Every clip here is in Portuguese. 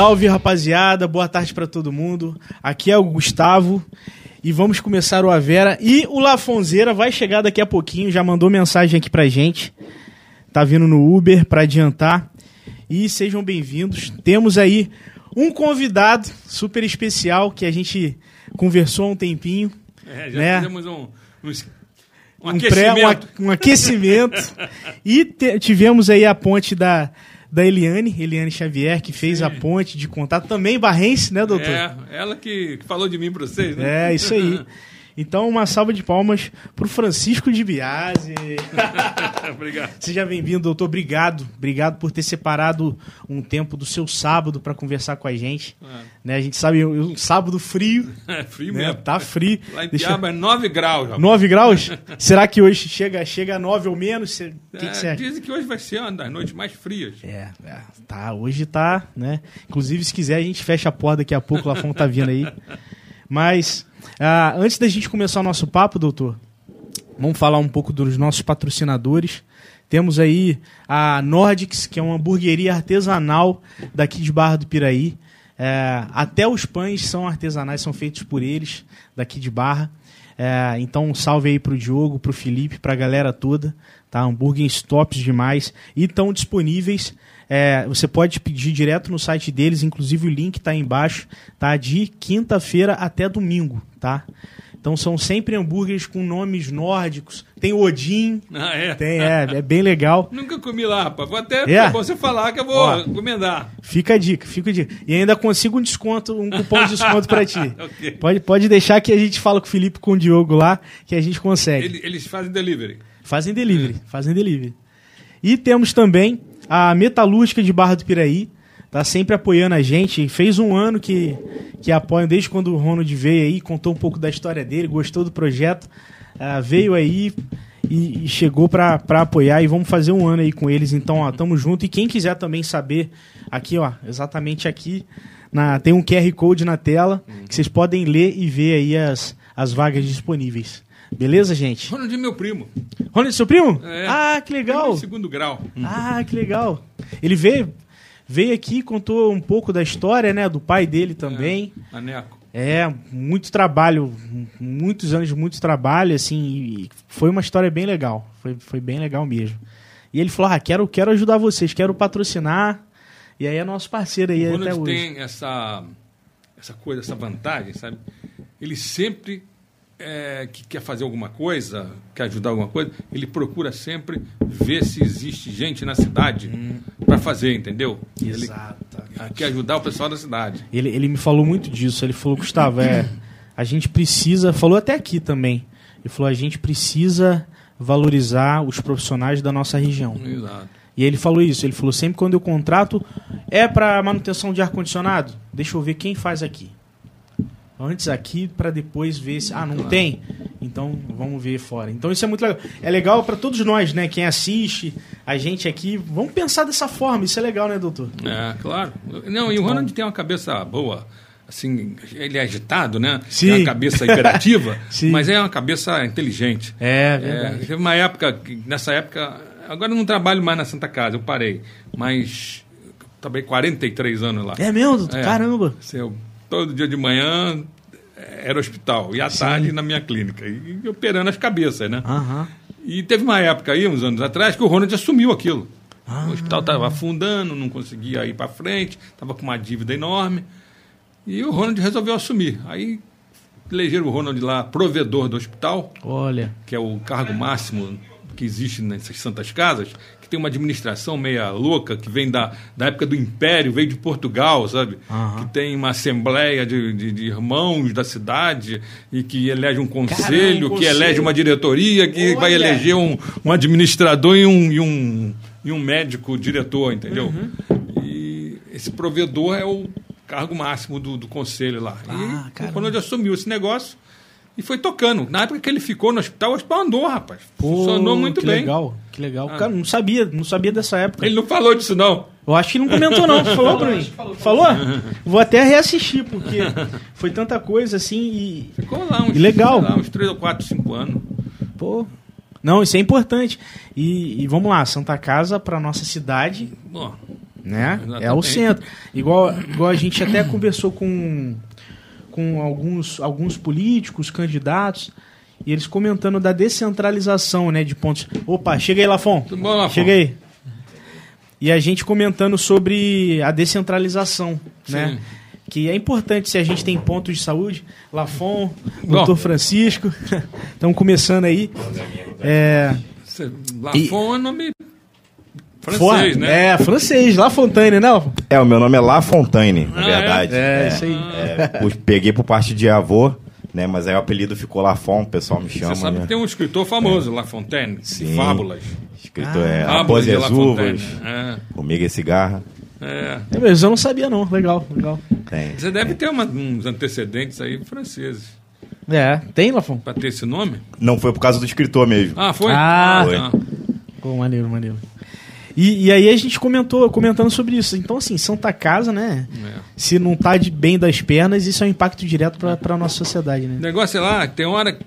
Salve rapaziada, boa tarde para todo mundo. Aqui é o Gustavo e vamos começar o Avera. E o Lafonzeira vai chegar daqui a pouquinho, já mandou mensagem aqui pra gente. Tá vindo no Uber para adiantar. E sejam bem-vindos. Temos aí um convidado super especial que a gente conversou há um tempinho. É, já né? fizemos um, um, um um, pré, aquecimento. um, um aquecimento. e te- tivemos aí a ponte da, da Eliane, Eliane Xavier, que fez Sim. a ponte de contato. Também barrense, né, doutor? É, ela que, que falou de mim pra vocês, né? É, isso aí. Então, uma salva de palmas pro Francisco de Biase. Obrigado. Seja bem-vindo, doutor. Obrigado. Obrigado por ter separado um tempo do seu sábado para conversar com a gente. Né, a gente sabe, um sábado frio, É frio né? mesmo. Tá frio. Lá em Deixa- Piaba é 9 graus. rapaz. 9 graus? Será que hoje chega, chega a 9 ou menos? O que, que É, acha? dizem que hoje vai ser uma das noites mais frias. É, é, tá, hoje tá, né? Inclusive, se quiser, a gente fecha a porta daqui a pouco, o Lafon tá vindo aí. Mas, ah, antes da gente começar o nosso papo, doutor, vamos falar um pouco dos nossos patrocinadores. Temos aí a Nordics, que é uma hamburgueria artesanal daqui de Barra do Piraí. É, até os pães são artesanais, são feitos por eles, daqui de Barra. É, então, um salve aí pro Diogo, pro Felipe, pra galera toda. Tá? Hambúrgueres tops demais. E estão disponíveis. É, você pode pedir direto no site deles, inclusive o link tá aí embaixo, tá? De quinta-feira até domingo, tá? Então são sempre hambúrgueres com nomes nórdicos. Tem Odin, Ah, é? tem, é, é bem legal. Nunca comi lá, rapaz. Vou até É? é você falar que eu vou Ó. encomendar. Fica a dica, fica a dica. E ainda consigo um desconto, um cupom de desconto pra ti. Ok. Pode, pode deixar que a gente fala com o Felipe com o Diogo lá, que a gente consegue. Ele- Eles fazem delivery. Fazem delivery, fazem delivery. E temos também a Metalúrgica de Barra do Piraí, tá sempre apoiando a gente. Fez um ano que, que apoiam, desde quando o Ronald veio aí, contou um pouco da história dele, gostou do projeto, ah, veio aí e, e chegou para apoiar e vamos fazer um ano aí com eles. Então, ó, tamo junto. E quem quiser também saber, aqui, ó, exatamente aqui, na, tem um QR Code na tela que vocês podem ler e ver aí as, as vagas disponíveis. Beleza, gente? Ronald é meu primo. Ronald, seu primo? É. Ah, que legal. Segundo grau. Ah, que legal. Ele veio, veio aqui, contou um pouco da história, né? Do pai dele também. Maneco. É, muito trabalho, muitos anos de muito trabalho, assim, e foi uma história bem legal. Foi, foi bem legal mesmo. E ele falou: ah, quero, quero ajudar vocês, quero patrocinar. E aí é nosso parceiro aí O até hoje. tem essa, essa coisa, essa vantagem, sabe? Ele sempre é, que quer fazer alguma coisa, quer ajudar alguma coisa, ele procura sempre ver se existe gente na cidade para fazer, entendeu? Exato. quer ajudar o pessoal da cidade. Ele, ele me falou muito disso. Ele falou, Gustavo, é, a gente precisa. Falou até aqui também. Ele falou, a gente precisa valorizar os profissionais da nossa região. Exato. E ele falou isso. Ele falou, sempre quando eu contrato, é para manutenção de ar-condicionado? Deixa eu ver quem faz aqui. Antes aqui, para depois ver se. Ah, não tem? Então vamos ver fora. Então isso é muito legal. É legal para todos nós, né? Quem assiste, a gente aqui. Vamos pensar dessa forma. Isso é legal, né, doutor? É, claro. Não, e o Ronald tem uma cabeça boa. Assim, ele é agitado, né? Sim. Tem uma cabeça imperativa, Sim. mas é uma cabeça inteligente. É, É, verdade. teve uma época, nessa época, agora eu não trabalho mais na Santa Casa, eu parei, mas trabalhei 43 anos lá. É, mesmo, doutor? É. Caramba. Eu, todo dia de manhã eh, era hospital, e à tarde na minha clínica, e, e operando as cabeças, né? Aham. E teve uma época aí, uns anos atrás, que o Ronald assumiu aquilo. Ah. O hospital estava afundando, não conseguia ir para frente, estava com uma dívida enorme. E o Ronald resolveu assumir. Aí elegeram o Ronald lá provedor do hospital, Olha. que é o cargo máximo que existe nessas santas casas, tem uma administração meia louca, que vem da, da época do Império, veio de Portugal, sabe? Aham. Que tem uma assembleia de, de, de irmãos da cidade e que elege um conselho, um que conselho. elege uma diretoria, que vai Olha! eleger um, um administrador e um, e, um, e um médico diretor, entendeu? Uhum. E esse provedor é o cargo máximo do, do conselho lá. Ah, e caramba. quando ele assumiu esse negócio, e foi tocando. Na época que ele ficou no hospital, o hospital andou, rapaz. Funcionou muito que bem. legal, que legal. Ah. Cara, não sabia, não sabia dessa época. Ele não falou disso, não. Eu acho que não comentou, não. Falou pra mim. Falou? Vou até reassistir, porque foi tanta coisa assim e. Ficou lá uns, legal. lá, uns 3 ou 4, 5 anos. Pô. Não, isso é importante. E, e vamos lá, Santa Casa para nossa cidade, Bom, né? Exatamente. É o centro. Igual, igual a gente até conversou com, com alguns, alguns políticos, candidatos, e eles comentando da descentralização, né, de pontos. Opa, chega aí, Lafon. tudo bom, Lafon? Chega aí. E a gente comentando sobre a descentralização, né? Sim. Que é importante se a gente tem pontos de saúde. Lafon, doutor Francisco. Estamos começando aí. É, Lafon é nome francês, for- né? É, francês, La Fontaine, né? Lafon? É, o meu nome é La Fontaine, na Ah, verdade. É, isso aí. É, peguei por parte de avô, né? Mas aí o apelido ficou Lafon, o pessoal me chama. Você sabe né? que tem um escritor famoso, La Fontaine, de Sim. fábulas. Escrito é Fábulas de e as Uvas, Fontaine. Comigo e Cigarra. É, é. É mesmo, eu não sabia não. Legal, legal. Tem. Você deve ter uma- uns antecedentes aí franceses É, tem, Lafon? para ter esse nome. Não foi por causa do escritor mesmo. Ah, foi? Ah, Foi. tá. Pô, maneiro, maneiro. E, e aí a gente comentou, comentando sobre isso. Então, assim, Santa Casa, né? É. Se não tá de bem das pernas, isso é um impacto direto pra, pra nossa sociedade, O né? negócio é lá, tem hora.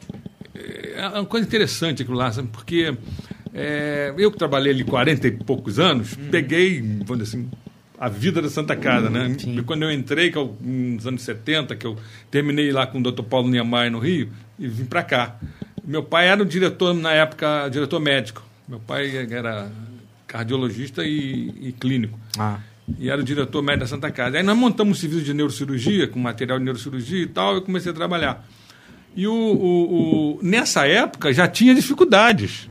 É uma coisa interessante aquilo lá, sabe? Porque é, eu que trabalhei ali 40 e poucos anos, peguei, vamos dizer assim, a vida da Santa Casa, né? Sim. E quando eu entrei, que eu, nos anos 70, que eu terminei lá com o Dr. Paulo Niemeyer no Rio, e vim para cá. Meu pai era o diretor, na época, diretor médico. Meu pai era cardiologista e, e clínico Ah. e era o diretor médico da Santa Casa. Aí nós montamos um serviço de neurocirurgia, com material de neurocirurgia e tal, eu comecei a trabalhar. E o, o- o- nessa época já tinha dificuldades.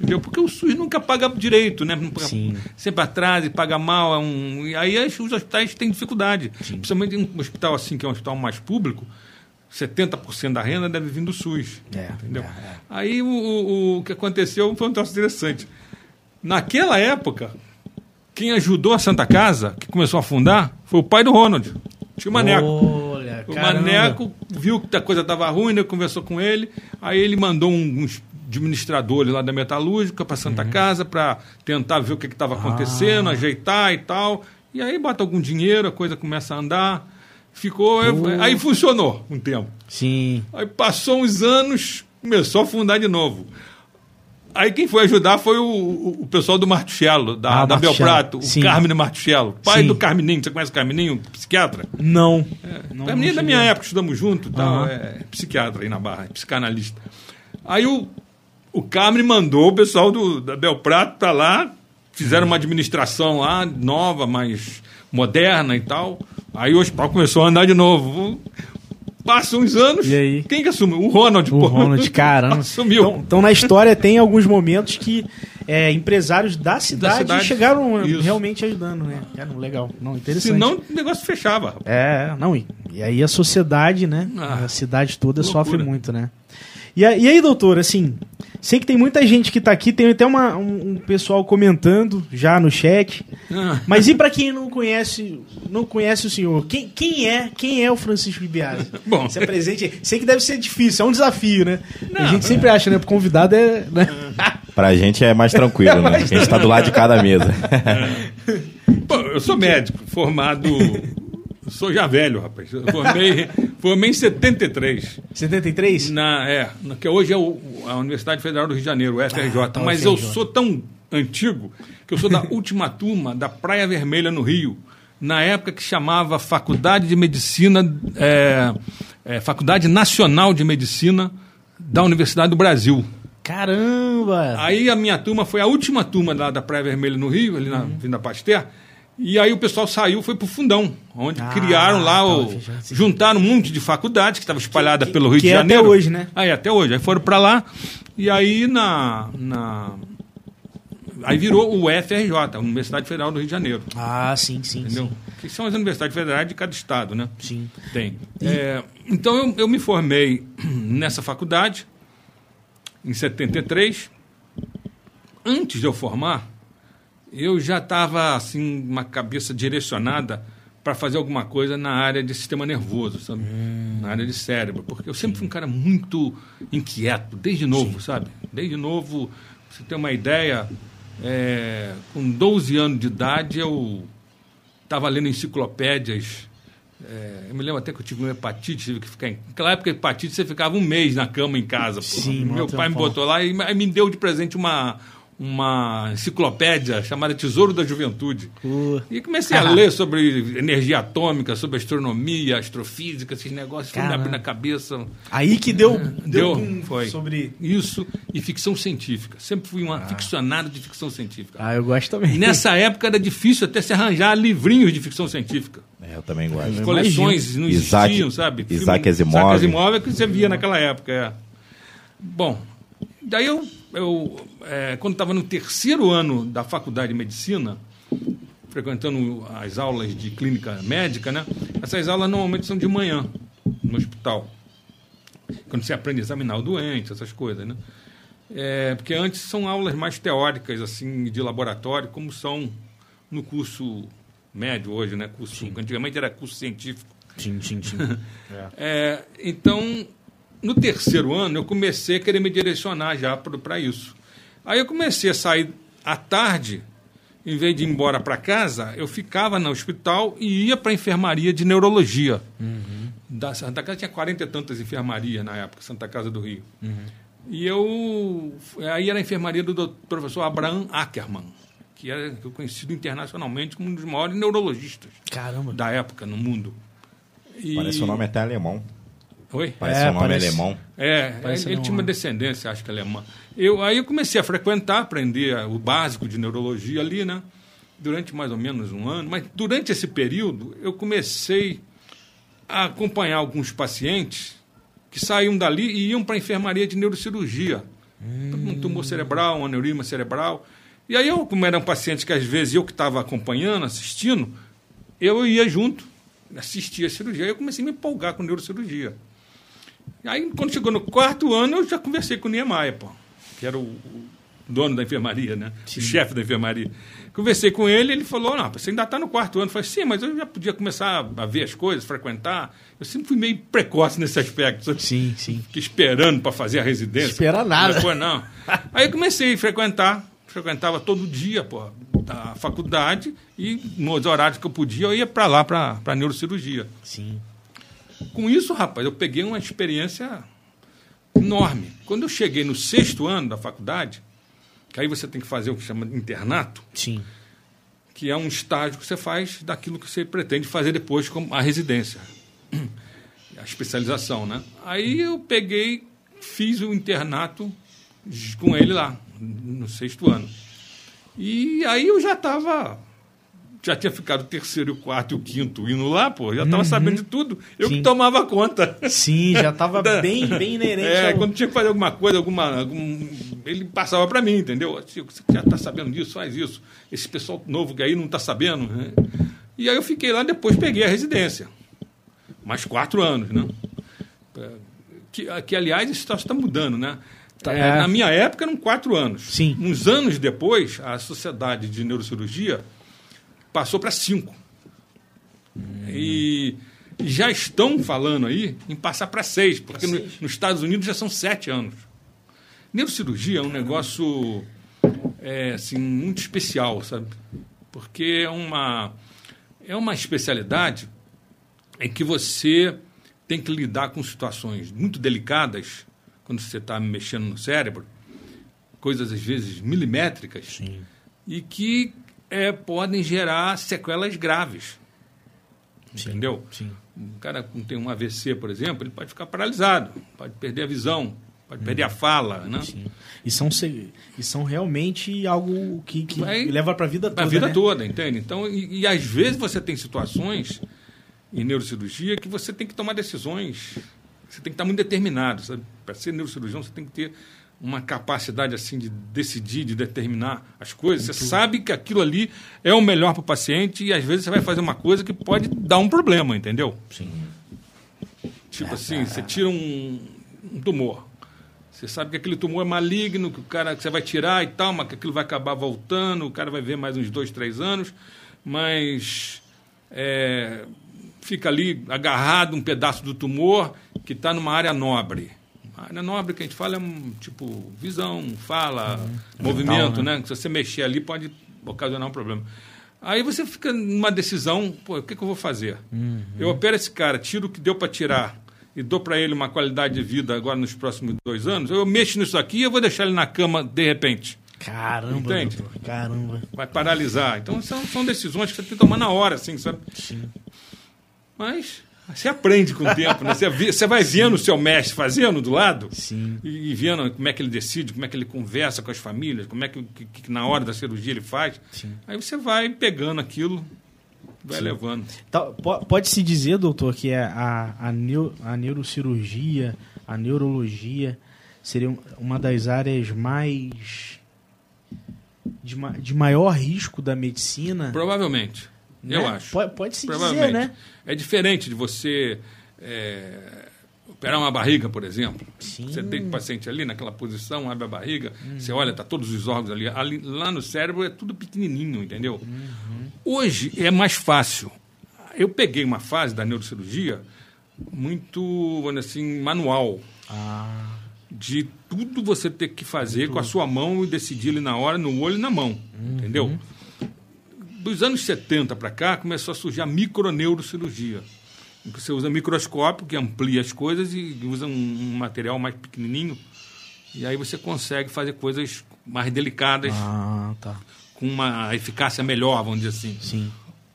Entendeu? Porque o SUS nunca paga direito, né? Sim. Sempre atrasa e paga mal. É um, e aí os hospitais têm dificuldade. Principalmente em um hospital assim, que é um hospital mais público, 70% da renda deve vir do SUS. É, entendeu? é, é. Aí o, o- o que aconteceu foi um troço interessante. Naquela época, quem ajudou a Santa Casa, que começou a afundar, foi o pai do Ronald, tio Maneco. Olha, o caramba. Maneco viu que a coisa estava ruim, né, conversou com ele, aí ele mandou um- uns administradores lá da metalúrgica para Santa Uhum. Casa para tentar ver o que estava Ah. acontecendo, ajeitar e tal. E aí bota algum dinheiro, a coisa começa a andar. Ficou. Aí funcionou um tempo. Sim. Aí passou uns anos, começou a afundar de novo. Aí quem foi ajudar foi o, o- pessoal do Martuchello, da, Ah, da. Belprato, o. Carmine Martuchello, pai Sim. do Carmininho. Você conhece o Carmininho, psiquiatra? Não. não Carmininho é da não minha época, estudamos junto, tal, Aham. é psiquiatra aí na Barra, é psicanalista. Aí o, o Carmine mandou o pessoal do, da Belprato para lá, fizeram uma administração lá, nova, mais moderna e tal. Aí o hospital começou a andar de novo. Passam uns anos. E aí? Quem que assumiu? O Ronald, O pô. Ronald, caramba. Assumiu. Então, então, na história tem alguns momentos que é, empresários da cidade, cidade. chegaram Isso. realmente ajudando, né? Cara, legal. Não, interessante. Senão o negócio fechava. É, não, e, e aí a sociedade, né? Ah, a cidade toda loucura. sofre muito, né? E, a- e aí, doutor, assim, sei que tem muita gente que tá aqui, tem até uma, um, um pessoal comentando já no chat. Ah. Mas e pra quem não conhece, não conhece o senhor, quem, quem é, quem é o Francisco Bibiasi? Bom. Se apresente. Sei que deve ser difícil, é um desafio, né? a Não, gente sempre acha, né? Pro convidado é, né? Pra gente é mais tranquilo, né? A gente tá do lado de cada mesa. Pô, eu sou médico, formado. Sou já velho, rapaz. Eu formei, formei em 73. 73? Na, é, na- que hoje é o- a Universidade Federal do Rio de Janeiro, o FRJ. Ah, tá, mas eu sou tão antigo que eu sou da última turma da Praia Vermelha, no Rio. Na época que chamava Faculdade de Medicina, é, é, Faculdade Nacional de Medicina da Universidade do Brasil. Caramba! Aí a minha turma foi a última turma lá da Praia Vermelha no Rio, ali na Vinda Pasteur. E aí o pessoal saiu, foi pro Fundão, onde Ah, criaram lá, o, juntaram um monte de faculdades que estava espalhada Que- pelo Rio de é até Janeiro. hoje, né? Aí até hoje. Aí foram para lá e aí na, na aí virou o UFRJ, a Universidade Federal do Rio de Janeiro, Ah, sim, sim, entendeu? sim. Que são as universidades federais de cada estado, né? Sim. Tem. É, então eu, eu me formei nessa faculdade em 73. Antes de eu formar, eu já estava assim uma cabeça direcionada para fazer alguma coisa na área de sistema nervoso, sabe? Na área de cérebro. Porque eu sempre fui um cara muito inquieto, desde novo, sabe? Desde novo, pra você ter uma ideia, é, com 12 anos de idade eu estava lendo enciclopédias. é, eu me lembro até que eu tive uma hepatite, tive que ficar em. Naquela época, hepatite, você ficava um mês na cama em casa. Sim, Meu pai me botou lá e me deu de presente uma, uma enciclopédia chamada Tesouro da Juventude. Pô. E comecei a ler sobre energia atômica, sobre astronomia, astrofísica, esses negócios, foi me Caramba. abrir na cabeça. Aí que deu, Deu, deu, um foi. sobre. Isso e ficção científica. Sempre fui um aficionado de ficção científica. Ah, eu gosto também. Nessa época era difícil até se arranjar livrinhos de ficção científica. É, eu também gosto. Eu Coleções não Isaac- existiam, sabe? Isaac Filme- Asimov. Isaac Asimov é que você via naquela época. É. Bom, daí eu, eu é, quando estava no terceiro ano da faculdade de medicina, frequentando as aulas de clínica médica, né? Essas aulas normalmente são de manhã, no hospital. Quando você aprende a examinar o doente, essas coisas, né? É, porque antes são aulas mais teóricas, assim, de laboratório, como são no curso médio hoje, né? Curso, antigamente era curso científico. Sim, sim, sim. É, então, no terceiro ano, eu comecei a querer me direcionar já para isso. Aí eu comecei a sair à tarde, em vez de ir embora para casa, eu ficava no hospital e ia para a enfermaria de neurologia. Da Santa Casa tinha 40 e tantas enfermarias na época, Santa Casa do Rio. E eu. Aí era a enfermaria do doutor- professor Abraham Ackermann, que era conhecido internacionalmente como um dos maiores neurologistas Caramba. da época no mundo. E- Parece o nome até alemão. Oi? Parece É, o nome parece. alemão. É, Parece ele, ele tinha uma descendência, acho que alemã. Eu, aí eu comecei a frequentar, aprender o básico de neurologia ali, né? Durante mais ou menos um ano. Mas durante esse período, eu comecei a acompanhar alguns pacientes que saíam dali e iam para a enfermaria de neurocirurgia. Um tumor cerebral, um aneurisma cerebral. E aí, eu, como eram pacientes que às vezes eu que estava acompanhando, assistindo, eu ia junto, assistia a cirurgia. Aí eu comecei a me empolgar com neurocirurgia. Aí, quando chegou no quarto ano, eu já conversei com o Niemeyer, pô, que era o, o dono da enfermaria, né? O chefe da enfermaria. Conversei com ele, ele falou: Não, você ainda está no quarto ano. Eu falei: Sim, mas eu já podia começar a ver as coisas, frequentar. Eu sempre fui meio precoce nesse aspecto. sabe? Sim, sim. Fiquei esperando para fazer a residência. Esperar nada. Depois não. Aí eu comecei a frequentar, frequentava todo dia, pô, a faculdade e nos horários que eu podia, eu ia para lá, para a neurocirurgia. Sim. Com isso, rapaz, eu peguei uma experiência enorme. Quando eu cheguei no sexto ano da faculdade, que aí você tem que fazer o que chama de internato, Sim. que é um estágio que você faz daquilo que você pretende fazer depois como a residência, a especialização, né? Aí eu peguei, fiz o internato com ele lá, no sexto ano. E aí eu já estava já tinha ficado o terceiro, o quarto e o quinto indo lá, pô, já estava sabendo de tudo. Eu Sim. que tomava conta. Sim, já tava bem, bem inerente. É, ao- quando tinha que fazer alguma coisa, alguma, algum, ele passava para mim, entendeu? Chico, você já está sabendo disso, faz isso. Esse pessoal novo que aí não está sabendo. né? E aí eu fiquei lá, depois peguei a residência. Mais quatro anos, né? É, Que, que aliás, isso está mudando, né? Tá, é. Na minha época eram quatro anos. Sim. Uns anos depois, a Sociedade de Neurocirurgia passou para cinco. E e já estão falando aí em passar para seis, porque no- nos Estados Unidos já são sete anos. Neurocirurgia é um negócio é, assim, muito especial, sabe? Porque é uma, é uma especialidade em que você tem que lidar com situações muito delicadas quando você está mexendo no cérebro, coisas às vezes milimétricas, Sim. e que é, podem gerar sequelas graves. Entendeu? Sim. Um cara que tem um AVC, por exemplo, ele pode ficar paralisado, pode perder a visão, pode perder a fala, né? Sim. E são, e são realmente algo que, que Vai- leva para a vida toda. a vida né? toda, entende? Então, e, e às vezes você tem situações em neurocirurgia que você tem que tomar decisões, você tem que estar muito determinado? Para ser neurocirurgião, você tem que ter uma capacidade assim de decidir, de determinar as coisas. Você sabe que aquilo ali é o melhor para o paciente e às vezes você vai fazer uma coisa que pode dar um problema, entendeu? Sim. Tipo assim, você tira um, um tumor. Você sabe que aquele tumor é maligno, que o cara que você vai tirar e tal, mas que aquilo vai acabar voltando, o cara vai ver mais uns dois, três anos, mas é, fica ali agarrado um pedaço do tumor que está numa área nobre. A área nobre que a gente fala é um, tipo visão, fala, movimento, Mental, né? né? Se você mexer ali pode ocasionar um problema. Aí você fica numa decisão, pô, o que, que eu vou fazer? Eu opero esse cara, tiro o que deu para tirar e dou para ele uma qualidade de vida agora nos próximos dois anos, eu mexo nisso aqui e eu vou deixar ele na cama de repente. Caramba, Entende? doutor. Caramba. Vai paralisar. Então são, são decisões que você tem que tomar na hora, assim, sabe? Sim. Mas você aprende com o tempo, né? Você, vi- você vai vendo o seu mestre fazendo do lado Sim. e, e vendo como é que ele decide, como é que ele conversa com as famílias, como é que, que- que na hora da cirurgia ele faz. Sim. Aí você vai pegando aquilo, vai levando. Então, po- Pode-se dizer, doutor, que é a, a, neu- a neurocirurgia, a neurologia, seria um- uma das áreas mais. de, ma- de maior risco da medicina? Provavelmente. Eu né? acho. Pode- Pode-se dizer, Provavelmente. né? É diferente de você é, operar uma barriga, por exemplo. Sim. Você deita o paciente ali naquela posição, abre a barriga, Uhum. você olha, tá todos os órgãos ali. ali. Lá no cérebro é tudo pequenininho, entendeu? Uhum. Hoje é mais fácil. Eu peguei uma fase da neurocirurgia muito, dizer assim, manual. Ah, De tudo você ter que fazer com a sua mão e decidir ali na hora, no olho e na mão. Entendeu? Dos anos 70 para cá, começou a surgir a microneurocirurgia. em que Você usa microscópio, que amplia as coisas, e usa um, um material mais pequenininho. E aí você consegue fazer coisas mais delicadas, ah, tá. com uma eficácia melhor, vamos dizer assim. Sim.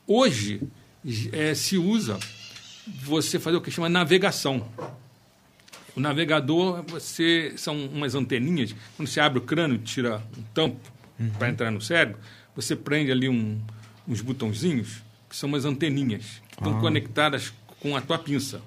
Hoje eh, se usa você fazer o que chama navegação. O navegador, você são umas anteninhas. Quando você abre o crânio, tira um tampo para entrar no cérebro, você prende ali um- uns botãozinhos que são umas anteninhas. que Estão conectadas com a tua pinça.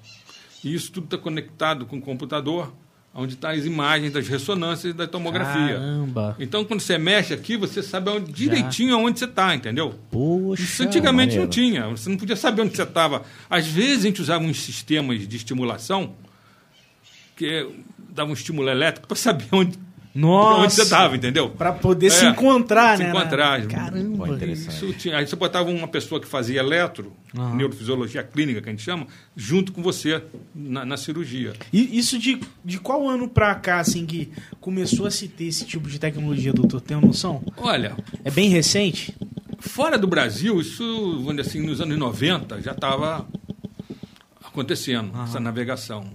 E isso tudo está conectado com o computador, onde estão as imagens das ressonâncias e da tomografia. Caramba. Então, quando você mexe aqui, você sabe onde- direitinho onde você está, entendeu? Poxa. Isso antigamente não maneiro. tinha. Você não podia saber onde você estava. Às vezes a gente usava uns sistemas de estimulação que davam um estímulo elétrico para saber onde, Nossa. onde você estava, entendeu? Pra poder se É, encontrar, se né? encontrar. Caramba. Pô, interessante. Isso tinha. Aí você botava uma pessoa que fazia eletro, neurofisiologia clínica, que a gente chama, junto com você na, na cirurgia. E isso de, de qual ano pra cá, assim, que começou a se ter esse tipo de tecnologia, doutor? Tem uma noção? Olha, É bem recente? Fora do Brasil, isso, vamos dizer assim, nos anos 90 já estava acontecendo, essa navegação.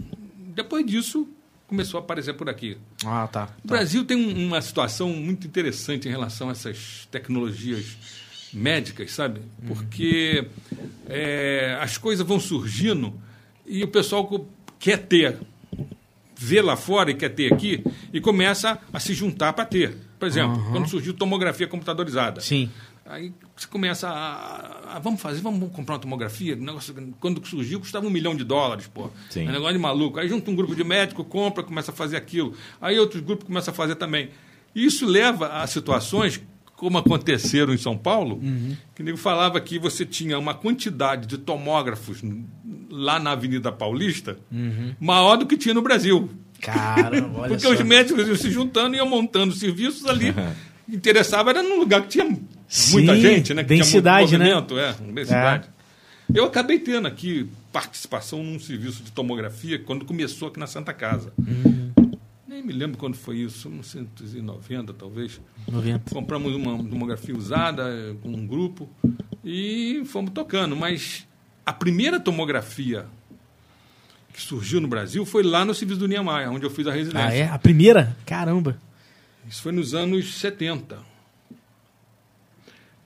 Depois disso, começou a aparecer por aqui. Ah, tá. O Brasil tem um- uma situação muito interessante em relação a essas tecnologias médicas, sabe? Porque é, as coisas vão surgindo e o pessoal quer ter, vê lá fora e quer ter aqui e começa a se juntar para ter. Por exemplo, quando surgiu tomografia computadorizada. Sim. Aí você começa a, a- vamos fazer, vamos comprar uma tomografia. Negócio, quando surgiu, custava um milhão de dólares, pô. Sim. É um negócio de maluco. Aí junta um grupo de médico, compra, começa a fazer aquilo. Aí outros grupos começam a fazer também. E isso leva a situações como aconteceram em São Paulo, que nego falava que você tinha uma quantidade de tomógrafos lá na Avenida Paulista maior do que tinha no Brasil. Cara, olha Porque só. os médicos iam se juntando e iam montando serviços ali. Interessava era num lugar que tinha muita Sim, gente, né? Que densidade, tinha né? muito movimento, é, densidade. Eu acabei tendo aqui participação num serviço de tomografia quando começou aqui na Santa Casa. Uhum. Nem me lembro quando foi isso, 1990 talvez. 90. Compramos uma tomografia usada eh, com um grupo e fomos tocando. Mas a primeira tomografia que surgiu no Brasil foi lá no Serviço do Niemeyer, onde eu fiz a residência. Ah, é? A primeira? Caramba. Isso foi nos anos 70.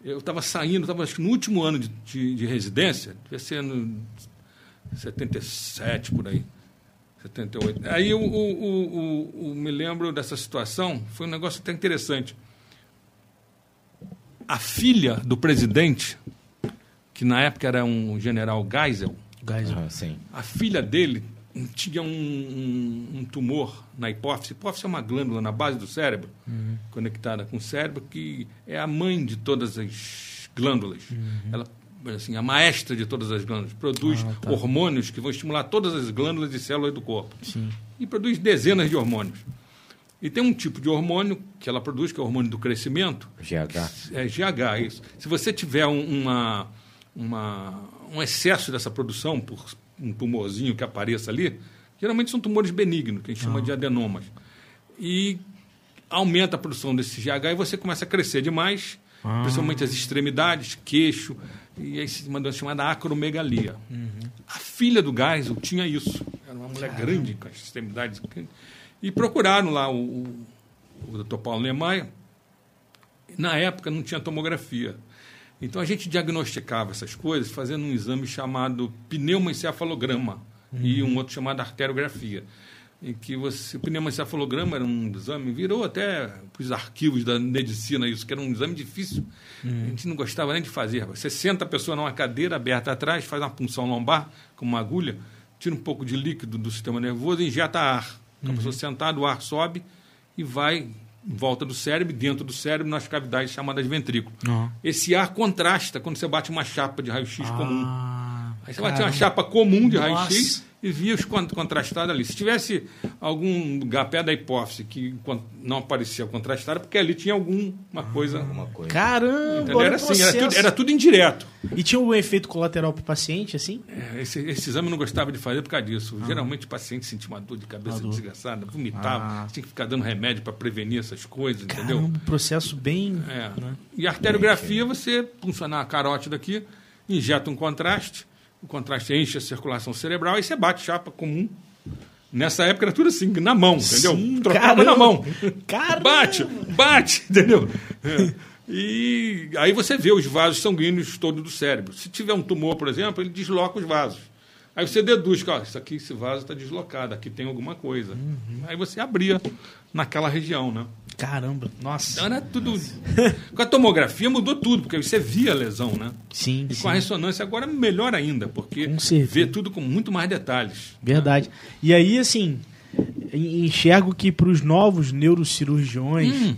Eu estava saindo, estava acho que no último ano de, de, de residência, devia ser no 77 por aí. 78. Aí eu, o- o- o- me lembro dessa situação, foi um negócio até interessante. A filha do presidente, que na época era um general Geisel, Geisel. Ah, sim. a filha dele tinha um, um- um tumor na hipófise. Hipófise é uma glândula na base do cérebro, conectada com o cérebro, que é a mãe de todas as glândulas. Ela assim, a maestra de todas as glândulas. Produz Ah, tá. hormônios que vão estimular todas as glândulas e células do corpo. Sim. E produz dezenas de hormônios. E tem um tipo de hormônio que ela produz, que é o hormônio do crescimento, GH. é GH, isso. Se você tiver um- uma, uma, um excesso dessa produção por um tumorzinho que apareça ali, geralmente são tumores benignos, que a gente chama de adenomas. E aumenta a produção desse GH e você começa a crescer demais, Ah. principalmente as extremidades, queixo, e aí se uma doença chamada acromegalia. A filha do Geisel tinha isso. Era uma mulher grande, com as extremidades. E procuraram lá o, o, o Dr. Paulo Niemeyer. Na época não tinha tomografia. Então a gente diagnosticava essas coisas fazendo um exame chamado pneumoencefalograma e um outro chamado arteriografia. Em que você, o pneumoencefalograma era um exame, virou até para os arquivos da medicina isso, que era um exame difícil. A gente não gostava nem de fazer. Você senta a pessoa numa cadeira aberta atrás, faz uma punção lombar com uma agulha, tira um pouco de líquido do sistema nervoso e injeta ar. Então, a pessoa sentada, o ar sobe e vai em volta do cérebro, dentro do cérebro, nas cavidades chamadas ventrículo. Ó. Esse ar contrasta quando você bate uma chapa de raio-x comum. Ah, Aí você batia uma chapa comum de raio-x e via os con- contrastados ali. Se tivesse algum lugar perto da hipófise que não aparecia contrastado, porque ali tinha alguma coisa. Alguma coisa. Caramba, entendeu? Era o assim, era tudo, era tudo indireto. E tinha algum efeito colateral pro paciente, assim? É, Esse, esse exame eu não gostava de fazer por causa disso. Geralmente o paciente sentia uma dor de cabeça dor. desgraçada, vomitava, Ah. tinha que ficar dando remédio para prevenir essas coisas, entendeu? Caramba, um processo bem... É. né? E a arteriografia, você funcionar a carótida aqui, injeta um contraste, o contraste enche a circulação cerebral, e você bate chapa comum. Nessa época era tudo assim, na mão, entendeu? Sim, Trocava caramba. na mão. Caramba. Bate, bate, entendeu? É. E aí você vê os vasos sanguíneos todos do cérebro. Se tiver um tumor, por exemplo, ele desloca os vasos. Aí você deduz que ó, isso aqui, esse vaso está deslocado, aqui tem alguma coisa. Uhum. Aí você abria naquela região, né? Caramba, nossa. Então era tudo. Com a tomografia mudou tudo, porque você via a lesão, né? Sim, E sim. com a ressonância agora é melhor ainda, porque vê tudo com muito mais detalhes. Verdade. E aí, assim, en- enxergo que para os novos neurocirurgiões Hum.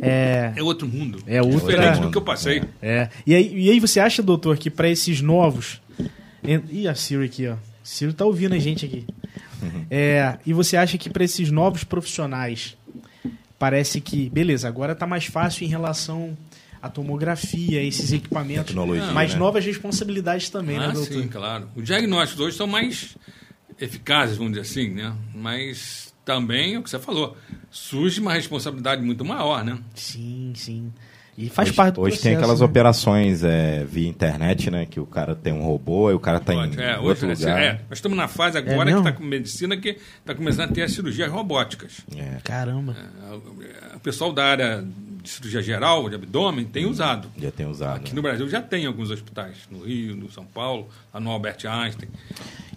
é, É outro mundo. É outra- Diferente do que eu passei. é. E aí, e aí você acha, doutor, que para esses novos. Ih, a Ciro aqui, ó. Ciro tá ouvindo a gente aqui. É, e você acha que para esses novos profissionais parece que, beleza, agora tá mais fácil em relação à tomografia, esses equipamentos, Tecnologia, mas né? novas responsabilidades também, né, ah, doutor? sim, claro. Os diagnósticos hoje são mais eficazes, vamos dizer assim, né? Mas também, é o que você falou, surge uma responsabilidade muito maior, né? Sim, sim. E faz hoje, parte do hoje processo. tem aquelas né? operações é, via internet, né? Que o cara tem um robô e o cara tá em. É, outro hoje, lugar. é, nós estamos na fase agora que mesmo? está com medicina que está começando a ter as cirurgias robóticas. É, Caramba. É, O pessoal da área de cirurgia geral, de abdômen, tem usado. já tem usado. Aqui no Brasil já tem alguns hospitais, no Rio, no São Paulo, lá no Albert Einstein.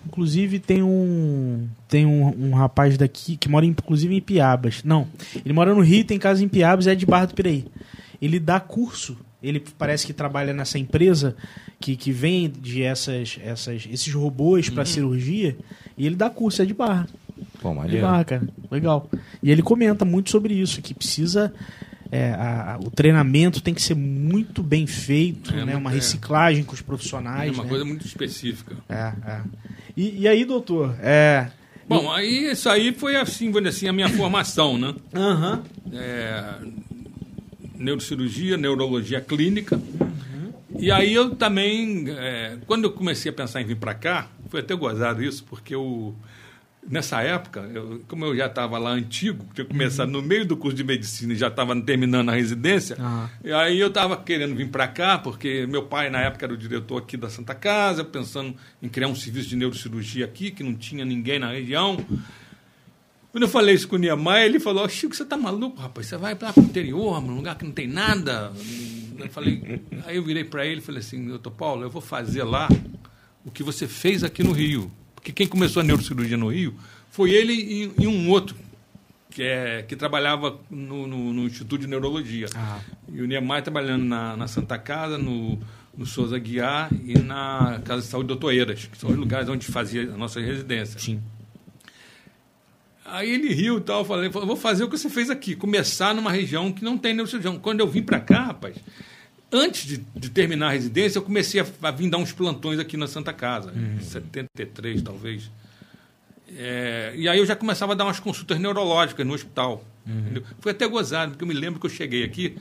Inclusive tem um tem um, um rapaz daqui que mora inclusive em Piabas. Não, ele mora no Rio, tem casa em Piabas, é de Barra do Piraí. Ele dá curso. Ele parece que trabalha nessa empresa que, que vende essas, essas, esses robôs para cirurgia e ele dá curso, é de Barra. Pô, De maneiro. Barra, cara. Legal. E ele comenta muito sobre isso, que precisa. é, a- a- o treinamento tem que ser muito bem feito, É, né? Uma é. reciclagem com os É profissionais. uma né? coisa muito específica. É, é. E, e aí, doutor? É. Bom, aí isso aí foi assim, vou dizer assim, a minha formação, né? Aham. É, neurocirurgia, neurologia clínica. E aí eu também, é, quando eu comecei a pensar em vir para cá, foi até gozado isso, porque eu, nessa época, eu- como eu já estava lá antigo, tinha começado no meio do curso de medicina e já estava terminando a residência, Ah. e aí eu estava querendo vir para cá, porque meu pai na época era o diretor aqui da Santa Casa, pensando em criar um serviço de neurocirurgia aqui, que não tinha ninguém na região. Quando eu falei isso com o Niemeyer, ele falou, Chico, você tá maluco, rapaz? Você vai lá pro interior, num lugar que não tem nada. Eu falei, aí eu virei para ele e falei assim, doutor Paulo, eu vou fazer lá o que você fez aqui no Rio. Porque quem começou a neurocirurgia no Rio foi ele e, e um outro, que, é, que trabalhava no, no- no Instituto de Neurologia. Ah. E o Niemeyer trabalhando na, na Santa Casa, no, no Souza Guiar e na Casa de Saúde Doutor Eiras, que são os lugares onde fazia a nossa residência. Sim. Aí ele riu e tal, falei, falou, vou fazer o que você fez aqui, começar numa região que não tem neurocirurgião. Quando eu vim para cá, rapaz, antes de, de terminar a residência, eu comecei a, a vir dar uns plantões aqui na Santa Casa, em 73 talvez. É, e aí eu já começava a dar umas consultas neurológicas no hospital. entendeu? Foi até gozado, porque eu me lembro que eu cheguei aqui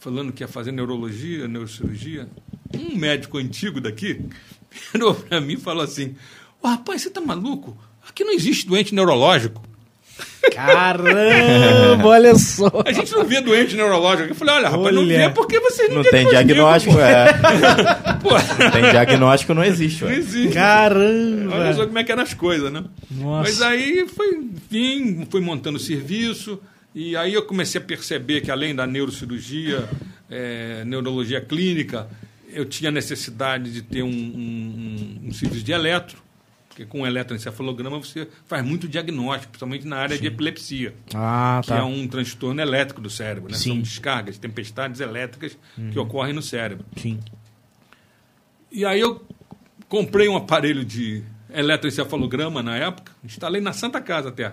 falando que ia fazer neurologia, neurocirurgia. um médico antigo daqui virou para mim e falou assim: Ô rapaz, você tá maluco? Aqui não existe doente neurológico. Caramba, olha só. A gente não vê doente neurológico. Eu falei, olha, rapaz, não Olha. vê porque vocês não, Não tem diagnóstico, é. Não tem diagnóstico, não existe, não ué. existe. Olha só Caramba. como é que eram as coisas, né? Nossa. Mas aí foi, enfim, fui montando o serviço, e aí eu comecei a perceber que além da neurocirurgia, eh, neurologia clínica, eu tinha necessidade de ter um, um- um- um serviço de eletro, porque com eletroencefalograma você faz muito diagnóstico, principalmente na área de epilepsia, Ah, que tá. é um transtorno elétrico do cérebro. Né? Sim. São descargas, tempestades elétricas que ocorrem no cérebro. Sim. E aí eu comprei um aparelho de eletroencefalograma na época, instalei na Santa Casa até.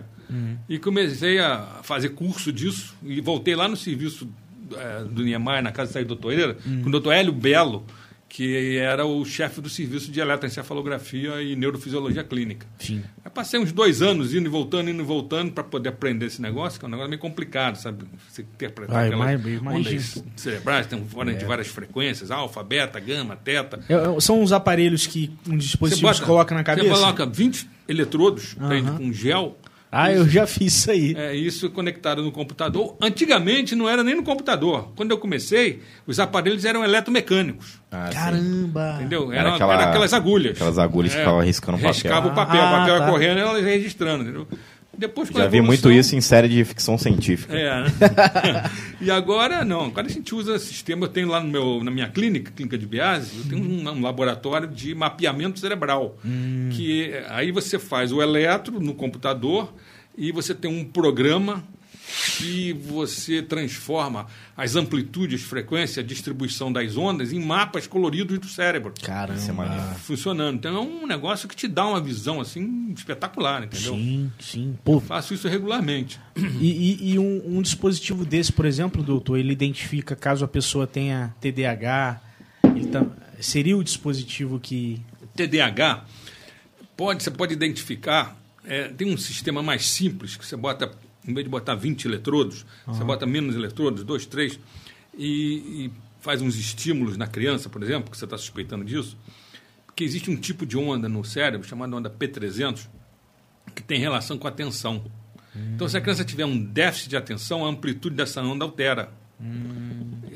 E comecei a fazer curso disso e voltei lá no serviço eh, do Niemeyer, na casa do doutor Eira, com o doutor Hélio Belo, que era o chefe do serviço de eletroencefalografia e neurofisiologia clínica. Sim. Aí passei uns dois anos indo e voltando, indo e voltando para poder aprender esse negócio, que é um negócio meio complicado, sabe? Você interpretar Ah, aquelas ondas cerebrais, tem fora de várias frequências, alfa, beta, gama, teta. É, é, São os aparelhos que um dispositivo se coloca na cabeça? Você coloca 20 eletrodos Aham. prende com gel. Ah, eu já fiz isso aí. É, isso conectado no computador. Antigamente não era nem no computador. Quando eu comecei, os aparelhos eram eletromecânicos. Ah, sim. Caramba. Entendeu? Era Eram aquela- eram aquelas agulhas. aquelas agulhas que ficavam riscando papel. Riscava o papel, Ah, o papel ia tá. correndo e elas ia registrando. Entendeu? Depois, Já vi muito evolução- isso em série de ficção científica. É, né? e agora não, agora a gente usa sistema, eu tenho lá no meu, na minha clínica, clínica de Biase, eu tenho um, um laboratório de mapeamento cerebral, que é- aí você faz o eletro no computador e você tem um programa que você transforma as amplitudes, frequência, distribuição das ondas em mapas coloridos do cérebro. Caramba. Isso é maneiro. Funcionando. Então é um negócio que te dá uma visão assim espetacular, entendeu? Sim, sim. Pô, Faço isso regularmente. E, e- e um, um dispositivo desse, por exemplo, doutor, ele identifica caso a pessoa tenha TDAH, ele tá- seria o dispositivo que. TDAH, pode, você pode identificar, é, tem um sistema mais simples, que você bota, em vez de botar 20 eletrodos, você bota menos eletrodos, dois, três, e, e faz uns estímulos na criança, por exemplo, que você está suspeitando disso, que existe um tipo de onda no cérebro, chamada onda P300, que tem relação com a atenção. Então, se a criança tiver um déficit de atenção, a amplitude dessa onda altera.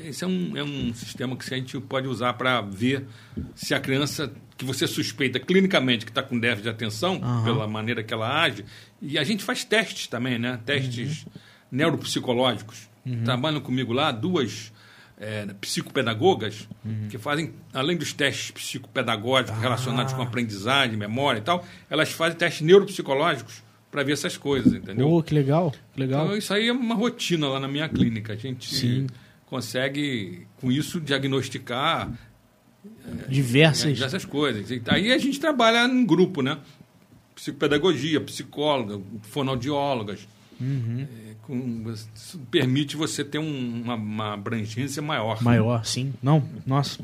Esse é um, é um sistema que a gente pode usar para ver se a criança que você suspeita clinicamente que está com déficit de atenção, Aham. pela maneira que ela age, e a gente faz testes também, né? Testes neuropsicológicos. Trabalham comigo lá duas é, psicopedagogas que fazem, além dos testes psicopedagógicos relacionados com aprendizagem, memória e tal, elas fazem testes neuropsicológicos para ver essas coisas, entendeu? Pô, que legal, que legal. Então, isso aí é uma rotina lá na minha clínica. A gente Sim. consegue, com isso, diagnosticar Diversas. essas coisas. Aí a gente trabalha em grupo, né? Psicopedagogia, psicóloga, fonoaudiólogas. Uhum. É, com- isso permite você ter um- uma, uma abrangência maior. Maior, sim. Não, nossa.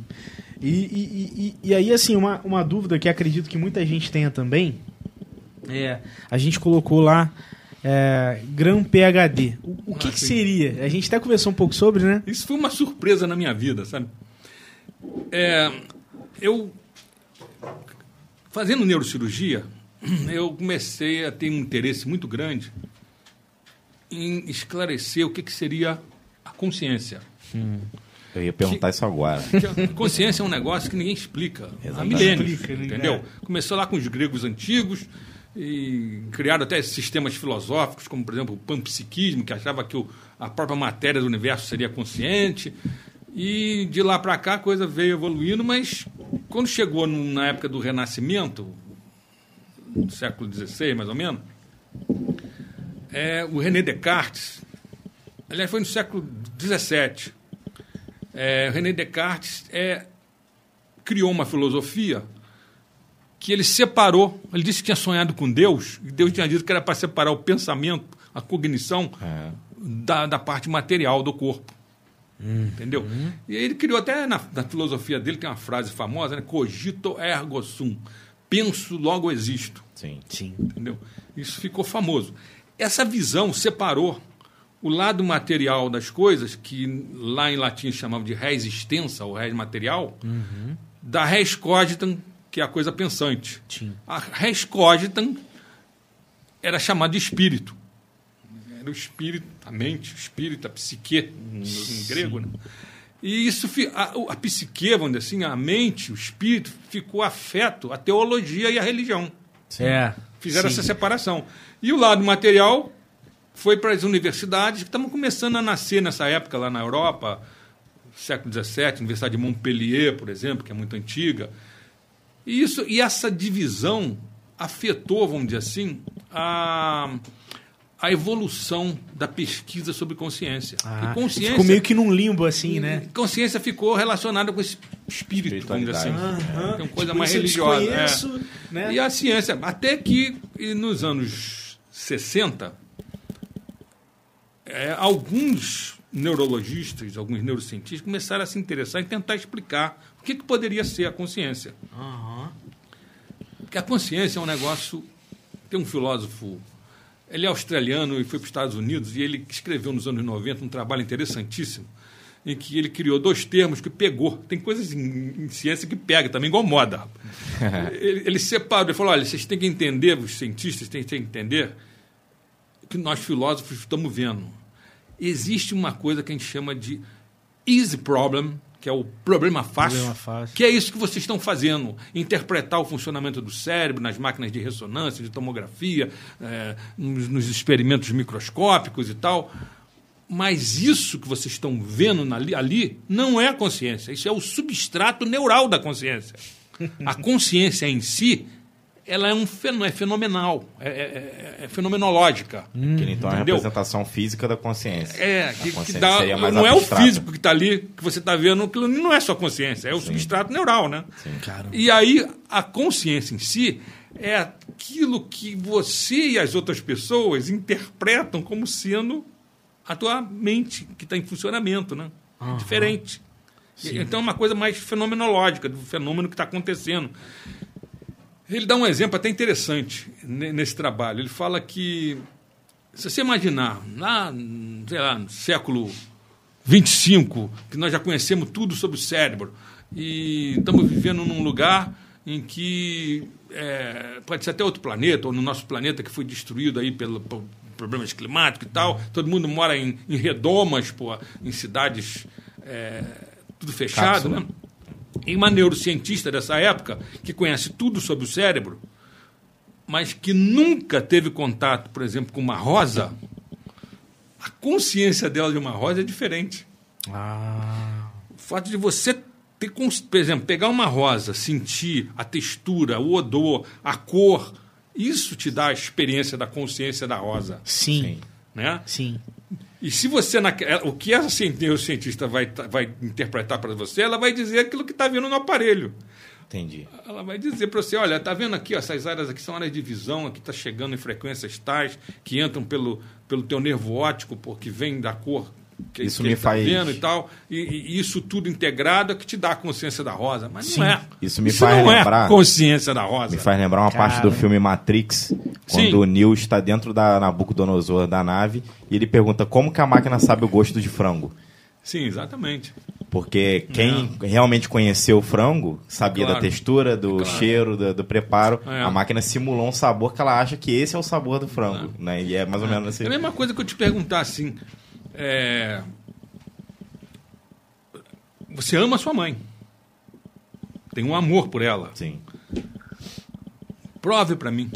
E, e, e- e- aí, assim, uma, uma dúvida que acredito que muita gente tenha também. É, a gente colocou lá é, Gram PHD. O, o que, Ah, que seria? A gente até conversou um pouco sobre, né? Isso foi uma surpresa na minha vida, sabe? É, eu, fazendo neurocirurgia, eu comecei a ter um interesse muito grande em esclarecer o que, que seria a consciência. Eu ia perguntar isso agora. Que a consciência é um negócio que ninguém explica há Exatamente. milênios, Explica, entendeu? Começou lá com os gregos antigos e criaram até sistemas filosóficos, como, por exemplo, o panpsiquismo, que achava que o- a própria matéria do universo seria consciente. E de lá para cá a coisa veio evoluindo, mas quando chegou no- na época do Renascimento, do século XVI mais ou menos, é, o René Descartes, aliás, foi no século XVII, é, René Descartes é, criou uma filosofia que ele separou. Ele disse que tinha sonhado com Deus, e Deus tinha dito que era para separar o pensamento, a cognição, É. da, da parte material do corpo. Entendeu? E aí ele criou até na, na filosofia dele, tem uma frase famosa, né? Cogito ergo sum. Penso, logo existo. Sim. Sim. Entendeu? Isso ficou famoso. Essa visão separou o lado material das coisas, que lá em latim chamavam de res extensa, ou res material, da res cogitam, que é a coisa pensante. Sim. A res cogitam era chamado de espírito. Era o espírito, a mente, o espírito, a psique, em, em grego, né? E isso, a, a psique, vamos dizer assim, a mente, o espírito, ficou afeto à teologia e à religião. É. Fizeram Sim. essa separação. E o lado material foi para as universidades que estavam começando a nascer nessa época lá na Europa, século XVII, Universidade de Montpellier, por exemplo, que é muito antiga. E, isso, e essa divisão afetou, vamos dizer assim, a, a evolução da pesquisa sobre consciência. Ah, consciência, Ficou meio que num limbo, assim, né? consciência ficou relacionada com esse espírito, vamos dizer assim. Aham. Tem uma coisa Tipo, mais religiosa. é. né? E a ciência, até que nos anos 60, é, alguns neurologistas, alguns neurocientistas começaram a se interessar em tentar explicar o que, que poderia ser a consciência. Aham. Porque a consciência é um negócio. Tem um filósofo, ele é australiano e foi para os Estados Unidos, e ele escreveu nos anos 90 um trabalho interessantíssimo, em que ele criou dois termos que pegou. Tem coisas em, em ciência que pega também, igual moda. ele, ele separou, ele falou: olha, vocês têm que entender, os cientistas têm, têm que entender o que nós filósofos estamos vendo. Existe uma coisa que a gente chama de easy problem, que é o problema fácil, Problema fácil. que é isso que vocês estão fazendo, interpretar o funcionamento do cérebro nas máquinas de ressonância, de tomografia, eh, nos, nos experimentos microscópicos e tal. Mas isso que vocês estão vendo ali, ali não é a consciência, isso é o substrato neural da consciência. A consciência em si, ela é um fenô- é fenomenal, é, é- é- é fenomenológica. Que então é a representação física da consciência. É, A que, que consciência dá, seria mais não é o físico que está ali, que você está vendo, aquilo não é só consciência, é o substrato neural, né? Caramba. E aí, a consciência em si é aquilo que você e as outras pessoas interpretam como sendo a tua mente que está em funcionamento, né? Aham. Diferente. E- Então é uma coisa mais fenomenológica do fenômeno que está acontecendo. Ele dá um exemplo até interessante ne- nesse trabalho. Ele fala que, se você imaginar, lá, sei lá, no século 25, que nós já conhecemos tudo sobre o cérebro, e estamos vivendo num lugar em que é, pode ser até outro planeta, ou no nosso planeta que foi destruído aí pelo, por problemas climáticos e tal, todo mundo mora em, em redomas, pô, em cidades é, tudo fechado, Cápsula. né? E uma neurocientista dessa época, que conhece tudo sobre o cérebro, mas que nunca teve contato, por exemplo, com uma rosa, a consciência dela de uma rosa é diferente. Ah. O fato de você ter, por exemplo, pegar uma rosa, sentir a textura, o odor, a cor, isso te dá a experiência da consciência da rosa, Sim. né? Sim. E se você, ela- o que essa cien- neurocientista vai, vai interpretar para você, ela vai dizer aquilo que está vendo no aparelho. Entendi. Ela vai dizer para você, olha, tá vendo aqui, ó, essas áreas aqui são áreas de visão, aqui está chegando em frequências tais que entram pelo, pelo teu nervo óptico, porque vem da cor que, Isso que me ele tá faz- vendo e tal. E, e isso tudo integrado é que te dá a consciência da rosa. Mas Sim. não é. Isso me faz não é lembrar- a consciência da rosa. Me faz lembrar uma parte do Cara. filme Matrix, quando Sim. o Neo está dentro da Nabucodonosor da nave e ele pergunta como que a máquina sabe o gosto de frango. Sim, exatamente. Porque quem realmente conheceu o frango sabia Claro. da textura, do Claro. cheiro, do, do preparo. É. A máquina simulou um sabor que ela acha que esse é o sabor do frango. Né? E é mais ou menos assim. É a mesma coisa que eu te perguntar assim. É, Você ama a sua mãe. Tem um amor por ela. Sim. Prove para mim.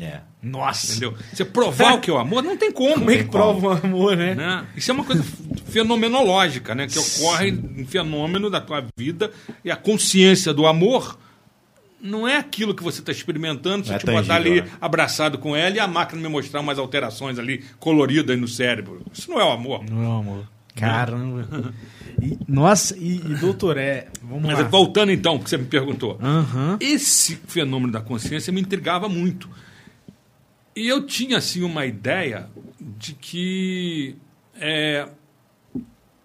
É. Nossa. Entendeu? Você provar o que é o amor, não tem como. Como é que prova o amor, né? né? Isso é uma coisa fenomenológica, né? Que ocorre em fenômeno da tua vida e a consciência do amor não é aquilo que você está experimentando, se eu é te botar ali tangível, né? abraçado com ela e a máquina me mostrar umas alterações ali coloridas no cérebro. Isso não é o amor. Não é o amor. Caramba. E, nossa, e, e, doutor, é. Vamos Mas lá. voltando então, porque você me perguntou. Aham. Esse fenômeno da consciência me intrigava muito. E eu tinha assim uma ideia de que é,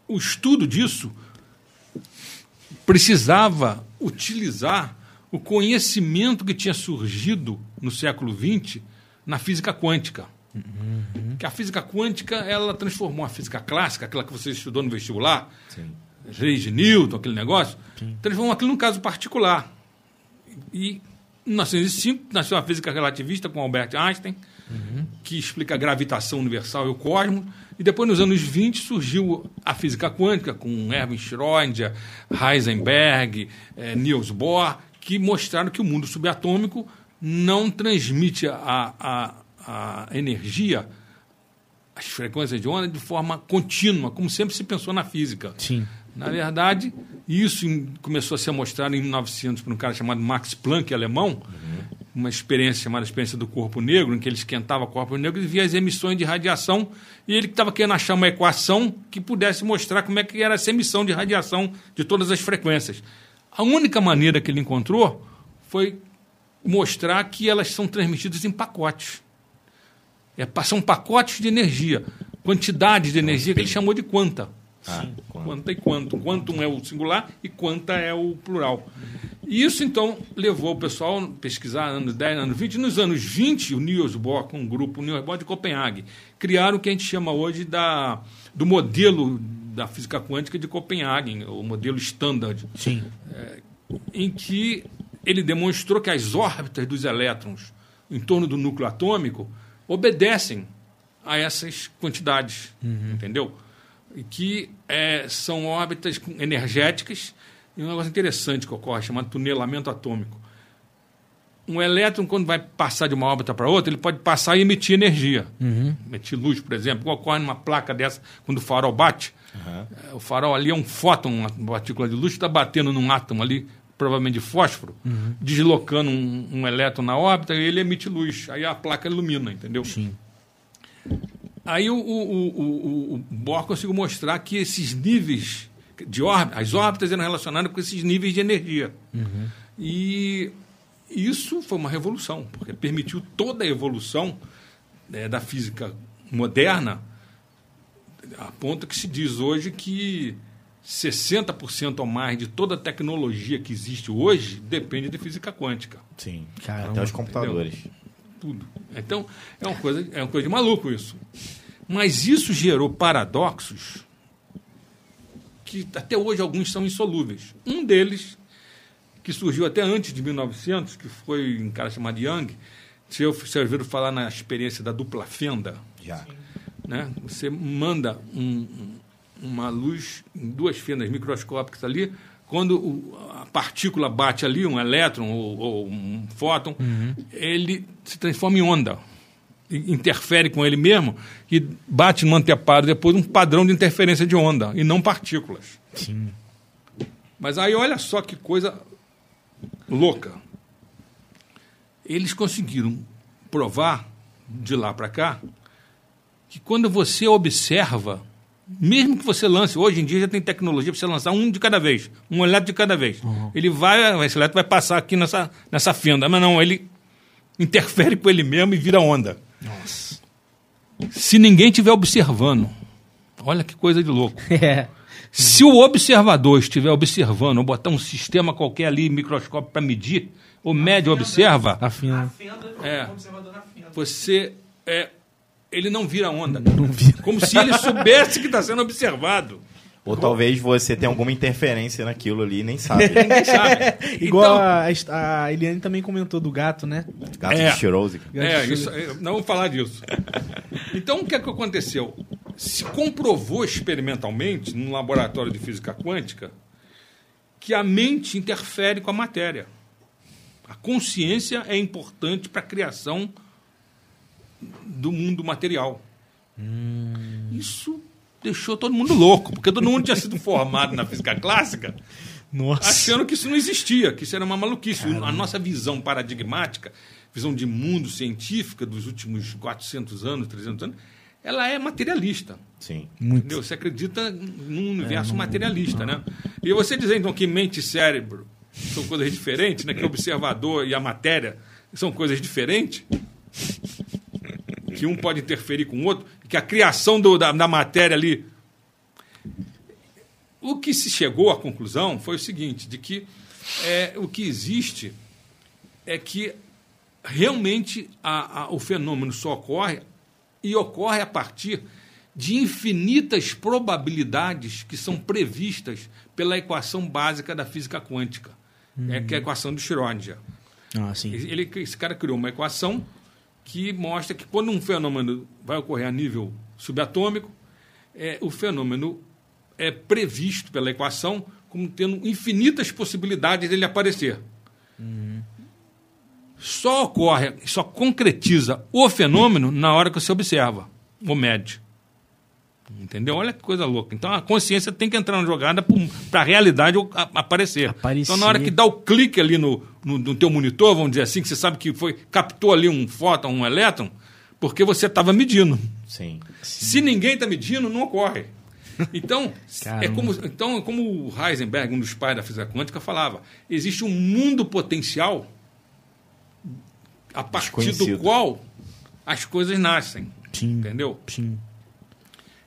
o estudo disso precisava utilizar o conhecimento que tinha surgido no século XX na física quântica. Que a física quântica, ela transformou a física clássica, aquela que você estudou no vestibular, Sim. leis de Newton, aquele negócio, transformou aquilo num caso particular. E em 1905 nasceu a física relativista com Albert Einstein, que explica a gravitação universal e o cosmos. E depois, nos anos 20, surgiu a física quântica com Erwin Schrödinger, Heisenberg, eh, Niels Bohr, que mostraram que o mundo subatômico não transmite a, a, a energia, as frequências de onda, de forma contínua, como sempre se pensou na física. Sim. Na verdade, isso começou a ser mostrado em 1900 por um cara chamado Max Planck, alemão, uma experiência chamada experiência do corpo negro, em que ele esquentava o corpo negro e via as emissões de radiação, e ele estava querendo achar uma equação que pudesse mostrar como é que era essa emissão de radiação de todas as frequências. A única maneira que ele encontrou foi mostrar que elas são transmitidas em pacotes. É, são pacotes de energia, quantidade de energia que ele chamou de quanta. Ah, quando- Quanta e quanto. Quantum é o singular e quanta é o plural. E isso, então, levou o pessoal a pesquisar anos 10, anos 20. Nos anos 20, o Niels Bohr, com um grupo, o Niels Bohr de Copenhague, criaram o que a gente chama hoje da, do modelo da física quântica de Copenhague, o modelo standard Sim. em que ele demonstrou que as órbitas dos elétrons em torno do núcleo atômico obedecem a essas quantidades, entendeu? E que eh, são órbitas energéticas e um negócio interessante que ocorre, chamado tunelamento atômico. Um elétron, quando vai passar de uma órbita para outra, ele pode passar e emitir energia. Emitir luz, por exemplo, igual ocorre numa placa dessa, quando o farol bate. É, O farol ali é um fóton, uma partícula de luz, que está batendo num átomo ali, provavelmente de fósforo, deslocando um, um elétron na órbita e ele emite luz. Aí a placa ilumina, entendeu? Sim. Aí o, o, o, o, Bohr conseguiu mostrar que esses níveis de órbita, as órbitas eram relacionadas com esses níveis de energia. E isso foi uma revolução, porque permitiu toda a evolução né, da física moderna, a ponto que se diz hoje que 60% ou mais de toda a tecnologia que existe hoje depende de física quântica Sim. Caramba, Até os computadores. tudo. Então, é uma coisa, é uma coisa de maluco isso. Mas isso gerou paradoxos que até hoje alguns são insolúveis. Um deles, que surgiu até antes de 1900, que foi um cara chamado Young, se eu vocês ouviram falar na experiência da dupla fenda, Já. né? Você manda um- um- uma luz em duas fendas microscópicas ali, quando o- a partícula bate ali, um elétron ou, ou um fóton, ele se transforma em onda. E Interfere com ele mesmo e bate no anteparo depois um padrão de interferência de onda, e não partículas. Sim. Mas aí olha só que coisa louca. Eles conseguiram provar de lá para cá que quando você observa, mesmo que você lance, hoje em dia já tem tecnologia para você lançar um de cada vez, um elétron de cada vez. Ele vai, esse elétron vai passar aqui nessa, nessa fenda, mas não, ele interfere com ele mesmo e vira onda. Nossa. Se ninguém estiver observando, olha que coisa de louco. É. Se o observador estiver observando, ou botar um sistema qualquer ali, microscópio para medir, ou mede ou observa, Afina. É. você é, ele não vira onda. Não vira. Como se ele soubesse que está sendo observado. Ou talvez você tenha alguma interferência naquilo ali e nem sabe. Ninguém sabe. Igual Então, a, a Eliane também comentou do gato, né? Gato É. de Chirose. É, isso, não vou falar disso. Então, o que é que aconteceu? Se comprovou experimentalmente, num laboratório de física quântica, que a mente interfere com a matéria. A consciência é importante para a criação do mundo material. Isso deixou todo mundo louco, porque todo mundo tinha sido formado na física clássica Nossa. achando que isso não existia, que isso era uma maluquice. A nossa visão paradigmática, visão de mundo científica dos últimos 400 anos, 300 anos, ela é materialista. Sim. Muito. Entendeu? Você acredita num universo materialista, né? E você dizer, então, que mente e cérebro são coisas diferentes, né? que o observador e a matéria são coisas diferentes, que um pode interferir com o outro, que a criação do- da, da matéria ali. O que se chegou à conclusão foi o seguinte: de que é, o que existe é que realmente a- a- o fenômeno só ocorre e ocorre a partir de infinitas probabilidades que são previstas pela equação básica da física quântica, é que é a equação de Schrödinger. Ah. Ele, esse cara criou uma equação que mostra que quando um fenômeno vai ocorrer a nível subatômico, é, o fenômeno é previsto pela equação como tendo infinitas possibilidades dele aparecer. Só ocorre, só concretiza o fenômeno na hora que você observa, ou mede. Entendeu? Olha que coisa louca. Então a consciência tem que entrar na jogada para a realidade aparecer. Aparecer. Então na hora que dá o clique ali no, no, no teu monitor, vamos dizer assim, que você sabe que foi captou ali um fóton, um elétron, porque você estava medindo. Sim. Se ninguém está medindo, não ocorre. Então, é como, então, é como o Heisenberg, um dos pais da física quântica, falava: existe um mundo potencial a partir do qual as coisas nascem. Sim. Entendeu? Sim.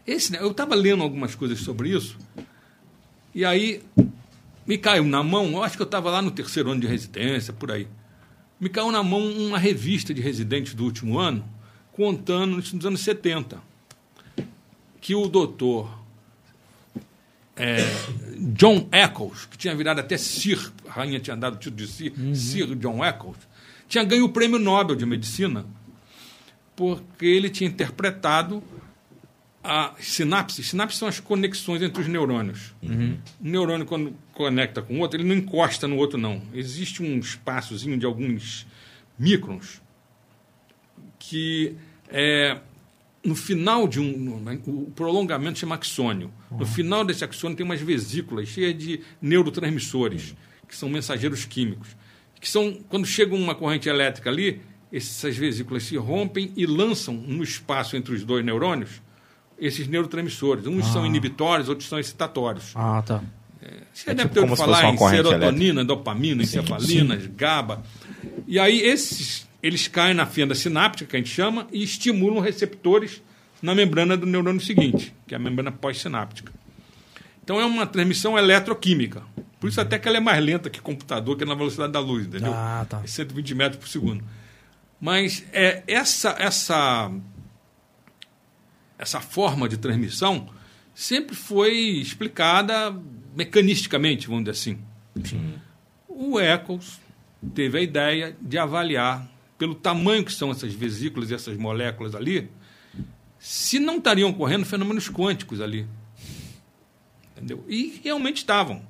Esse, né, eu estava lendo algumas coisas sobre isso, e aí me caiu na mão, eu acho que eu estava lá no terceiro ano de residência, por aí. Me caiu na mão uma revista de residentes do último ano, contando isso nos anos 70, que o doutor é, John Eccles, que tinha virado até Sir, a rainha tinha dado o título de Sir, Sir John Eccles, tinha ganho o prêmio Nobel de Medicina porque ele tinha interpretado a sinapse. Sinapses são as conexões entre os neurônios. Um neurônio, quando conecta com o outro, ele não encosta no outro, não. Existe um espaçozinho de alguns microns que é, no final de um. no- o prolongamento chama axônio. No final desse axônio tem umas vesículas cheias de neurotransmissores, que são mensageiros químicos. Que são, quando chega uma corrente elétrica ali, essas vesículas se rompem e lançam no espaço entre os dois neurônios esses neurotransmissores. Uns são inibitórios, outros são excitatórios. Ah, tá. Você É deve tipo ter ouvido falar em serotonina, dopamina, encefalinas, GABA. E aí esses, eles caem na fenda sináptica, que a gente chama, e estimulam receptores na membrana do neurônio seguinte, que é a membrana pós-sináptica. Então é uma transmissão eletroquímica. Por isso até que ela é mais lenta que computador, que é na velocidade da luz, entendeu? Ah, tá. É 120 metros por segundo. Mas é, essa, essa, essa forma de transmissão sempre foi explicada mecanisticamente, vamos dizer assim. O Eccles teve a ideia de avaliar, pelo tamanho que são essas vesículas e essas moléculas ali, se não estariam ocorrendo fenômenos quânticos ali. Entendeu? E realmente estavam.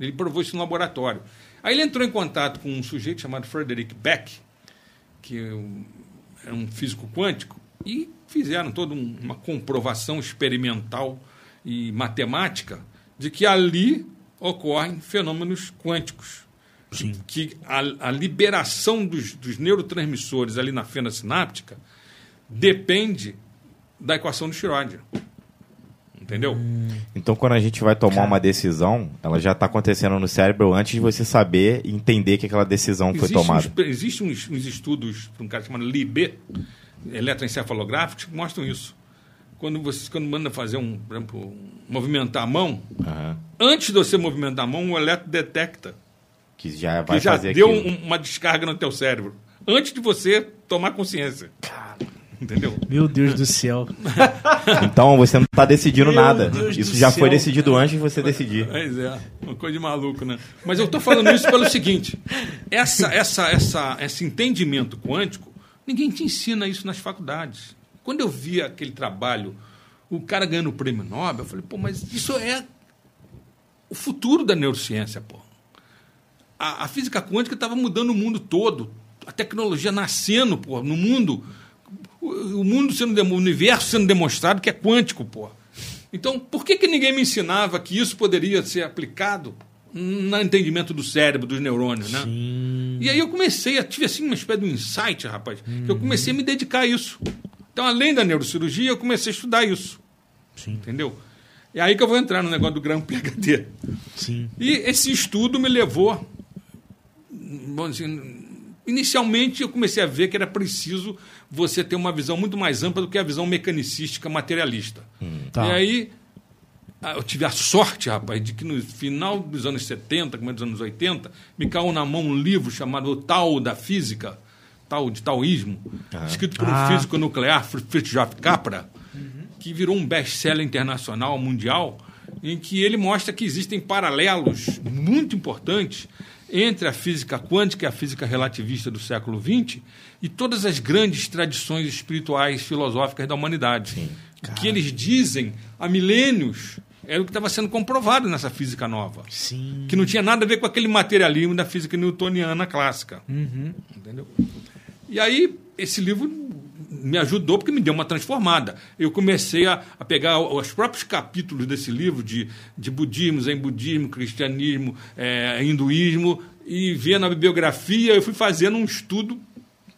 Ele provou isso no laboratório. Aí ele entrou em contato com um sujeito chamado Frederick Beck, que era um físico quântico, e fizeram toda um- uma comprovação experimental e matemática de que ali ocorrem fenômenos quânticos. Sim. Que a, a liberação dos, dos neurotransmissores ali na fenda sináptica depende da equação de Schrödinger. Entendeu? Então, quando a gente vai tomar uma decisão, ela já está acontecendo no cérebro antes de você saber e entender que aquela decisão foi Existem tomada. uns- Existem uns, uns estudos de um cara chamado Libé, eletroencefalográficos, que mostram isso. Quando você quando manda fazer um, por exemplo, movimentar a mão, Aham. antes de você movimentar a mão, o eletro detecta Que já vai que já fazer deu aquilo. um- uma descarga no teu cérebro. Antes de você tomar consciência. Entendeu? Meu Deus do céu. Então, você não está decidindo Meu nada. Deus Isso já céu. foi decidido antes de você decidir. Pois é, uma coisa de maluco, né? Mas eu estou falando isso pelo seguinte: essa, essa, essa, esse entendimento quântico, ninguém te ensina isso nas faculdades. Quando eu vi aquele trabalho, o cara ganhando o prêmio Nobel, eu falei, pô, mas isso é o futuro da neurociência, pô. A, a física quântica estava mudando o mundo todo, a tecnologia nascendo, pô, no mundo, o, o mundo sendo, o universo sendo demonstrado que é quântico, pô. Então, por que, que ninguém me ensinava que isso poderia ser aplicado no entendimento do cérebro, dos neurônios, né? E aí eu comecei, a tive assim uma espécie de um insight, rapaz, que eu comecei a me dedicar a isso. Então, além da neurocirurgia, eu comecei a estudar isso. Sim. Entendeu? É aí que eu vou entrar no negócio do grão PHD. Sim. E esse estudo me levou. Bom, assim, inicialmente eu comecei a ver que era preciso você ter uma visão muito mais ampla do que a visão mecanicística materialista. Tá. E aí eu tive a sorte, rapaz, de que no final dos anos 70, começo dos anos 80, me caiu na mão um livro chamado O Tal da Física, tal, de taoísmo, escrito por um Ah. físico nuclear, Fritjof Capra, que virou um best-seller internacional, mundial, em que ele mostra que existem paralelos muito importantes entre a física quântica e a física relativista do século XX e todas as grandes tradições espirituais filosóficas da humanidade. O que eles dizem há milênios era o que estava sendo comprovado nessa física nova Sim. que não tinha nada a ver com aquele materialismo da física newtoniana clássica. Uhum. Entendeu? E aí, esse livro me ajudou porque me deu uma transformada. Eu comecei a, a pegar os próprios capítulos desse livro de, de budismo, zen budismo, cristianismo, eh, hinduísmo, e ver na bibliografia, eu fui fazendo um estudo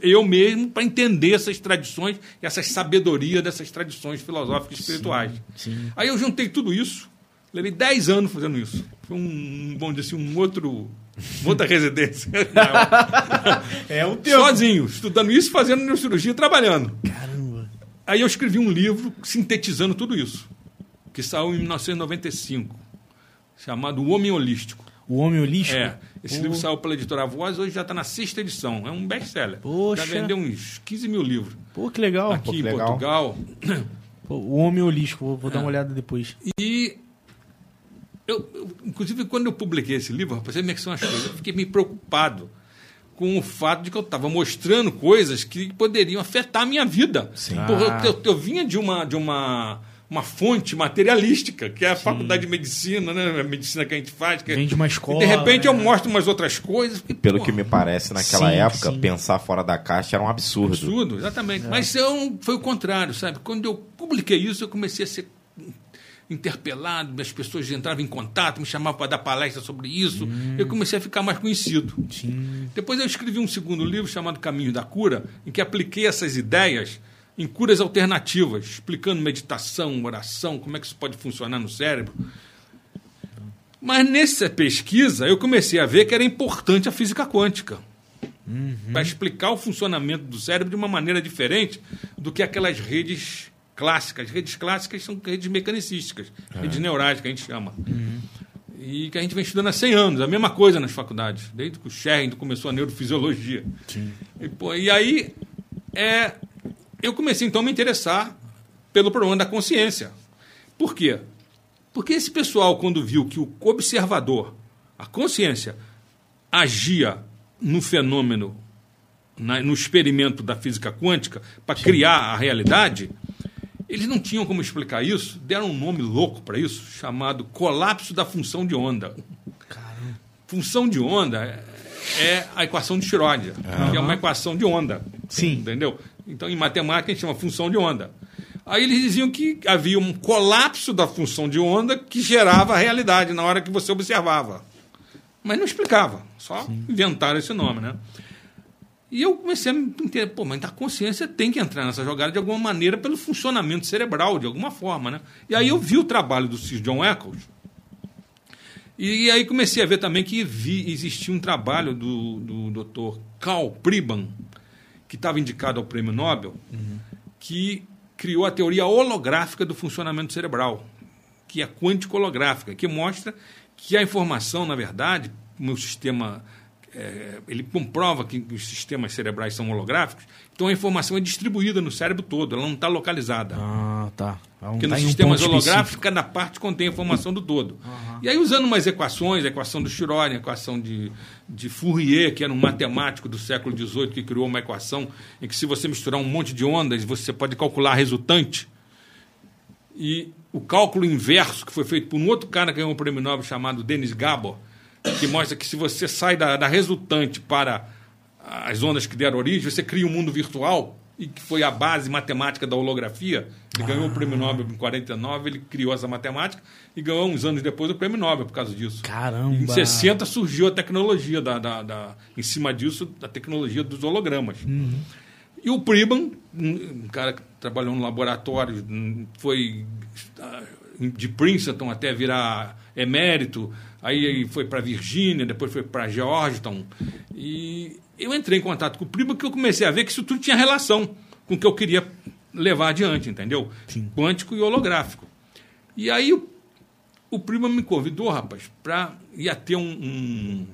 eu mesmo para entender essas tradições, essas sabedorias dessas tradições filosóficas e espirituais. sim. Aí eu juntei tudo isso, levei 10 anos fazendo isso. Foi um, bom dizer assim, um outro, outra residência. É o teu. Sozinho, estudando isso, fazendo neurocirurgia e trabalhando. Caramba. Aí eu escrevi um livro sintetizando tudo isso, que saiu em 1995, chamado O Homem Holístico. O homem holístico? É, esse Pô. livro saiu pela editora Voz, hoje já está na sexta edição. É um best-seller. Poxa. Já vendeu uns 15 mil livros. Pô, que legal. Aqui que em legal. Portugal. Pô, o homem holístico, vou, vou dar É. uma olhada depois. E eu, eu- inclusive, quando eu publiquei esse livro, rapaz, você me que são as coisas, eu fiquei meio preocupado com o fato de que eu estava mostrando coisas que poderiam afetar a minha vida. Sim. Porque eu- Ah. eu, eu vinha de uma de uma uma fonte materialística, que é a faculdade de medicina, né? A medicina que a gente faz. Que... Vem de uma escola, E de repente né? eu mostro umas outras coisas. e, Pelo pô, que me parece, naquela Sim, época, sim. pensar fora da caixa era um absurdo. Absurdo, exatamente. Mas eu, foi o contrário, sabe? Quando eu publiquei isso, eu comecei a ser interpelado, as pessoas entravam em contato, me chamavam para dar palestra sobre isso. Eu comecei a ficar mais conhecido. Sim. Depois eu escrevi um segundo livro chamado Caminho da Cura, em que apliquei essas ideias em curas alternativas, explicando meditação, oração, como é que isso pode funcionar no cérebro. Mas nessa pesquisa eu comecei a ver que era importante a física quântica para explicar o funcionamento do cérebro de uma maneira diferente do que aquelas redes clássicas. Redes clássicas são redes mecanicísticas, redes neurais que a gente chama. E que a gente vem estudando há 100 anos, a mesma coisa nas faculdades, desde que o Sherrington começou a neurofisiologia. Sim. E, pô, e aí é, eu comecei então a me interessar pelo problema da consciência. Por quê? Porque esse pessoal, quando viu que o observador, a consciência, agia no fenômeno, na- no experimento da física quântica, para criar a realidade, eles não tinham como explicar isso, deram um nome louco para isso, chamado colapso da função de onda. Função de onda é- é a equação de Schrödinger, que é uma equação de onda. Sim. Entendeu? Então, em matemática, a gente chama função de onda. Aí eles diziam que havia um colapso da função de onda que gerava a realidade na hora que você observava. Mas não explicava, só inventaram esse nome, né? E eu comecei a me entender, pô, mas a consciência tem que entrar nessa jogada de alguma maneira pelo funcionamento cerebral, de alguma forma, né? E aí eu vi o trabalho do Sir John Eccles, e aí comecei a ver também que vi, existia um trabalho do, do Dr. Carl Pribban, que estava indicado ao Prêmio Nobel, que criou a teoria holográfica do funcionamento cerebral, que é quântico-holográfica, que mostra que a informação, na verdade, no sistema. é, ele comprova que os sistemas cerebrais são holográficos, então a informação é distribuída no cérebro todo, ela não está localizada. Ah, tá. Não Porque tá nos em um sistemas ponto holográficos, específico. cada parte contém a informação do todo. E aí, usando umas equações, a equação do Schrödinger, a equação de, de Fourier, que era um matemático do século XVIII, que criou uma equação em que, se você misturar um monte de ondas, você pode calcular a resultante. E o cálculo inverso, que foi feito por um outro cara que ganhou um prêmio Nobel chamado Denis Gabor, que mostra que se você sai da, da resultante para as ondas que deram origem, você cria um mundo virtual, e que foi a base matemática da holografia. Ele ganhou o prêmio Nobel em 49, ele criou essa matemática e ganhou uns anos depois o prêmio Nobel por causa disso. Caramba. Em 60 surgiu a tecnologia, da, da, da- em cima disso, a tecnologia dos hologramas. E o Priban, um cara que trabalhou no laboratório, foi ah, de Princeton até virar emérito, aí foi para Virgínia, depois foi para Georgetown. E eu entrei em contato com o Priban que eu comecei a ver que isso tudo tinha relação com o que eu queria levar adiante, entendeu? Sim. Quântico e holográfico. E aí o, o Priban me convidou, rapaz, para ia ter um, um,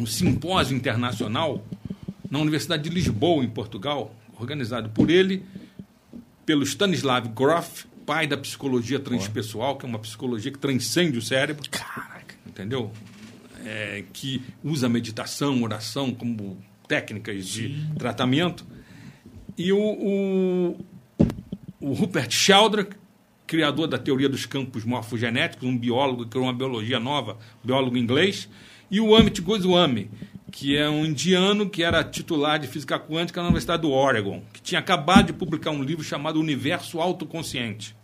um simpósio internacional na Universidade de Lisboa, em Portugal, organizado por ele, pelo Stanislav Grof, pai da psicologia transpessoal, que é uma psicologia que transcende o cérebro. Caraca. Entendeu? É, que usa meditação, oração como técnicas de tratamento. E o, o, o Rupert Sheldrake, criador da teoria dos campos morfogenéticos, um biólogo que criou uma biologia nova, biólogo inglês, e o Amit Goswami, que é um indiano que era titular de física quântica na Universidade do Oregon, que tinha acabado de publicar um livro chamado Universo Autoconsciente.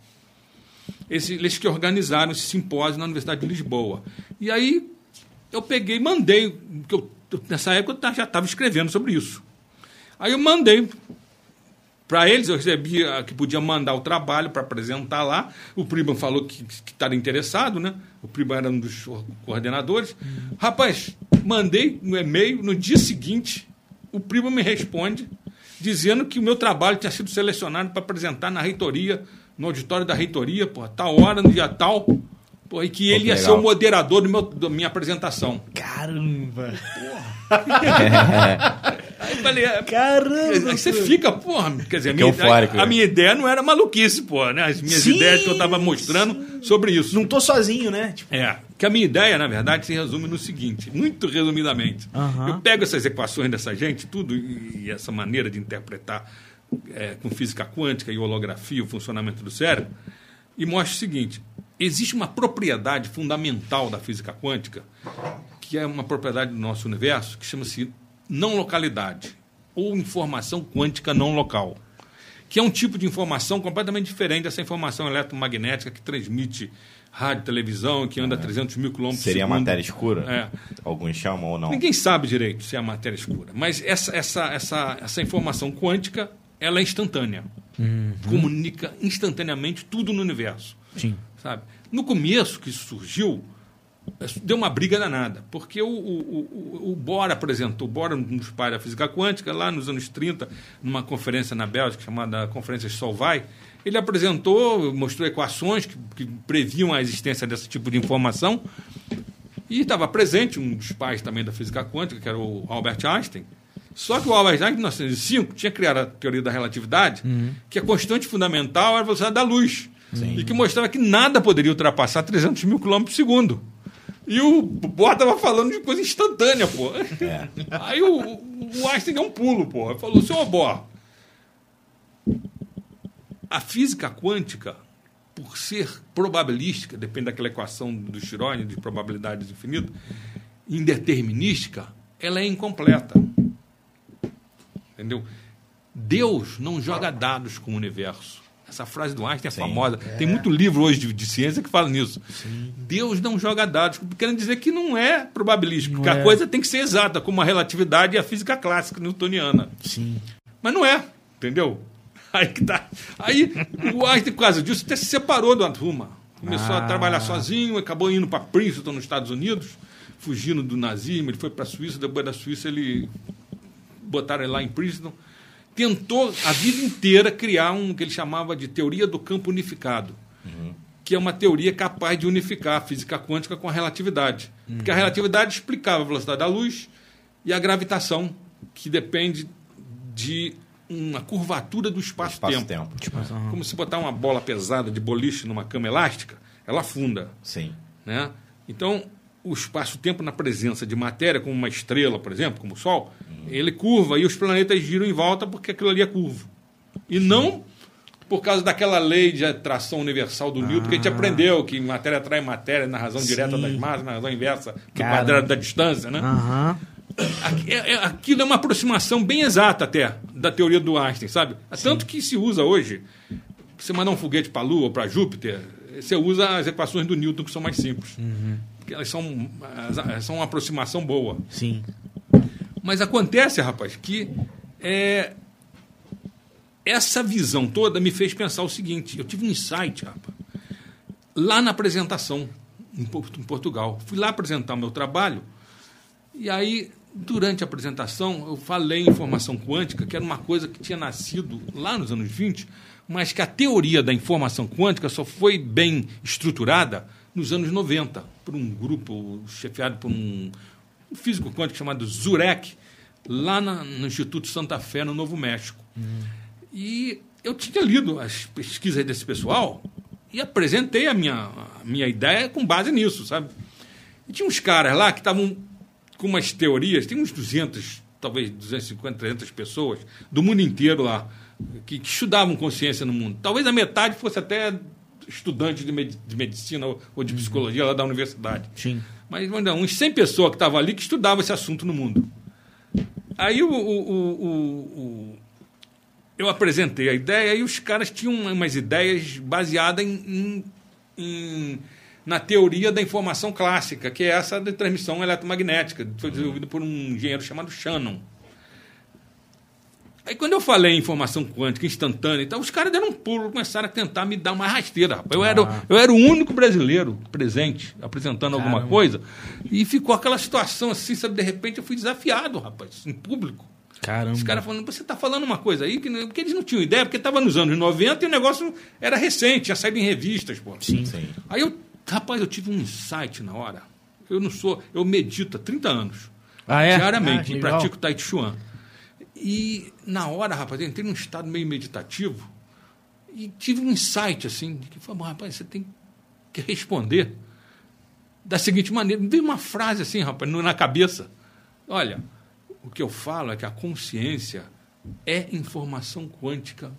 Esse, eles que organizaram esse simpósio na Universidade de Lisboa. E aí eu peguei e mandei, que eu, nessa época eu já estava escrevendo sobre isso. Aí eu mandei para eles, eu recebi que podia mandar o trabalho para apresentar lá. O Prima falou que estava interessado, né? O Prima era um dos coordenadores. Uhum. Rapaz, mandei um e-mail. No dia seguinte, o Prima me responde dizendo que o meu trabalho tinha sido selecionado para apresentar na reitoria, no auditório da reitoria, pô, tal hora, no dia tal. Pô, e que ele ia legal. ser o moderador do meu, da minha apresentação. Caramba! Porra! Aí eu falei, é, caramba! Aí você fica, porra, quer dizer, a minha, a, a minha, ideia não era maluquice, porra, né? As minhas sim, ideias que eu estava mostrando sim. sobre isso. Não tô sozinho, né? Tipo... É. Que a minha ideia, na verdade, se resume no seguinte, muito resumidamente. Uhum. Eu pego essas equações dessa gente, tudo, e, e essa maneira de interpretar é, com física quântica e holografia o funcionamento do cérebro, e mostro o seguinte: existe uma propriedade fundamental da física quântica, que é uma propriedade do nosso universo, que chama-se não localidade, ou informação quântica não local, que é um tipo de informação completamente diferente dessa informação eletromagnética que transmite rádio, televisão, que anda a 300 mil quilômetros Seria segundo. matéria escura? É. Alguns chamam ou não? Ninguém sabe direito se é matéria escura. Mas essa, essa, essa, essa informação quântica ela é instantânea. Uhum. Comunica instantaneamente tudo no universo. Sim. Sabe? No começo que isso surgiu, deu uma briga danada, porque o, o, o, o Bohr apresentou, o Bohr, um dos pais da física quântica, lá nos anos 30, numa conferência na Bélgica chamada Conferência Solvay, ele apresentou, mostrou equações que, que previam a existência desse tipo de informação, e estava presente um dos pais também da física quântica, que era o Albert Einstein, só que o Albert Einstein, em 1905, tinha criado a teoria da relatividade, uhum. que a constante fundamental era a velocidade da luz. Sim. E que mostrava que nada poderia ultrapassar 300 mil quilômetros por segundo. E o Bohr estava falando de coisa instantânea, pô. É. Aí o, o Einstein deu um pulo, pô. Falou, senhor Bohr, a física quântica, por ser probabilística, depende daquela equação do Schrödinger de probabilidades infinitas, indeterminística, ela é incompleta. Entendeu? Deus não joga dados com o universo. Essa frase do Einstein é Sim, famosa. É. Tem muito livro hoje de, de, ciência que fala nisso. Sim. Deus não joga dados, querendo dizer que não é probabilístico, não porque é. a coisa tem que ser exata, como a relatividade e a física clássica newtoniana. Sim. Mas não é, entendeu? Aí que tá. Aí o Einstein, por causa disso, até se separou da turma. Começou ah. a trabalhar sozinho, acabou indo para Princeton, nos Estados Unidos, fugindo do nazismo. Ele foi para a Suíça, depois da Suíça ele botaram ele lá em Princeton, tentou a vida inteira criar um que ele chamava de teoria do campo unificado, uhum. que é uma teoria capaz de unificar a física quântica com a relatividade. Uhum. Porque a relatividade explicava a velocidade da luz e a gravitação, que depende de uma curvatura do espaço-tempo. Espaço tipo, uhum. Como se botar uma bola pesada de boliche numa cama elástica, ela afunda. Sim. Né? Então, o espaço-tempo na presença de matéria, como uma estrela, por exemplo, como o Sol, uhum. ele curva e os planetas giram em volta porque aquilo ali é curvo. E Sim. não por causa daquela lei de atração universal do ah. Newton, que a gente aprendeu que matéria atrai matéria na razão Sim. direta das massas, na razão inversa do Cara. quadrado da distância, né? Uhum. Aquilo é uma aproximação bem exata até da teoria do Einstein, sabe? Sim. Tanto que se usa hoje, você mandar um foguete para a Lua ou para Júpiter, você usa as equações do Newton que são mais simples. Uhum elas são, são uma aproximação boa. Sim. Mas acontece, rapaz, que é, essa visão toda me fez pensar o seguinte: eu tive um insight, rapaz, lá na apresentação em, em Portugal. Fui lá apresentar o meu trabalho e aí durante a apresentação, eu falei em informação quântica, que era uma coisa que tinha nascido lá nos anos 20, mas que a teoria da informação quântica só foi bem estruturada nos anos 90, por um grupo chefiado por um, físico quântico chamado Zurek, lá na, no Instituto Santa Fé, no Novo México. E eu tinha lido as pesquisas desse pessoal e apresentei a minha, a minha ideia com base nisso, sabe? E tinha uns caras lá que estavam com umas teorias, tem uns 200, talvez 250, 300 pessoas do mundo inteiro lá, que, que estudavam consciência no mundo. Talvez a metade fosse até estudante de, med de medicina ou, de psicologia lá da universidade. Sim. Mas não, uns 100 pessoas que estavam ali que estudavam esse assunto no mundo. Aí o, o- o- eu apresentei a ideia e os caras tinham umas ideias baseadas em, em- em- na teoria da informação clássica, que é essa de transmissão eletromagnética, que foi desenvolvida por um engenheiro chamado Shannon. Aí quando eu falei em informação quântica instantânea e tal, os caras deram um pulo, começaram a tentar me dar uma rasteira, rapaz. Eu, era, eu era o único brasileiro presente, apresentando alguma Caramba. coisa, e ficou aquela situação assim, sabe? De repente eu fui desafiado, rapaz, em público. Caramba. Os caras falando, você está falando uma coisa aí, que, porque eles não tinham ideia, porque estava nos anos 90 e o negócio era recente, tinha saído em revistas, pô. Sim. Sim. Aí eu, rapaz, eu tive um insight na hora. Eu não sou, eu medito há 30 anos. Ah, é? Ah, Diariamente, que e pratico Tai Chi Chuan. E na hora, rapaz, eu entrei num estado meio meditativo e tive um insight assim, que falou, rapaz, você tem que responder da seguinte maneira. Me veio uma frase assim, rapaz, na cabeça. Olha, o que eu falo é que a consciência é informação quântica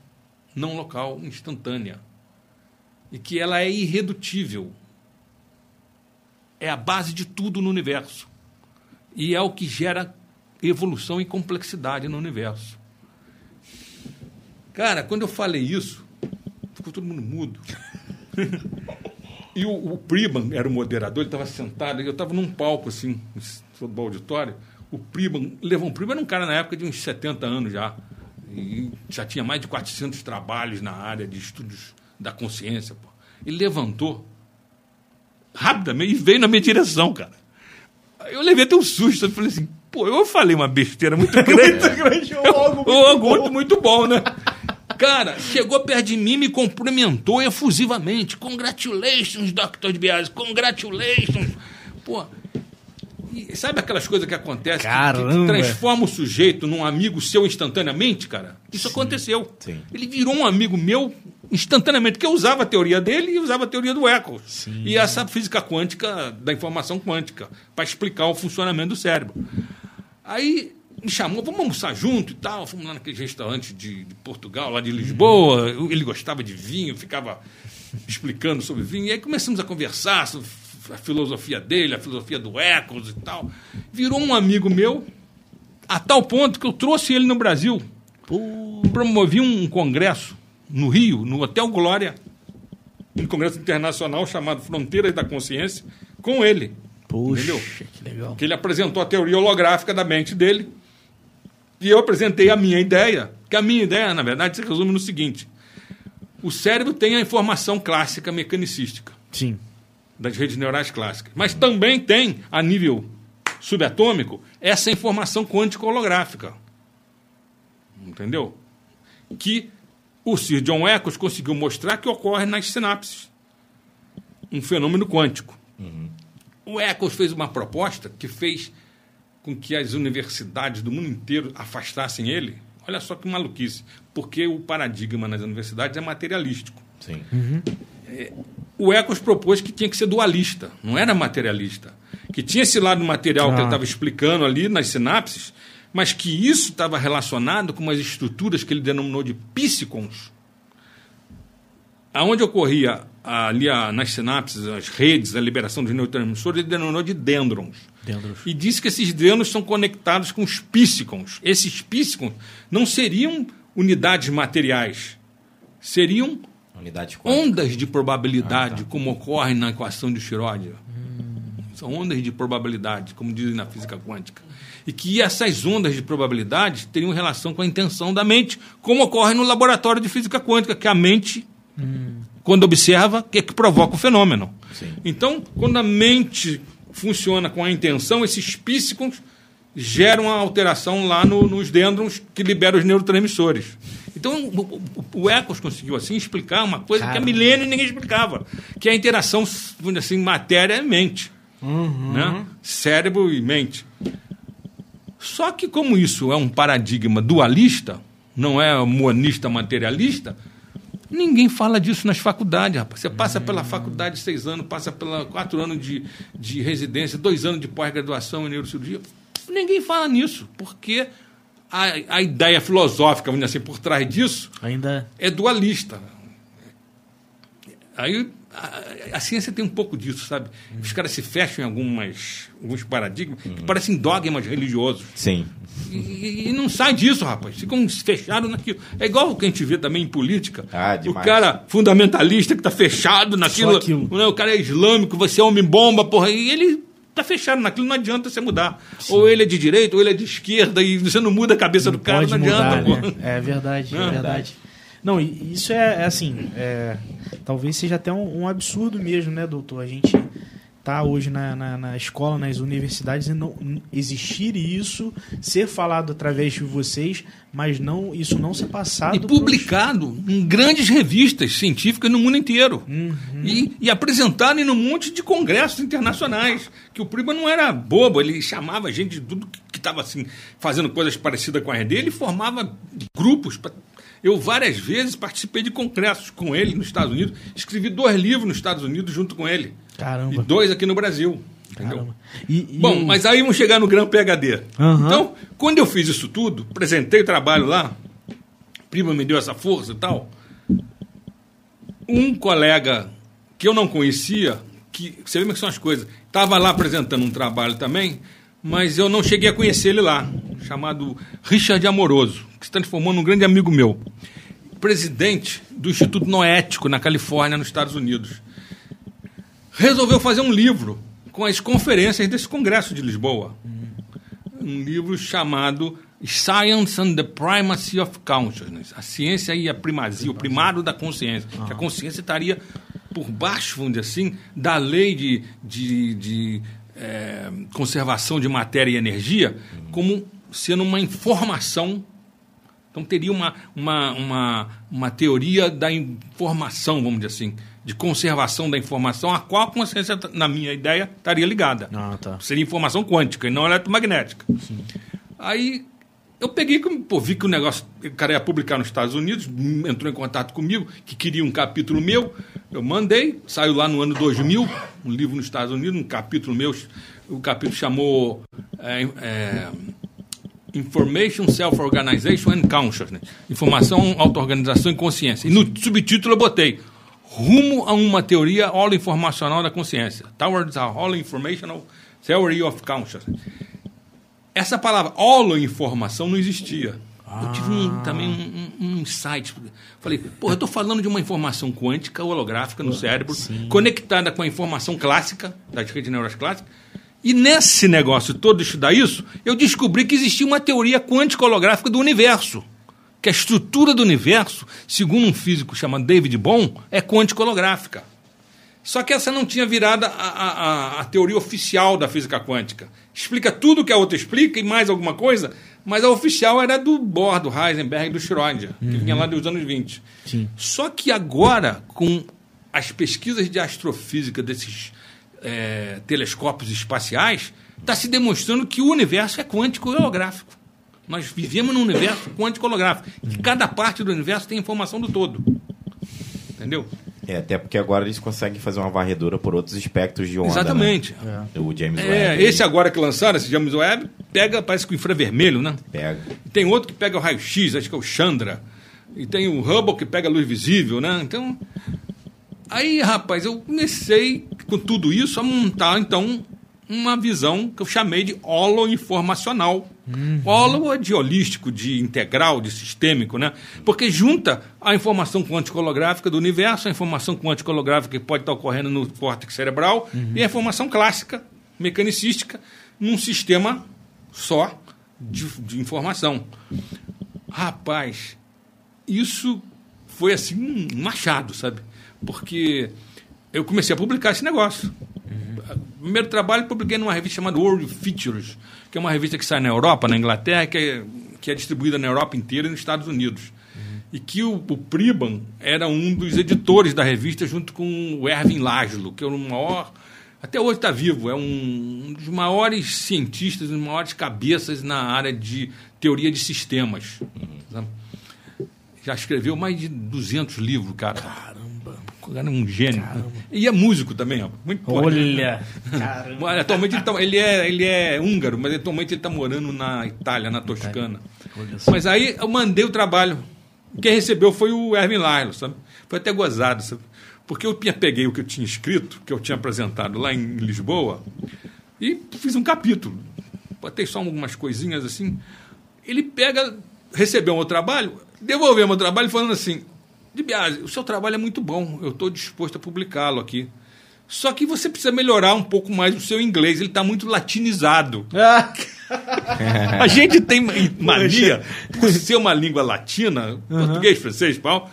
não local, instantânea. E que ela é irredutível. É a base de tudo no universo. E é o que gera evolução e complexidade no universo. Cara, quando eu falei isso, ficou todo mundo mudo. e o, o Priban era o moderador, ele estava sentado, eu estava num palco assim, sobre o auditório. O Priban, Levão Priban era um cara na época de uns 70 anos já. E já tinha mais de 400 trabalhos na área de estudos da consciência. Pô. Ele levantou rapidamente e veio na minha direção, cara. Eu levei até um susto. Eu falei assim, pô, eu falei uma besteira muito grande. grande, ou algo Ou algo muito, muito bom, né? Cara, chegou perto de mim, me cumprimentou efusivamente. Congratulations, Dr. Bias, congratulations. Pô, e sabe aquelas coisas que acontecem que- que, Caramba. transforma o sujeito num amigo seu instantaneamente, cara? Isso aconteceu. Sim. Ele virou um amigo meu instantaneamente, porque eu usava a teoria dele e usava a teoria do Eccles. Sim. E essa física quântica, da informação quântica, para explicar o funcionamento do cérebro. Aí me chamou, vamos almoçar junto e tal. Fomos lá naquele restaurante de, de Portugal, lá de Lisboa. Ele gostava de vinho, ficava explicando sobre vinho. E aí começamos a conversar sobre a filosofia dele, a filosofia do Eccles e tal. Virou um amigo meu, a tal ponto que eu trouxe ele no Brasil. Promovi um congresso no Rio, no Hotel Glória, um congresso internacional chamado Fronteiras da Consciência, com ele. Puxa, Entendeu? que legal. Que ele apresentou a teoria holográfica da mente dele. E eu apresentei a minha ideia, que a minha ideia, na verdade, se resume no seguinte: o cérebro tem a informação clássica mecanicística Sim. das redes neurais clássicas, mas também tem, a nível subatômico, essa informação quântica holográfica. Entendeu? Que o Sir John Eccles conseguiu mostrar que ocorre nas sinapses. Um fenômeno quântico. O Eccles fez uma proposta que fez com que as universidades do mundo inteiro afastassem ele. Olha só que maluquice. Porque o paradigma nas universidades é materialístico. Sim. O Eccles propôs que tinha que ser dualista, não era materialista. Que tinha esse lado material que Ah. ele estava explicando ali nas sinapses, mas que isso estava relacionado com umas estruturas que ele denominou de psicons. Aonde ocorria ali a- nas sinapses, as redes, a liberação dos neurotransmissores, ele denominou de dendrons. E disse que esses dendrons são conectados com os psicons. Esses psicons não seriam unidades materiais, seriam Unidade ondas de probabilidade, como ocorre na equação de Schrödinger. São ondas de probabilidade, como dizem na física quântica. E que essas ondas de probabilidade teriam relação com a intenção da mente, como ocorre no laboratório de física quântica, que a mente, quando observa, que é que provoca o fenômeno. Sim. Então, quando a mente funciona com a intenção, esses psíquicos geram a alteração lá no- nos dendrons que liberam os neurotransmissores. Então, o, o, o Eccles conseguiu assim explicar uma coisa que há milênios ninguém explicava, que é a interação assim, matéria e mente, né? cérebro e mente. Só que, como isso é um paradigma dualista, não é monista materialista, ninguém fala disso nas faculdades, rapaz. Você passa pela faculdade seis anos, passa pela quatro anos de, de residência, dois anos de pós-graduação em neurocirurgia. Ninguém fala nisso, porque a, a ideia filosófica, vamos dizer assim, por trás disso Ainda. é dualista. Aí a, a ciência tem um pouco disso, sabe? Os caras se fecham em algumas, alguns paradigmas que parecem dogmas religiosos. Sim. E, e- não sai disso, rapaz. Ficam fechados naquilo. É igual o que a gente vê também em política. Ah, o cara fundamentalista que está fechado naquilo. aquilo. né, O cara é islâmico, você é homem-bomba, porra. E ele está fechado naquilo, não adianta você mudar. Ou ele é de direita, ou ele é de esquerda, e você não muda a cabeça do cara, não mudar, adianta, porra. né? É verdade, Não, é verdade. Não, isso é, é assim, é, talvez seja até um, um absurdo mesmo, né, doutor? A gente tá hoje na, na, na escola, nas universidades e não existir isso, ser falado através de vocês, mas não isso não ser passado E publicado em grandes revistas científicas no mundo inteiro. Uhum. E, e apresentado em um monte de congressos internacionais. Que o Priba não era bobo, ele chamava gente de tudo que estava assim, fazendo coisas parecidas com as dele e formava grupos. pra- Eu várias vezes participei de congressos com ele nos Estados Unidos, escrevi dois livros nos Estados Unidos junto com ele. Caramba. E dois aqui no Brasil. Entendeu? E, e Bom, mas aí vamos chegar no Gran PHD. Aham. Então, quando eu fiz isso tudo, apresentei o trabalho lá, prima me deu essa força e tal. Um colega que eu não conhecia, que você vê como são as coisas, estava lá apresentando um trabalho também, mas eu não cheguei a conhecer ele lá, chamado Richard Amoroso, que se transformou num grande amigo meu, presidente do Instituto Noético na Califórnia, nos Estados Unidos resolveu fazer um livro com as conferências desse congresso de Lisboa. Um livro chamado Science and the Primacy of Consciousness. A ciência e a primazia, o primado da consciência. Que a consciência estaria por baixo, vamos dizer assim, da lei de, de, de, eh, conservação de matéria e energia, como sendo uma informação então teria uma, uma, uma, uma teoria da informação, vamos dizer assim, de conservação da informação, a qual a consciência, na minha ideia, estaria ligada. Ah, tá. Seria informação quântica e não eletromagnética. Aí eu peguei, pô, vi que o negócio, o cara ia publicar nos Estados Unidos, entrou em contato comigo, que queria um capítulo meu, eu mandei, saiu lá no ano 2000, um livro nos Estados Unidos, um capítulo meu, o capítulo chamou é, é, Information, Self-Organization and Consciousness. Informação, auto-organização e consciência. E no subtítulo eu botei Rumo a uma teoria holo-informacional da consciência. Towards a holo-informational theory of consciousness. Essa palavra holo-informação não existia. Eu tive um- também um, um- um insight. Falei, pô, eu estou falando de uma informação quântica holográfica no cérebro, conectada com a informação clássica, das redes neurais clássicas. E nesse negócio todo, de estudar isso, eu descobri que existia uma teoria quântica holográfica do universo. Que a estrutura do universo, segundo um físico chamado David Bohm, é quântica holográfica. Só que essa não tinha virado a, a- a- teoria oficial da física quântica. Explica tudo que a outra explica e mais alguma coisa, mas a oficial era do Bohr, do Heisenberg e do Schrödinger, que vinha lá dos anos 20. Sim. Só que agora, com as pesquisas de astrofísica desses eh, telescópios espaciais, está se demonstrando que o universo é quântico holográfico. Nós vivemos num universo quântico holográfico. E cada parte do universo tem informação do todo. Entendeu? É, até porque agora eles conseguem fazer uma varredura por outros espectros de onda. Exatamente. Né? O James É, Webb. esse agora que lançaram, esse James Webb, pega, parece que o infravermelho, né? Pega. E tem outro que pega o raio-x, acho que é o Chandra. E tem o Hubble que pega a luz visível, né? Então. Aí, rapaz, eu comecei com tudo isso a montar, então, uma visão que eu chamei de holo-informacional. Holo é de holístico, de integral, de sistêmico, né? Porque junta a informação quântica holográfica do universo, a informação quântica holográfica que pode estar ocorrendo no córtex cerebral e a informação clássica, mecanicística, num sistema só de, de informação. Rapaz, isso foi assim um machado, sabe? Porque eu comecei a publicar esse negócio. O primeiro trabalho eu publiquei numa revista chamada World Features, que é uma revista que sai na Europa, na Inglaterra, que é, que é distribuída na Europa inteira e nos Estados Unidos. E que o, o Priban era um dos editores da revista, junto com o Erwin Laszlo, que é o maior Até hoje está vivo, é um, um dos maiores cientistas, um dos maiores cabeças na área de teoria de sistemas. Sabe? Já escreveu mais de 200 livros, cara. Caramba. O cara é um gênio. E é músico também, ó. Muito porra. Olha. Caramba. Mas, Atualmente ele, tá- ele é, ele é húngaro, mas atualmente ele está morando na Itália, na Toscana. Só. Mas aí eu mandei o trabalho. Quem recebeu foi o Erwin Lyle, sabe? Foi até gozado, sabe? Porque eu peguei o que eu tinha escrito, que eu tinha apresentado lá em Lisboa, e fiz um capítulo. Botei só algumas coisinhas assim. Ele pega, recebeu o meu trabalho, devolveu o meu trabalho falando assim: De Biase, o seu trabalho é muito bom, eu estou disposto a publicá-lo aqui. Só que você precisa melhorar um pouco mais o seu inglês, ele está muito latinizado. Ah, A gente tem mania, por ser uma língua latina, português, francês, pau,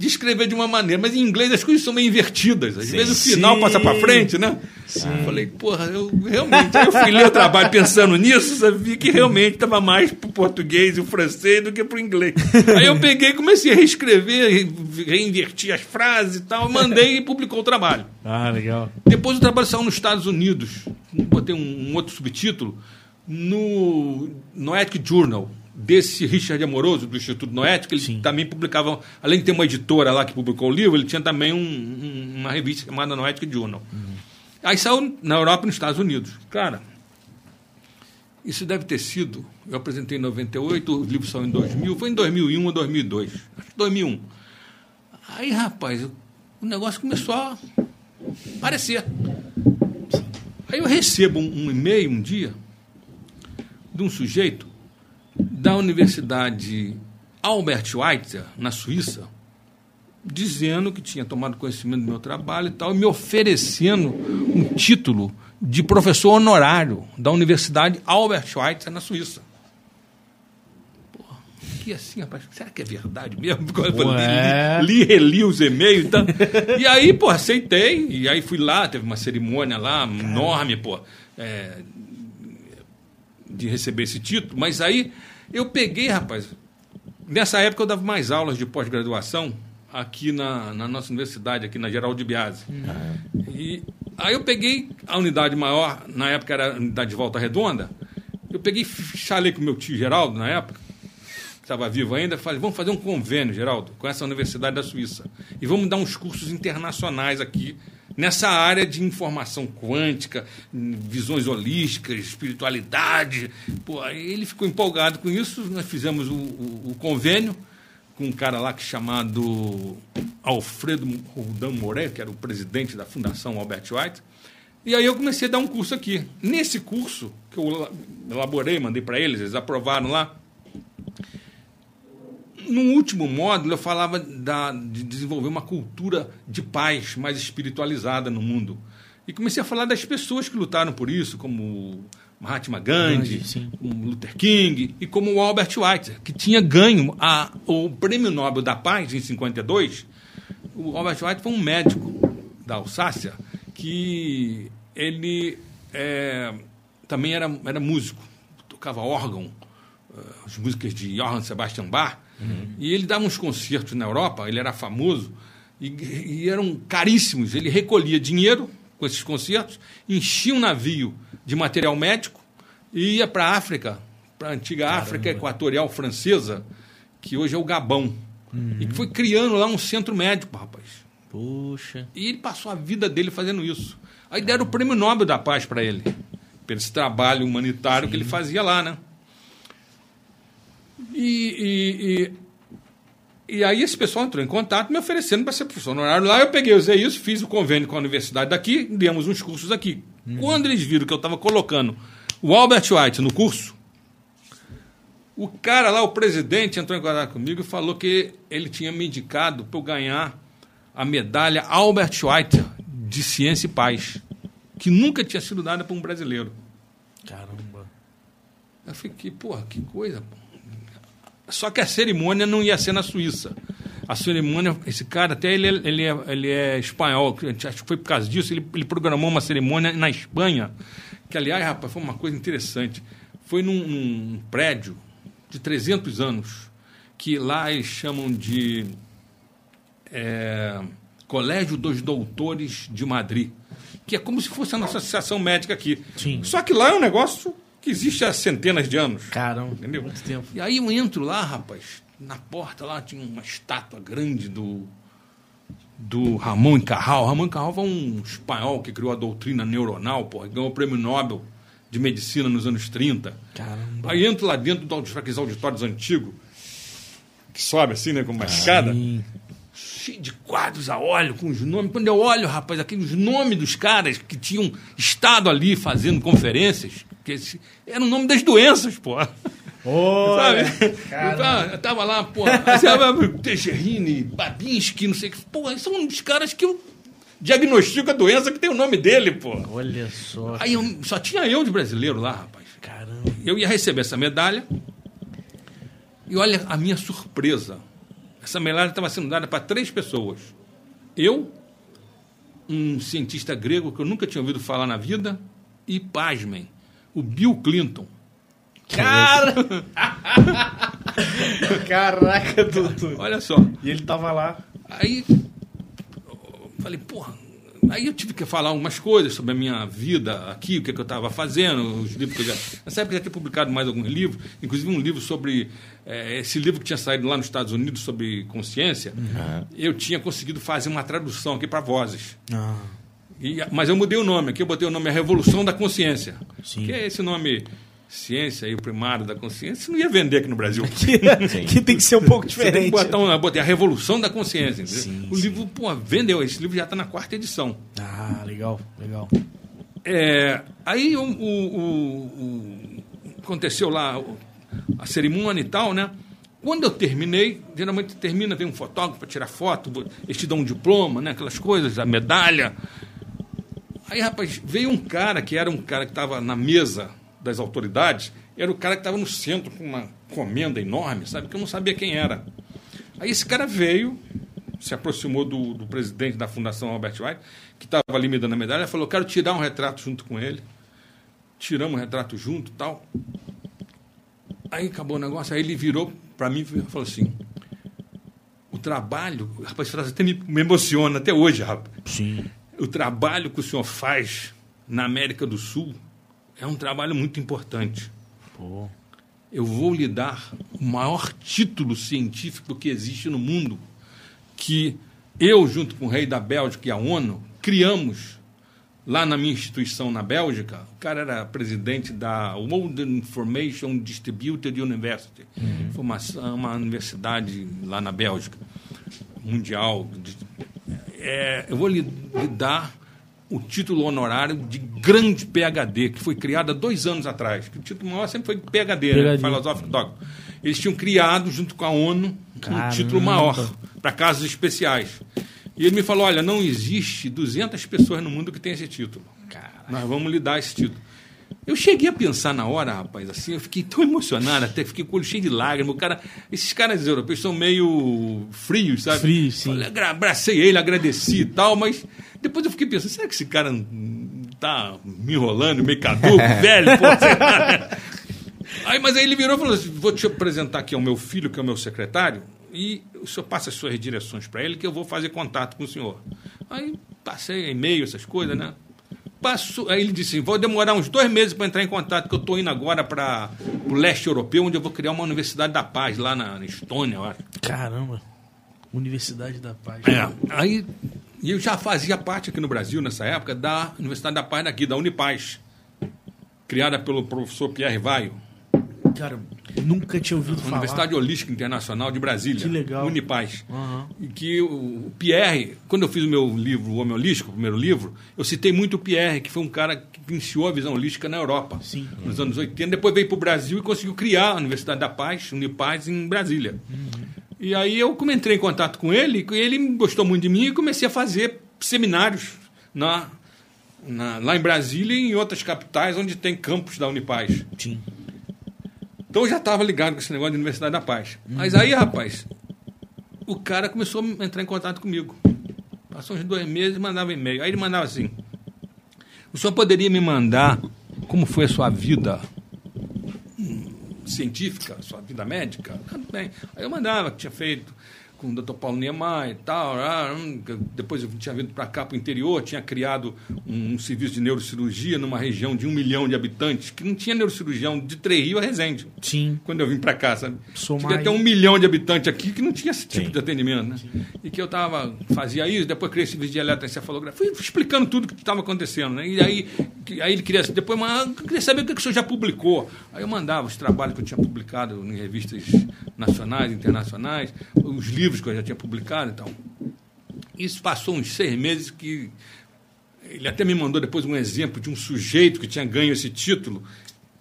de escrever de uma maneira, mas em inglês as coisas são meio invertidas. Às vezes o final Sim. passa para frente, né? Eu falei, porra, eu realmente. Aí eu fui ler o trabalho pensando nisso, sabia que realmente estava mais pro português e o francês do que pro inglês. Aí eu peguei e comecei a reescrever, re- reinverti as frases e tal, mandei e publicou o trabalho. ah, legal. Depois o trabalho saiu nos Estados Unidos. Botei um, um outro subtítulo no Noetic Journal, desse Richard Amoroso, do Instituto Noetic. Ele Sim. também publicava, além de ter uma editora lá que publicou o livro, ele tinha também um- um- uma revista chamada Noetic Journal. Aí saiu na Europa e nos Estados Unidos. Cara, isso deve ter sido. Eu apresentei em 98, o livro saiu em 2000, foi em 2001 ou 2002. Acho que 2001. Aí, rapaz, o negócio começou a aparecer. Aí eu recebo um, um e-mail um dia de um sujeito da Universidade Albert Schweitzer, na Suíça, dizendo que tinha tomado conhecimento do meu trabalho e tal, e me oferecendo um título de professor honorário da Universidade Albert Schweitzer, na Suíça. Porra, que assim, rapaz, será que é verdade mesmo? Porque eu Pô, li, li, reli os e-mails e tal. E aí, pô, aceitei, e aí fui lá, teve uma cerimônia lá, enorme, pô, é, de receber esse título, mas aí eu peguei, rapaz, nessa época eu dava mais aulas de pós-graduação aqui na, na nossa universidade, aqui na Geraldo de Biase. E aí eu peguei a unidade maior, na época era a unidade de Volta Redonda, eu peguei, falei com meu tio Geraldo, na época, que estava vivo ainda, falei, vamos fazer um convênio, Geraldo, com essa Universidade da Suíça. E vamos dar uns cursos internacionais aqui, nessa área de informação quântica, visões holísticas, espiritualidade. Pô, ele ficou empolgado com isso, nós fizemos o, o- o convênio com um cara lá que chamado Alfredo Roldan Moreira, que era o presidente da Fundação Albert White. E aí eu comecei a dar um curso aqui. Nesse curso, que eu ela- elaborei, mandei para eles, eles aprovaram lá, no último módulo, eu falava da- de desenvolver uma cultura de paz mais espiritualizada no mundo. E comecei a falar das pessoas que lutaram por isso, como Mahatma Gandhi, Gandhi, como Luther King e como o Albert Schweitzer, que tinha ganho a- o Prêmio Nobel da Paz em 52. O Albert Schweitzer foi um médico da Alsácia que ele é, também era, era músico, tocava órgão, eh, as músicas de Johann Sebastian Bach, e ele dava uns concertos na Europa, ele era famoso, e, e eram caríssimos. Ele recolhia dinheiro com esses concertos, enchia um navio de material médico e ia para a África, para a antiga África Equatorial Francesa, que hoje é o Gabão, e que foi criando lá um centro médico, rapaz. Puxa. E ele passou a vida dele fazendo isso. Aí deram o prêmio Nobel da Paz para ele, por esse trabalho humanitário que ele fazia lá, né? E, e, e, e aí esse pessoal entrou em contato me oferecendo para ser professor honorário lá. Eu peguei, usei isso, fiz o convênio com a universidade daqui, demos uns cursos aqui. Quando eles viram que eu estava colocando o Albert White no curso, o cara lá, o presidente, entrou em contato comigo e falou que ele tinha me indicado para eu ganhar a medalha Albert Schweitzer de Ciência e Paz, que nunca tinha sido dada para um brasileiro. Caramba. Eu fiquei, porra, que coisa. pô. Só que a cerimônia não ia ser na Suíça. A cerimônia, esse cara, até ele, é- ele, é, ele é espanhol, acho que foi por causa disso, ele, ele programou uma cerimônia na Espanha, que, aliás, rapaz, foi uma coisa interessante. Foi num, num prédio de 300 anos, que lá eles chamam de é, Colégio dos Doutores de Madrid. Que é como se fosse a nossa associação médica aqui. Sim. Só que lá é um negócio que existe há centenas de anos. Caramba, Entendeu? muito tempo. E aí eu entro lá, rapaz, na porta lá tinha uma estátua grande do do Ramon Carral. Ramon Carral foi um espanhol que criou a doutrina neuronal, porra, ganhou o prêmio Nobel de medicina nos anos 30. Caramba. Aí entro lá dentro do- daqueles auditórios antigos, que sobe assim, né, com uma escada, Sim. cheio de quadros a óleo, com os nomes. Quando eu olho, rapaz, aqueles nomes dos caras que tinham estado ali fazendo conferências, que esse- era o nome das doenças, pô. Olha, Sabe? cara. Eu tava, eu tava lá, pô, sabe, Techerini, Babinski, não sei o que. Pô, são os caras que eu diagnostico a doença que tem o nome dele, pô. Olha só. Aí eu- só tinha eu de brasileiro lá, rapaz. Caramba. Eu ia receber essa medalha. E olha a minha surpresa. Essa medalha estava sendo dada para três pessoas. Eu, um cientista grego que eu nunca tinha ouvido falar na vida, e, pasmem, o Bill Clinton. Cara! Caraca, doutor. Olha só. E ele tava lá. Aí, eu falei, porra. Aí eu tive que falar algumas coisas sobre a minha vida aqui, o que, que eu estava fazendo, os livros que eu já. Nessa época eu já tinha publicado mais alguns livros, inclusive um livro sobre. eh, esse livro que tinha saído lá nos Estados Unidos sobre consciência, eu tinha conseguido fazer uma tradução aqui para vozes. Ah, E- mas eu mudei o nome, aqui eu botei o nome A Revolução da Consciência. Sim. Que é esse nome, ciência e o primário da consciência, não ia vender aqui no Brasil. que, que tem que ser um pouco Você tem que diferente. botar botei a Revolução da Consciência. Sim, o sim. livro, pô, vendeu. Esse livro já está na quarta edição. Ah, legal, legal. É, aí o, o- o- aconteceu lá a cerimônia e tal, né? Quando eu terminei, geralmente termina, vem um fotógrafo para tirar foto, eles te dão um diploma, né? Aquelas coisas, a medalha. Aí, rapaz, veio um cara que era um cara que estava na mesa das autoridades, era o cara que estava no centro com uma comenda enorme, sabe? Que eu não sabia quem era. Aí esse cara veio, se aproximou do, do presidente da Fundação Albert White, que estava ali me dando a medalha, falou: quero tirar um retrato junto com ele. Tiramos o retrato junto tal. Aí acabou o negócio, aí ele virou para mim e falou assim: o trabalho, rapaz, até me, me emociona até hoje, rapaz. Sim. O trabalho que o senhor faz na América do Sul é um trabalho muito importante. Pô. Eu vou lhe dar o maior título científico que existe no mundo, que eu, junto com o rei da Bélgica e a ONU, criamos lá na minha instituição na Bélgica. O cara era presidente da World Information Distributed University, Informação- uma universidade lá na Bélgica, mundial. É, eu vou lhe, lhe dar o título honorário de grande PhD, que foi criado há dois anos atrás. Que o título maior sempre foi PhD, né? PhD. Philosophic Doctor. Eles tinham criado, junto com a ONU, Caramba. um título maior para casos especiais. E ele me falou: olha, não existe 200 pessoas no mundo que tem esse título. Nós vamos lhe dar esse título. Eu cheguei a pensar na hora, rapaz, assim, eu fiquei tão emocionado, até fiquei com o olho cheio de lágrimas. O cara, esses caras europeus são meio frios, sabe? Frios, sim. Falei, abracei ele, agradeci e tal, mas depois eu fiquei pensando, será que esse cara não tá me enrolando, meio caduco, velho, pô? Aí, mas aí ele virou e falou assim, vou te apresentar aqui ao meu filho, que é o meu secretário, e o senhor passa as suas direções para ele, que eu vou fazer contato com o senhor. Aí passei e-mail, essas coisas, né? Passou, aí ele disse, vou demorar uns dois meses para entrar em contato, que eu estou indo agora para o leste europeu, onde eu vou criar uma Universidade da Paz, lá na, na Estônia, eu acho. Caramba. Universidade da Paz. É, aí eu já fazia parte aqui no Brasil, nessa época, da Universidade da Paz daqui, da Unipaz, criada pelo professor Pierre Vaio, Cara, nunca tinha ouvido falar. Universidade Holística Internacional de Brasília, Que legal. Unipaz. Aham. E que o Pierre, quando eu fiz o meu livro, O Homem Holístico, o primeiro livro, eu citei muito o Pierre, que foi um cara que iniciou a visão holística na Europa, Sim. nos anos 80. Depois veio para o Brasil e conseguiu criar a Universidade da Paz, Unipaz, em Brasília. E aí eu entrei em contato com ele, e ele gostou muito de mim e comecei a fazer seminários na, na- lá em Brasília e em outras capitais onde tem campus da Unipaz. Sim. Então eu já estava ligado com esse negócio de Universidade da Paz. Mas aí, rapaz, o cara começou a entrar em contato comigo. Passou uns dois meses e mandava e-mail. Aí ele mandava assim: O senhor poderia me mandar como foi a sua vida hum, científica, sua vida médica? Tudo bem. Aí eu mandava que tinha feito, com o Dr. Paulo Niemeyer e tal. ah, hum, Depois eu tinha vindo para cá, para o interior, tinha criado um, um serviço de neurocirurgia numa região de um milhão de habitantes, que não tinha neurocirurgião de Três a Resende. Sim. Quando eu vim para cá, sabe? Somar ter aí. um milhão de habitantes aqui que não tinha esse tipo Sim. de atendimento, né? E que eu tava, fazia isso, depois criei esse serviço de eletroencefalografia, fui explicando tudo que estava acontecendo, né? E aí, aí ele queria, depois, mas eu queria saber o que, que o senhor já publicou. Aí eu mandava os trabalhos que eu tinha publicado em revistas nacionais, internacionais, os livros que eu já tinha publicado e tal. Isso passou uns seis meses que ele até me mandou depois um exemplo de um sujeito que tinha ganho esse título,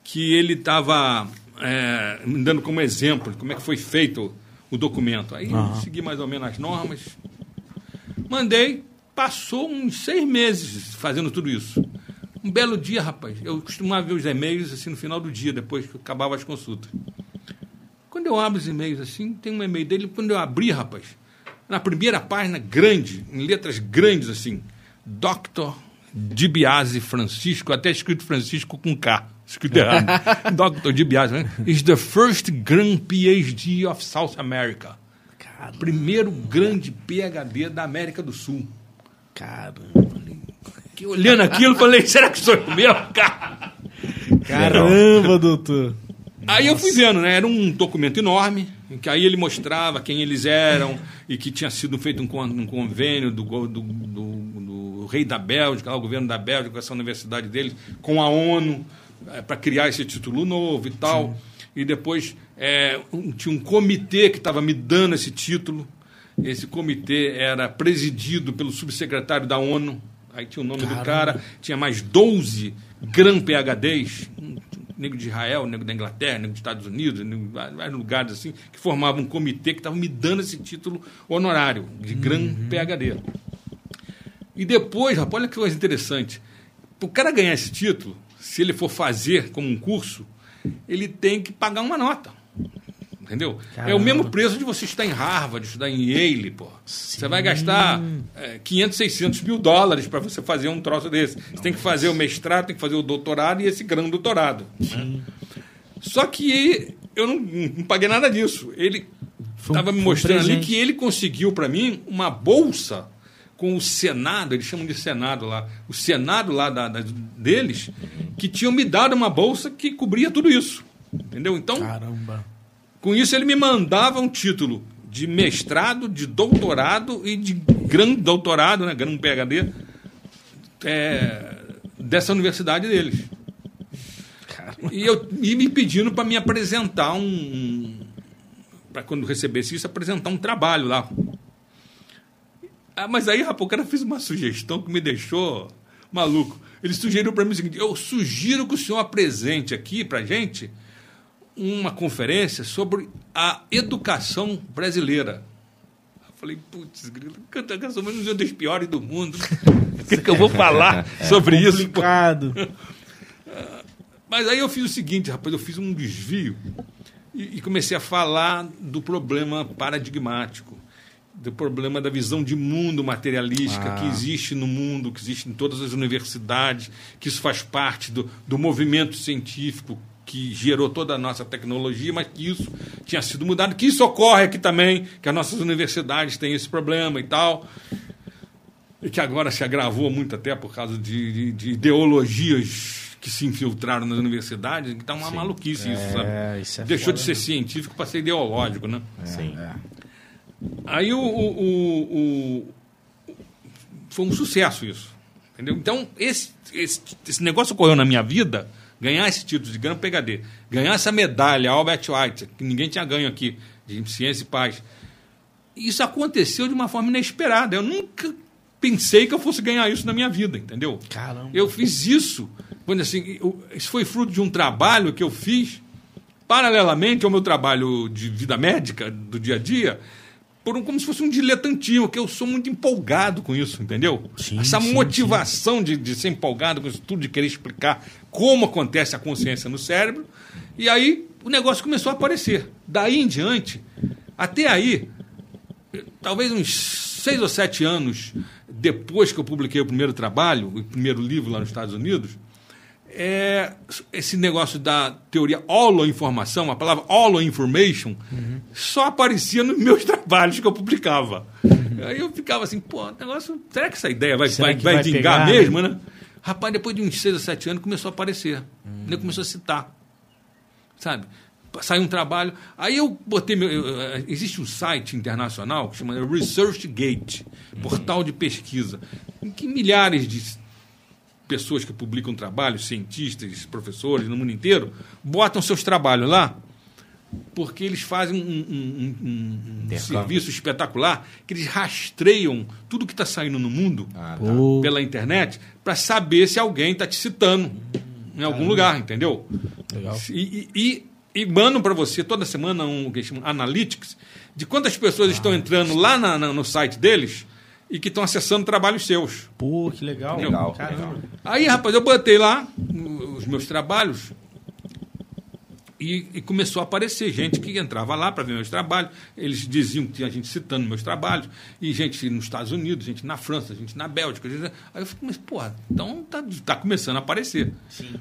que ele estava é, me dando como exemplo como é que foi feito o documento. Aí eu segui mais ou menos as normas, mandei, passou uns seis meses fazendo tudo isso. Um belo dia, rapaz, eu costumava ver os e-mails assim no final do dia, depois que acabava as consultas. Quando eu abro os e-mails assim, tem um e-mail dele, quando eu abri, rapaz, na primeira página, grande, em letras grandes assim, Dr. Dibiase Francisco, até escrito Francisco com K, escrito errado. Dr. Dibiase né? is the first grand PhD of South America. Caramba. Primeiro grande PhD da América do Sul. Caramba. Que olhando aquilo, falei, será que sou eu mesmo, cara? Caramba, doutor. Aí eu fui vendo, né? Era um documento enorme, em que aí ele mostrava quem eles eram e que tinha sido feito um, con- um convênio do, do, do- do rei da Bélgica, o governo da Bélgica, com essa universidade deles, com a ONU, para criar esse título novo e tal. E depois é, um- tinha um comitê que estava me dando esse título. Esse comitê era presidido pelo subsecretário da ONU. Aí tinha o nome do cara, tinha mais 12 gran PHDs, nego de Israel, nego da Inglaterra, nego dos Estados Unidos, nego vários lugares assim, que formavam um comitê que estava me dando esse título honorário de gran PHD. E depois, rapaz, olha que coisa interessante. Para o cara ganhar esse título, se ele for fazer como um curso, ele tem que pagar uma nota. Entendeu? É o Caramba. mesmo preço de você estudar em Harvard, estudar em Yale, pô. Você vai gastar é, 500, 600 mil dólares para você fazer um troço desse. Você tem que fazer o mestrado, tem que fazer o doutorado e esse grande doutorado. né? Só que eu não, não paguei nada disso. Ele estava me mostrando ali que ele conseguiu para mim uma bolsa com o Senado, eles chamam de Senado lá, o Senado lá da- da- deles, que tinham me dado uma bolsa que cobria tudo isso. Entendeu? Então, Caramba. Com isso, ele me mandava um título de mestrado, de doutorado e de grande doutorado, né, grande PhD, é, dessa universidade deles. E, eu, e me pedindo para me apresentar um. um para quando recebesse isso, apresentar um trabalho lá. Ah, mas aí, rapaz, o cara fez uma sugestão que me deixou maluco. Ele sugeriu para mim o seguinte: eu sugiro que o senhor apresente aqui para gente uma conferência sobre a educação brasileira. Eu falei, putz, grilo, eu sou um dos piores do mundo. O que, que eu vou falar sobre isso? pô? Complicado. Mas aí eu fiz o seguinte, rapaz, eu fiz um desvio e, e comecei a falar do problema paradigmático, do problema da visão de mundo materialística que existe no mundo, que existe em todas as universidades, que isso faz parte do, do movimento científico que gerou toda a nossa tecnologia, mas que isso tinha sido mudado, que isso ocorre aqui também, que as nossas universidades têm esse problema e tal e que agora se agravou muito até por causa de, de- de ideologias que se infiltraram nas universidades, então é uma maluquice isso, sabe? isso é Deixou de ser científico para ser ideológico, né? Sim. Aí o, o- o- o- foi um sucesso isso. Entendeu? Então, esse, esse, esse negócio ocorreu na minha vida, ganhar esse título de grande PHD, ganhar essa medalha Albert White, que ninguém tinha ganho aqui, de ciência e paz. Isso aconteceu de uma forma inesperada. Eu nunca pensei que eu fosse ganhar isso na minha vida, entendeu? Caramba. Eu fiz isso, quando assim, eu- isso foi fruto de um trabalho que eu fiz paralelamente ao meu trabalho de vida médica do dia a dia, por um, como se fosse um diletantismo, que eu sou muito empolgado com isso, entendeu? Sim, Essa sim, motivação de, de ser empolgado com isso tudo, de querer explicar como acontece a consciência no cérebro. E aí o negócio começou a aparecer. Daí em diante, até aí, talvez uns seis ou sete anos depois que eu publiquei o primeiro trabalho, o primeiro livro lá nos Estados Unidos, é, esse negócio da teoria holo-informação, a palavra holo-information, uhum. só aparecia nos meus trabalhos que eu publicava. Uhum. Aí eu ficava assim, pô, negócio, será que essa ideia vai, vai, vai, vai, vingar pegar, mesmo, né? né? Rapaz, depois de uns seis ou sete anos começou a aparecer. Uhum. Ele começou a citar. Sabe? Saiu um trabalho. Aí eu botei meu. Eu, existe um site internacional que chama ResearchGate, portal de pesquisa, em que milhares de pessoas que publicam trabalhos, cientistas, professores no mundo inteiro, botam seus trabalhos lá, porque eles fazem um, um, um, um serviço espetacular, que eles rastreiam tudo que está saindo no mundo ah, tá. pela internet para saber se alguém está te citando em algum lugar, entendeu? Legal. E, e, e mandam para você toda semana um que chama Analytics de quantas pessoas ah, estão entrando lá na, na, no site deles e que estão acessando trabalhos seus. Pô, que legal. Legal, legal. Aí, rapaz, eu botei lá os meus trabalhos e, e, começou a aparecer gente que entrava lá para ver meus trabalhos. Eles diziam que tinha gente citando meus trabalhos, e gente nos Estados Unidos, gente na França, gente na Bélgica. Gente... Aí eu fico, mas, porra, então tá, tá começando a aparecer. Sim.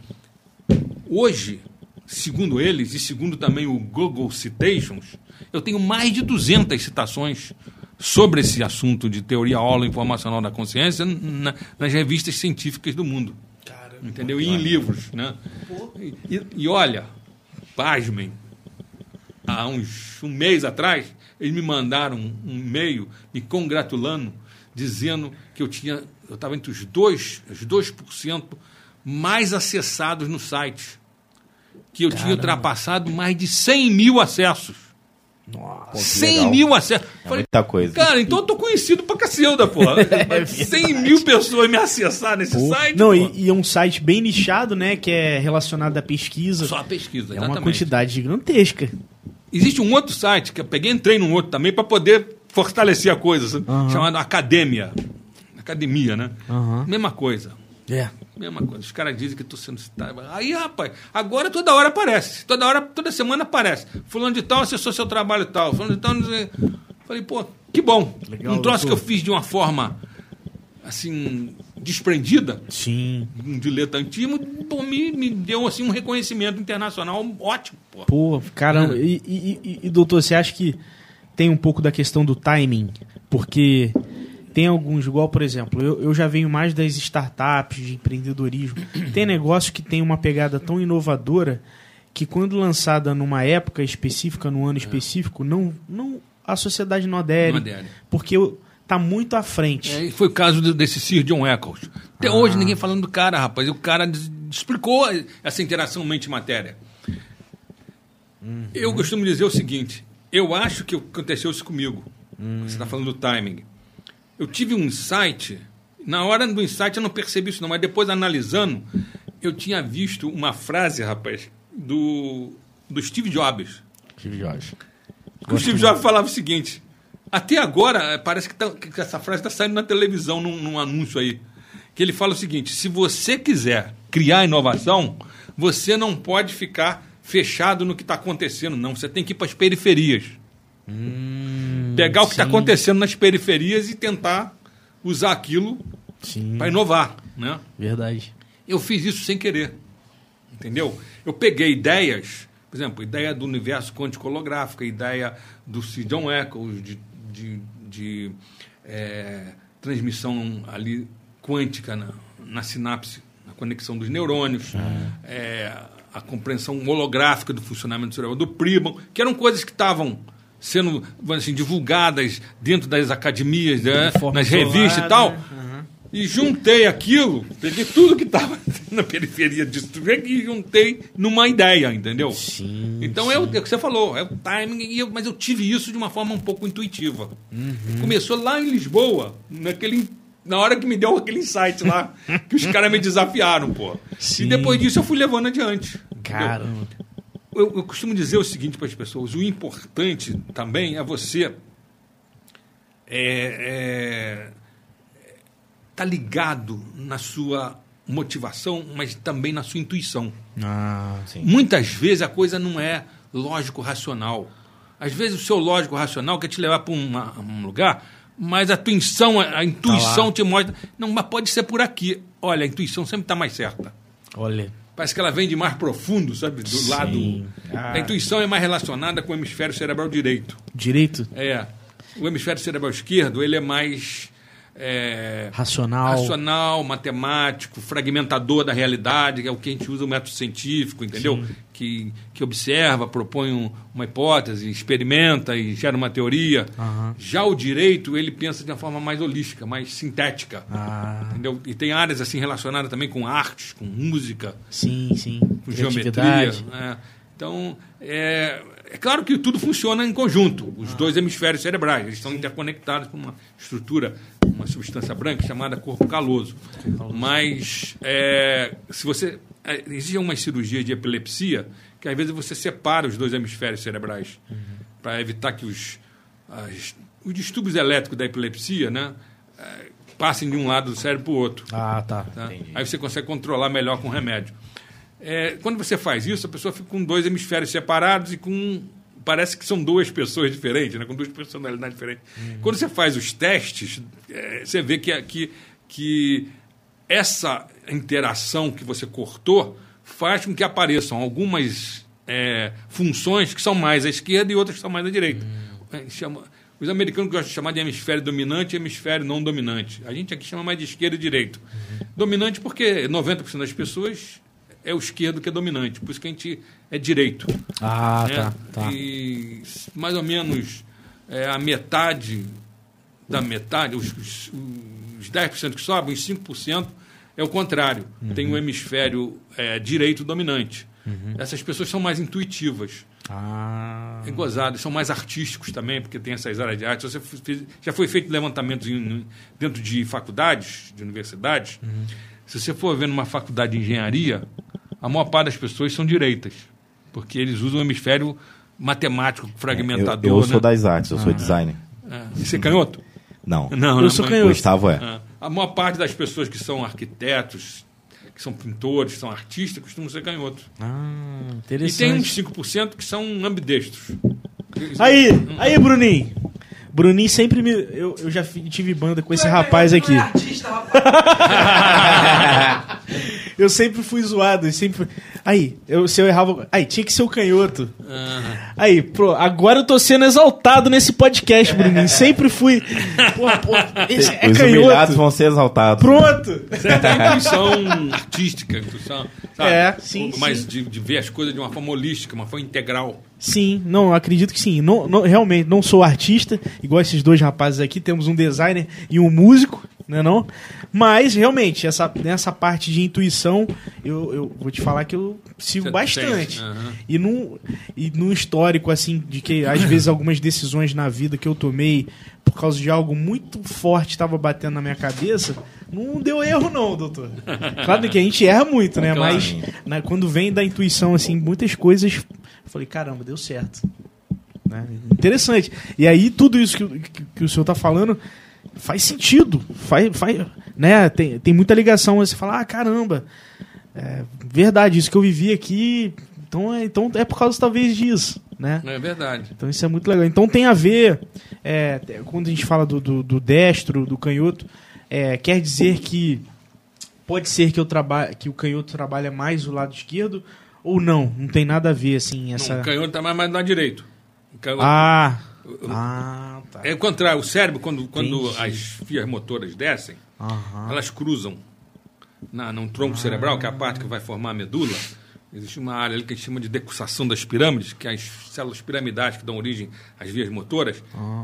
Hoje, segundo eles, e segundo também o Google Citations, eu tenho mais de 200 citações sobre esse assunto de teoria holo-informacional da consciência na, nas revistas científicas do mundo. Caramba, entendeu? E em livros. Né? E, e, olha, pasmem, há uns um mês atrás, eles me mandaram um e-mail me congratulando, dizendo que eu tinha. Eu estava entre os 2%, os 2% mais acessados no site. Que eu Caramba. tinha ultrapassado mais de 100 mil acessos. Nossa, 100 legal. mil acessos. É Falei, muita coisa. Cara, então eu tô conhecido pra cacilda, pô. é 100 mil pessoas me acessar nesse pô. site. Não, e, e, é um site bem nichado, né? Que é relacionado à pesquisa. Só a pesquisa, É uma quantidade gigantesca. Existe um outro site que eu peguei entrei num outro também para poder fortalecer a coisa, uhum. chamado Academia. Academia, né? Uhum. Mesma coisa. É. Mesma coisa. Os caras dizem que estou sendo citado. Aí, rapaz, agora toda hora aparece. Toda hora, toda semana aparece. Fulano de tal acessou seu trabalho e tal. Fulano de tal. Não sei. Falei, pô, que bom. Legal, um troço doutor. que eu fiz de uma forma assim, desprendida. Sim. Um diletantismo, pô, me, me deu assim, um reconhecimento internacional ótimo. Pô, pô caramba. É. E, e, e, doutor, você acha que tem um pouco da questão do timing? Porque tem alguns, igual por exemplo, eu, eu já venho mais das startups, de empreendedorismo. tem negócio que tem uma pegada tão inovadora que quando lançada numa época específica, num ano é. específico, não, não a sociedade não adere. Não adere. Porque está muito à frente. É, foi o caso desse Sir John Eccles. Até ah. hoje ninguém falando do cara, rapaz. E o cara explicou essa interação mente-matéria. Uhum. Eu costumo dizer o seguinte: eu acho que aconteceu isso comigo. Uhum. Você está falando do timing eu tive um insight. Na hora do insight eu não percebi isso, não, mas depois analisando, eu tinha visto uma frase, rapaz, do, do Steve Jobs. Steve Jobs. O Steve Jobs falava o seguinte: até agora, eh, parece que, tá, que essa frase está saindo na televisão, num, num anúncio aí. Que ele fala o seguinte: se você quiser criar inovação, você não pode ficar fechado no que está acontecendo, não. Você tem que ir para as periferias. Hum, Pegar o que está acontecendo nas periferias e tentar usar aquilo para inovar. Né? Verdade. Eu fiz isso sem querer. Entendeu? Eu peguei ideias, por exemplo, ideia do universo quântico holográfico, ideia do C. John Eccles, de, de, de é, transmissão ali quântica na, na, sinapse, na conexão dos neurônios, é. É, a compreensão holográfica do funcionamento cerebral do Pribon, que eram coisas que estavam sendo assim, divulgadas dentro das academias, né? nas revistas e tal. Uhum. E juntei aquilo, peguei tudo que estava na periferia disso e juntei numa ideia, entendeu? Sim, então sim. É, o, é o que você falou, é o timing, mas eu tive isso de uma forma um pouco intuitiva. Uhum. Começou lá em Lisboa, naquele, na hora que me deu aquele insight lá, que os caras me desafiaram, pô. Sim. E depois disso eu fui levando adiante. Caramba eu, eu costumo dizer o seguinte para as pessoas: o importante também é você é, é, tá ligado na sua motivação, mas também na sua intuição. Ah, Muitas vezes a coisa não é lógico-racional. Às vezes o seu lógico-racional quer te levar para um lugar, mas a intuição, a, intuição tá te mostra. Não, mas pode ser por aqui. Olha, a intuição sempre está mais certa. Olha. Parece que ela vem de mais profundo, sabe? Do Sim. lado. Ah. A intuição é mais relacionada com o hemisfério cerebral direito. Direito? É. O hemisfério cerebral esquerdo, ele é mais. É, Racional. racional, matemático, fragmentador da realidade, que é o que a gente usa o método científico, entendeu? Que, que observa, propõe um- uma hipótese, experimenta e gera uma teoria. Aham. Já o direito, ele pensa de uma forma mais holística, mais sintética. Ah, Entendeu? E tem áreas assim relacionadas também com artes, com música, sim, sim. com geometria. Então, é, é claro que tudo funciona em conjunto, os dois hemisférios cerebrais. Eles estão interconectados por uma estrutura, uma substância branca chamada corpo caloso. Mas, é, se você. é, Existem umas cirurgias de epilepsia que às vezes você separa os dois hemisférios cerebrais para evitar que os, as- os distúrbios elétricos da epilepsia né, é, passem de um lado do cérebro para o outro. Ah, tá. Tá? Aí você consegue controlar melhor com remédio. É, quando você faz isso, a pessoa fica com dois hemisférios separados e com. Parece que são duas pessoas diferentes, né? com duas personalidades diferentes. Quando você faz os testes, é, você vê que, que, que essa interação que você cortou faz com que apareçam algumas é, funções que são mais à esquerda e outras que são mais à direita. É, chama- os americanos gostam de chamar de hemisfério dominante e hemisfério não dominante. A gente aqui chama mais de esquerda e direito. Dominante porque 90% das pessoas é o esquerdo que é dominante, por isso que a gente é direito. Ah, né? tá. tá. E mais ou menos é, a metade da metade, os, os, os 10% que sobram, os 5% é o contrário. Tem o hemisfério é, direito dominante. Essas pessoas são mais intuitivas. Ah. É gozado, são mais artísticos também, porque tem essas áreas de arte. Você fez- já foi feito levantamentos em- dentro de faculdades, de universidades. Se você for ver numa faculdade de engenharia, a maior parte das pessoas são direitas, porque eles usam o hemisfério matemático, fragmentador. Eu, eu sou né? das artes, eu sou designer. É. E Você é canhoto? Não. Não, Eu não, sou canhoto. Gustavo é. É. A maior parte das pessoas que são arquitetos, que são pintores, que são artistas, costumam ser canhotos. Ah, E interessante. tem uns 5% que são ambidestros. Aí, aí, Bruninho. Bruninho sempre me. Eu, eu já tive banda com esse rapaz aqui. artista, rapaz. Eu sempre fui zoado. eu Sempre... Aí, eu, se eu errava. Aí, tinha que ser o canhoto. Ah, Aí, pô, agora eu tô sendo exaltado nesse podcast, Bruninho. Sempre fui. Pô, pô, esse é Os humilhados canhoto. vão ser exaltados. Pronto. Você tem intuição artística, intuição, sabe? É, sim, Mas sim. De, de ver as coisas de uma forma holística, uma forma integral. Sim, não, acredito que sim. Não, não- realmente, não sou artista, igual esses dois rapazes aqui. Temos um designer e um músico, né não? Mas, realmente, essa, nessa parte de intuição, eu, eu vou te falar que eu sigo Você bastante. aham. E num, e num histórico, assim, de que às vezes algumas decisões na vida que eu tomei por causa de algo muito forte estava batendo na minha cabeça, não deu erro, não, doutor. Claro que a gente erra muito, né? Claro. Mas quando vem da intuição, assim, muitas coisas, eu falei, caramba, deu certo. Né? Interessante. E aí, tudo isso que, que, que o senhor está falando faz sentido. Faz, faz, né? tem, tem muita ligação. Você fala, ah, caramba, é verdade, isso que eu vivi aqui, então é, então é por causa talvez disso, né? É verdade. Então isso é muito legal. Então tem a ver, é, quando a gente fala do, do, do destro, do canhoto, é, quer dizer que pode ser que, eu traba que o canhoto trabalha mais o lado esquerdo ou não? Não tem nada a ver, assim, essa... Não, o canhoto está mais, mais do lado direito. Canhoto- Ah, ah, tá. É o contrário. O cérebro, quando, quando Entendi. as fias motoras descem, Aham. elas cruzam na, num tronco cerebral, que é a parte que vai formar a medula. Existe uma área ali que a gente chama de decussação das pirâmides, que as células piramidais que dão origem às vias motoras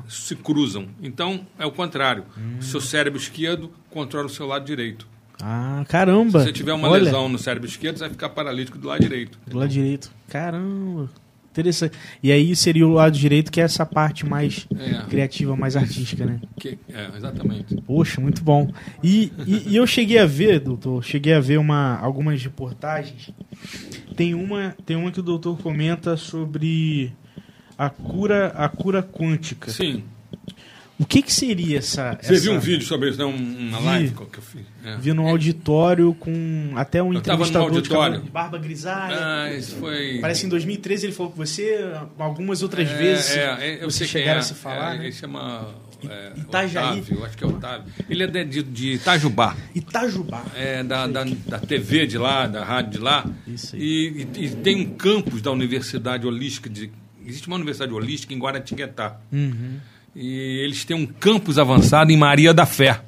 se cruzam. Então, é o contrário. O seu cérebro esquerdo controla o seu lado direito. Ah, caramba. Se você tiver uma Olha, lesão no cérebro esquerdo, você vai ficar paralítico do lado direito. Do lado direito. Caramba. Interessante. E aí seria o lado direito, que é essa parte mais É. criativa, mais artística, né? Que- é, exatamente. Poxa, muito bom. E, e, e eu cheguei a ver, doutor, cheguei a ver uma, algumas reportagens. Tem uma, tem uma que o doutor comenta sobre a cura, a cura quântica. Sim. O que que seria essa... Você essa... viu um vídeo sobre isso, né? Um- uma Vi. live que eu fiz? É. Vi num auditório com até um Eu no entrevistador de auditório. cabelo de barba grisalha. Ah, isso foi. Parece que em 2013 ele falou com você, algumas outras É, vezes é, é, eu sei chegaram é. a se falar, É, né? Ele chama É, Itajaí. Otávio, acho que é Otávio. Ele é de, de, de Itajubá. Itajubá. É, da, da, da TV de lá, da rádio de lá. Isso aí. E, e- e tem um campus da Universidade Holística de. Existe uma universidade holística em Guaratinguetá. Uhum. E eles têm um campus avançado em Maria da Fé,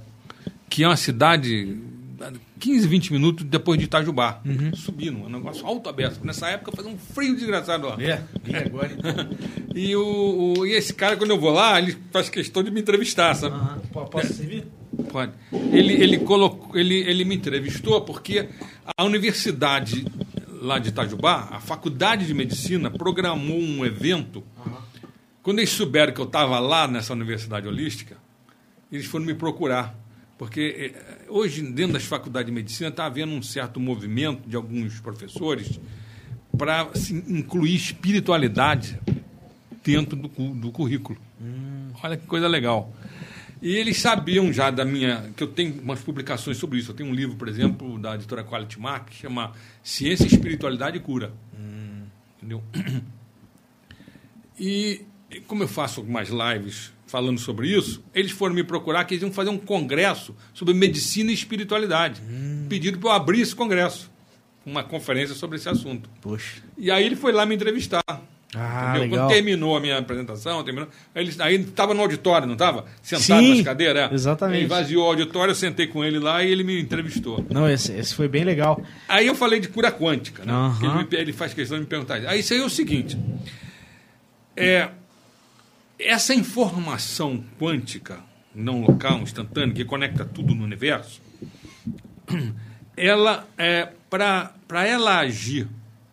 que é uma cidade a 15, 20 minutos depois de Itajubá. Uhum. Subindo, um negócio alto aberto. Nessa época fazia um frio desgraçado lá. É, e agora? E, o, o- e esse cara, quando eu vou lá, ele faz questão de me entrevistar, sabe? Po- Posso servir? Pode. Ele, ele, colocou, ele, ele me entrevistou porque a universidade lá de Itajubá, a faculdade de medicina, programou um evento. Quando eles souberam que eu estava lá nessa universidade holística, eles foram me procurar. Porque eh, hoje, dentro das faculdades de medicina, está havendo um certo movimento de alguns professores para incluir espiritualidade dentro do, do currículo. Olha que coisa legal. E eles sabiam já da minha. que eu tenho umas publicações sobre isso. Eu tenho um livro, por exemplo, da editora Quality Mark, que chama Ciência, Espiritualidade e Cura. Entendeu? E e como eu faço algumas lives falando sobre isso, eles foram me procurar que eles iam fazer um congresso sobre medicina e espiritualidade. Pediram para eu abrir esse congresso. Uma conferência sobre esse assunto. Poxa. E aí ele foi lá me entrevistar. Ah, Entendeu? legal. Quando terminou a minha apresentação, terminou, aí ele estava no auditório, não estava? Sentado Sim, nas cadeiras? é. exatamente. Ele vaziou o auditório, eu sentei com ele lá e ele me entrevistou. Não, esse, esse foi bem legal. Aí eu falei de cura quântica, né? Que Ele, me- ele faz questão de me perguntar. Aí isso aí é o seguinte: é, essa informação quântica, não local, instantânea, que conecta tudo no universo, ela é para ela agir,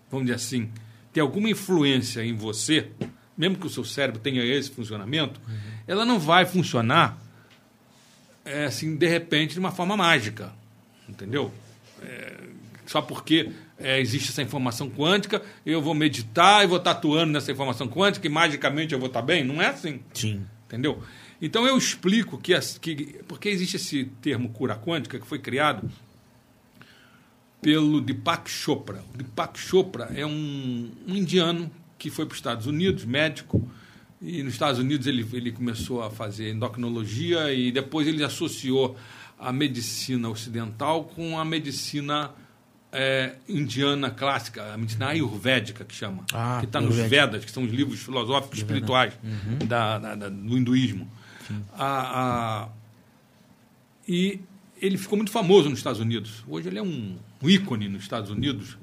vamos dizer assim, ter alguma influência em você, mesmo que o seu cérebro tenha esse funcionamento, ela não vai funcionar é, assim, de repente, de uma forma mágica. Entendeu? É, só porque é, existe essa informação quântica, eu vou meditar e vou estar atuando nessa informação quântica e magicamente eu vou estar bem. Não é assim. Sim. Entendeu? Então eu explico que, as, que porque existe esse termo cura quântica que foi criado pelo Deepak Chopra. O Deepak Chopra é um, um indiano que foi para os Estados Unidos, médico, e nos Estados Unidos ele, ele começou a fazer endocrinologia e depois ele associou a medicina ocidental com a medicina eh, indiana clássica, a medicina ayurvédica que chama, Ah, que está nos. Vedas, que são os livros filosóficos espirituais da, da- da- do hinduísmo. A- a- e ele ficou muito famoso nos Estados Unidos. Hoje ele é um, um ícone nos Estados Unidos.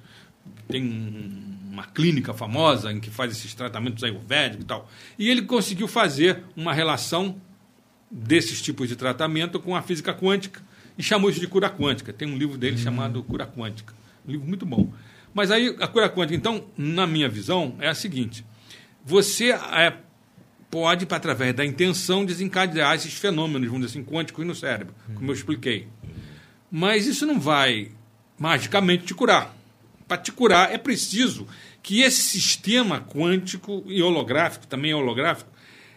Tem um- uma clínica famosa em que faz esses tratamentos ayurvédicos e tal. E ele conseguiu fazer uma relação desses tipos de tratamento com a física quântica e chamou isso de cura quântica. Tem um livro dele chamado Cura Quântica. Um livro muito bom. Mas aí a cura quântica, então, na minha visão, é a seguinte: você é, pode, através da intenção, desencadear esses fenômenos, vamos dizer assim, quânticos no cérebro, como eu expliquei. Mas isso não vai magicamente te curar. Para te curar, é preciso que esse sistema quântico e holográfico, também é holográfico,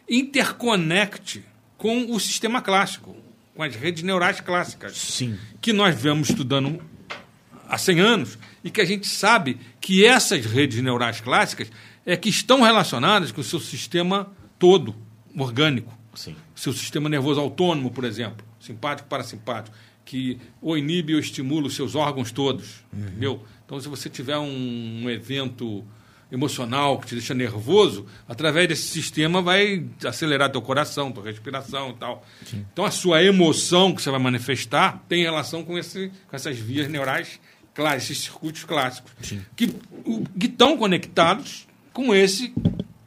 interconecte com o sistema clássico, com as redes neurais clássicas Sim. que nós vemos estudando há 100 anos e que a gente sabe que essas redes neurais clássicas é que estão relacionadas com o seu sistema todo orgânico, Sim. seu sistema nervoso autônomo, por exemplo, simpático parasimpático, que ou inibe ou estimula os seus órgãos todos, entendeu? Então, se você tiver um, um evento emocional que te deixa nervoso, através desse sistema vai acelerar teu coração, tua respiração e tal. Então, a sua emoção que você vai manifestar tem relação com, esse, com essas vias neurais esses circuitos clássicos, que o- que estão conectados com esse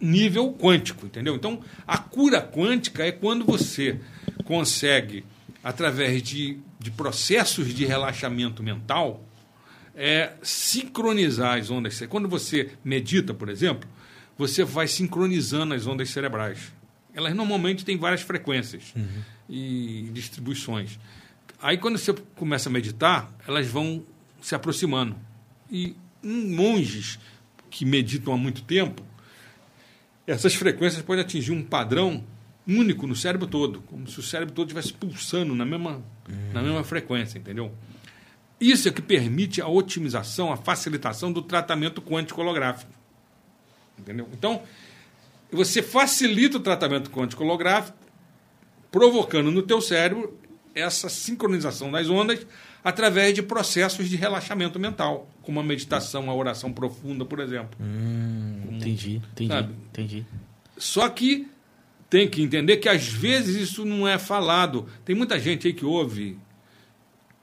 nível quântico, entendeu? Então, a cura quântica é quando você consegue, através de, de processos de relaxamento mental, é, sincronizar as ondas. Quando você medita, por exemplo, você vai sincronizando as ondas cerebrais. Elas normalmente têm várias frequências e distribuições. Aí, quando você começa a meditar, elas vão se aproximando. E monges que meditam há muito tempo, essas frequências podem atingir um padrão único no cérebro todo, como se o cérebro todo estivesse pulsando na mesma, na mesma frequência, entendeu? Isso é que permite a otimização, a facilitação do tratamento quântico holográfico. Entendeu? Então, você facilita o tratamento quântico holográfico provocando no teu cérebro essa sincronização das ondas através de processos de relaxamento mental, como a meditação, a oração profunda, por exemplo. Hum, entendi, entendi, Sabe? entendi. Só que tem que entender que às vezes isso não é falado. Tem muita gente aí que ouve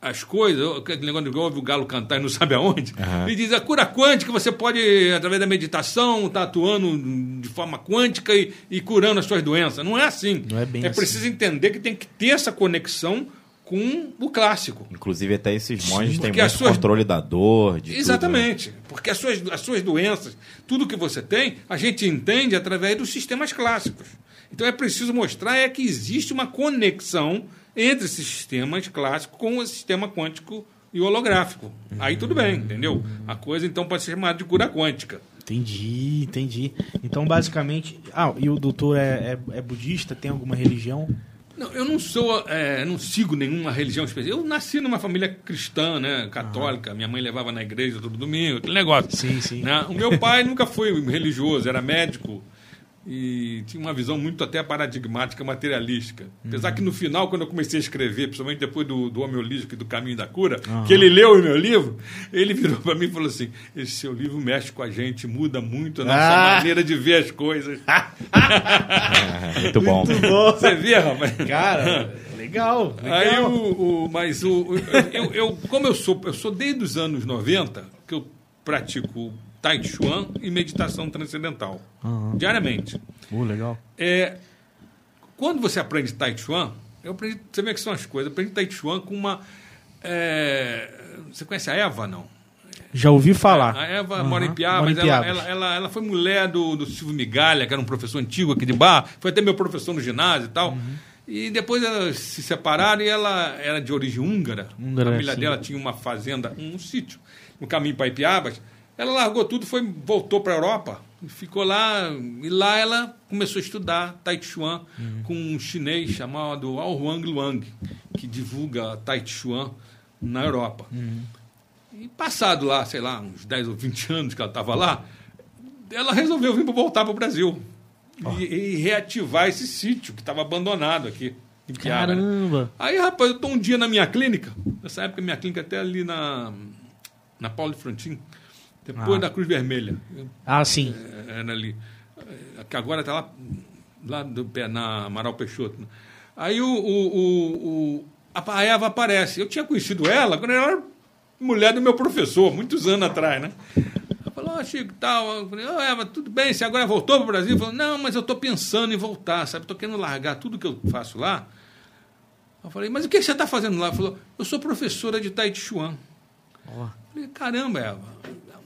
as coisas, aquele negócio de ouve o galo cantar e não sabe aonde, Aham. e diz a cura quântica, você pode, através da meditação, estar atuando de forma quântica e, e curando as suas doenças. Não é assim. Não é bem assim. preciso entender que tem que ter essa conexão com o clássico. Inclusive, até esses monges têm Porque muito as suas- controle da dor, de tudo, né? Exatamente. Porque as suas, as suas doenças, tudo que você tem, a gente entende através dos sistemas clássicos. Então é preciso mostrar é que existe uma conexão entre esses sistemas clássicos com o sistema quântico e holográfico. Aí tudo bem, entendeu? A coisa então pode ser chamada de cura quântica. Entendi, entendi. Então, basicamente. Ah, e o doutor é, é, é budista? Tem alguma religião? Não, eu não sou, é, não sigo nenhuma religião específica. Eu nasci numa família cristã, né, católica. Minha mãe levava na igreja todo domingo, aquele negócio. Sim, sim. né? O meu pai nunca foi religioso, era médico e tinha uma visão muito até paradigmática, materialística. Apesar que no final, quando eu comecei a escrever, principalmente depois do, do Homem Holístico e do Caminho da Cura, que ele leu o meu livro, ele virou para mim e falou assim: esse seu livro mexe com a gente, muda muito a nossa Ah. maneira de ver as coisas. É, muito bom. Você vê, rapaz? Cara, legal. Aí legal. o, o- mas o, eu, eu- como eu sou, eu sou desde os anos 90 que eu pratico Tai Chuan e meditação transcendental Aham. diariamente. Uh, legal. É, quando você aprende Tai Chuan, eu aprendi, você vê que são as coisas, eu aprendi Tai Chuan com uma é, você conhece a Eva, não? Já ouvi falar. A Eva Aham, mora em Piabas, em ela, ela, ela, ela foi mulher do, do Silvio Migalha, que era um professor antigo aqui de Barra, foi até meu professor no ginásio e tal. Uhum. E depois elas se separaram e ela era de origem húngara. Húngara, a família sim. dela tinha uma fazenda, um sítio, no caminho para Ipiabas. Ela largou tudo, foi, voltou para a Europa, ficou lá, e lá ela começou a estudar Tai Chuan Uhum. com um chinês chamado Ao Huang Luang, que divulga Tai Chuan na Europa. Uhum. E passado lá, sei lá, uns 10 ou 20 anos que ela estava lá, ela resolveu vir voltar para o Brasil e, e reativar esse sítio que estava abandonado aqui em Piaba. né? Caramba. Aí, rapaz, eu estou um dia na minha clínica, nessa época minha clínica até ali na, na Paulo de Frontin, depois Ah. da Cruz Vermelha, Ah, sim. é, era ali, que agora está lá, lá do, pé, na Amaral Peixoto. né? Aí o, o, o, a Eva aparece. Eu tinha conhecido ela quando ela era mulher do meu professor, muitos anos atrás, né? Ela falou, ó, Chico, tal. Eu falei, ô Eva, tudo bem, você agora voltou para o Brasil? Falou, não, mas eu estou pensando em voltar, sabe? Estou querendo largar tudo que eu faço lá. Eu falei, mas o que você está fazendo lá? Ela falou, eu sou professora de Tai Chi Chuan. Ó. Falei, caramba, Eva.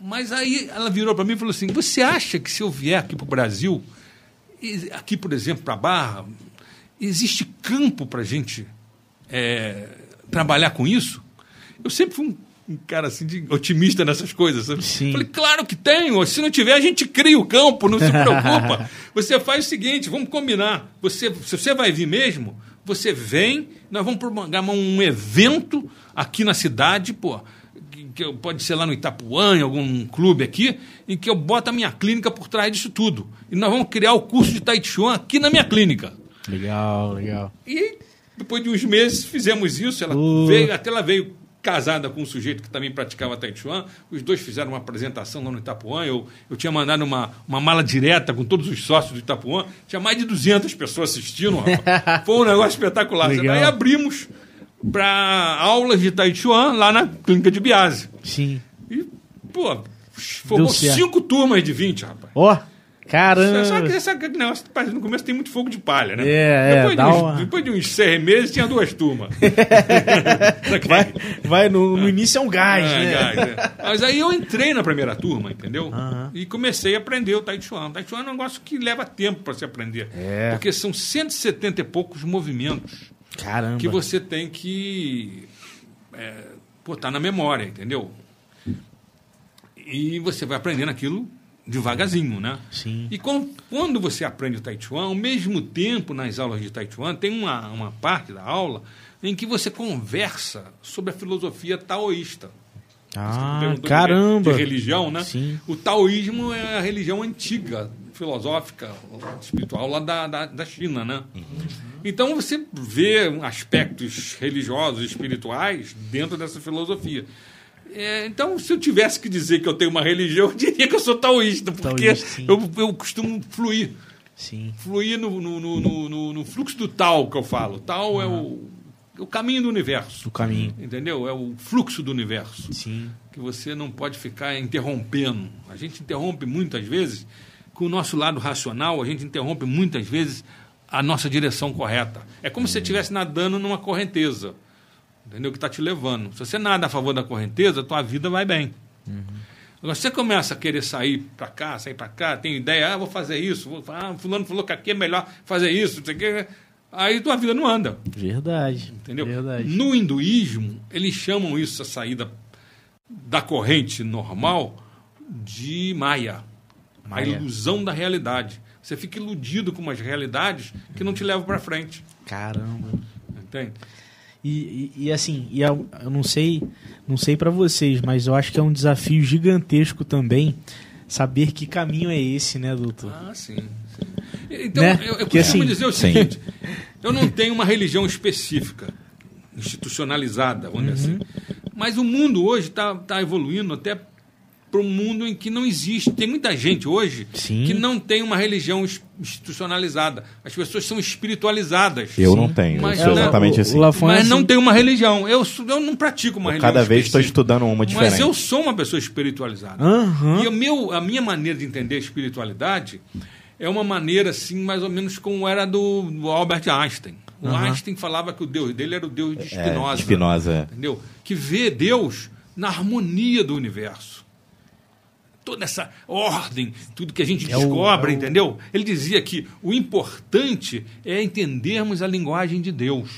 Mas aí ela virou para mim e falou assim: Você acha que se eu vier aqui para o Brasil, aqui, por exemplo, para Barra, existe campo para a gente é, trabalhar com isso? Eu sempre fui um, um cara assim, de, otimista nessas coisas. Sabe? Sim. Falei, claro que tem. Se não tiver, a gente cria o campo, não se preocupa. você faz o seguinte: vamos combinar. Você, se você vai vir mesmo, você vem, nós vamos programar um evento aqui na cidade, pô. Que, eu- pode ser lá no Itapuã, em algum clube aqui, em que eu boto a minha clínica por trás disso tudo. E nós vamos criar o curso de Tai Chi Chuan aqui na minha clínica. Legal, legal. E depois de uns meses fizemos isso. Ela Uh. veio, até ela veio casada com um sujeito que também praticava Tai Chi Chuan. Os dois fizeram uma apresentação lá no Itapuã. Eu, eu tinha mandado uma, uma mala direta com todos os sócios do Itapuã. Tinha mais de 200 pessoas assistindo. rapaz. Foi um negócio espetacular. Legal. Aí abrimos para aulas de Tai Chuan lá na clínica de Biase. Sim. E, pô, formou cinco turmas de 20, rapaz. Ó, Só caramba. que sabe aquele negócio que no começo tem muito fogo de palha, né? É, é, depois, dá de uns, uma- depois de uns seis meses tinha duas turmas. Vai, vai no, no início é um gás, É, né? gás, é. Mas aí eu entrei na primeira turma, entendeu? E comecei a aprender o Tai Chuan. O Tai Chuan é um negócio que leva tempo para se aprender. É. Porque são 170 e poucos movimentos Caramba. que você tem que é, botar na memória, entendeu? E você vai aprendendo aquilo devagarzinho, né? Sim. E com- quando você aprende o Tai Chuan, ao mesmo tempo nas aulas de Tai Chuan, tem uma, uma parte da aula em que você conversa sobre a filosofia taoísta. Ah, caramba. De religião, né? Sim. O taoísmo é a religião antiga, filosófica, espiritual lá da, da, da China, né? Então você vê aspectos religiosos, espirituais dentro dessa filosofia. É, então, se eu tivesse que dizer que eu tenho uma religião, eu diria que eu sou taoísta, porque Taoísta, eu, eu costumo fluir. Sim. Fluir no, no, no, no- no- fluxo do tal que eu falo. Tal é o, o caminho do universo. O caminho. Entendeu? É o fluxo do universo Sim. que você não pode ficar interrompendo. A gente interrompe muitas vezes, com o nosso lado racional, a gente interrompe muitas vezes a nossa direção correta. É como se você estivesse nadando numa correnteza, entendeu? Que está te levando. Se você nada a favor da correnteza, a tua vida vai bem. Agora, se você começa a querer sair para cá, sair para cá, tem ideia, ah, vou fazer isso, vou, ah, fulano falou que aqui é melhor fazer isso, não sei o quê, aí tua vida não anda. Verdade. Entendeu? Verdade. No hinduísmo, eles chamam isso, a saída da corrente normal, de Maya. A ilusão da realidade. Você fica iludido com umas realidades que não te levam para frente. Caramba. Entende? E, e, e assim, e eu, eu não sei, não sei para vocês, mas eu acho que é um desafio gigantesco também saber que caminho é esse, né, doutor? Ah, sim. sim. Então, Né? eu, eu Porque, costumo assim, dizer o sim. seguinte: eu não tenho uma religião específica, institucionalizada, vamos dizer Uhum. assim. Mas o mundo hoje está tá evoluindo até para um mundo em que não existe. Tem muita gente hoje Sim. que não tem uma religião ins- institucionalizada. As pessoas são espiritualizadas. Eu Sim. não tenho, Mas eu sou é, exatamente o- assim. o é Mas assim. não tem uma religião. Eu, eu não pratico uma Eu religião. cada vez estou estudando uma diferente. Mas eu sou uma pessoa espiritualizada. Aham. E o meu, a minha maneira de entender a espiritualidade é uma maneira, assim, mais ou menos como era do, do Albert Einstein. O Aham. Einstein falava que o Deus dele era o Deus de É, Spinoza. Spinoza. Entendeu? Que vê Deus na harmonia do universo. Toda essa ordem, tudo que a gente É o- descobre, é o- entendeu? Ele dizia que o importante é entendermos a linguagem de Deus.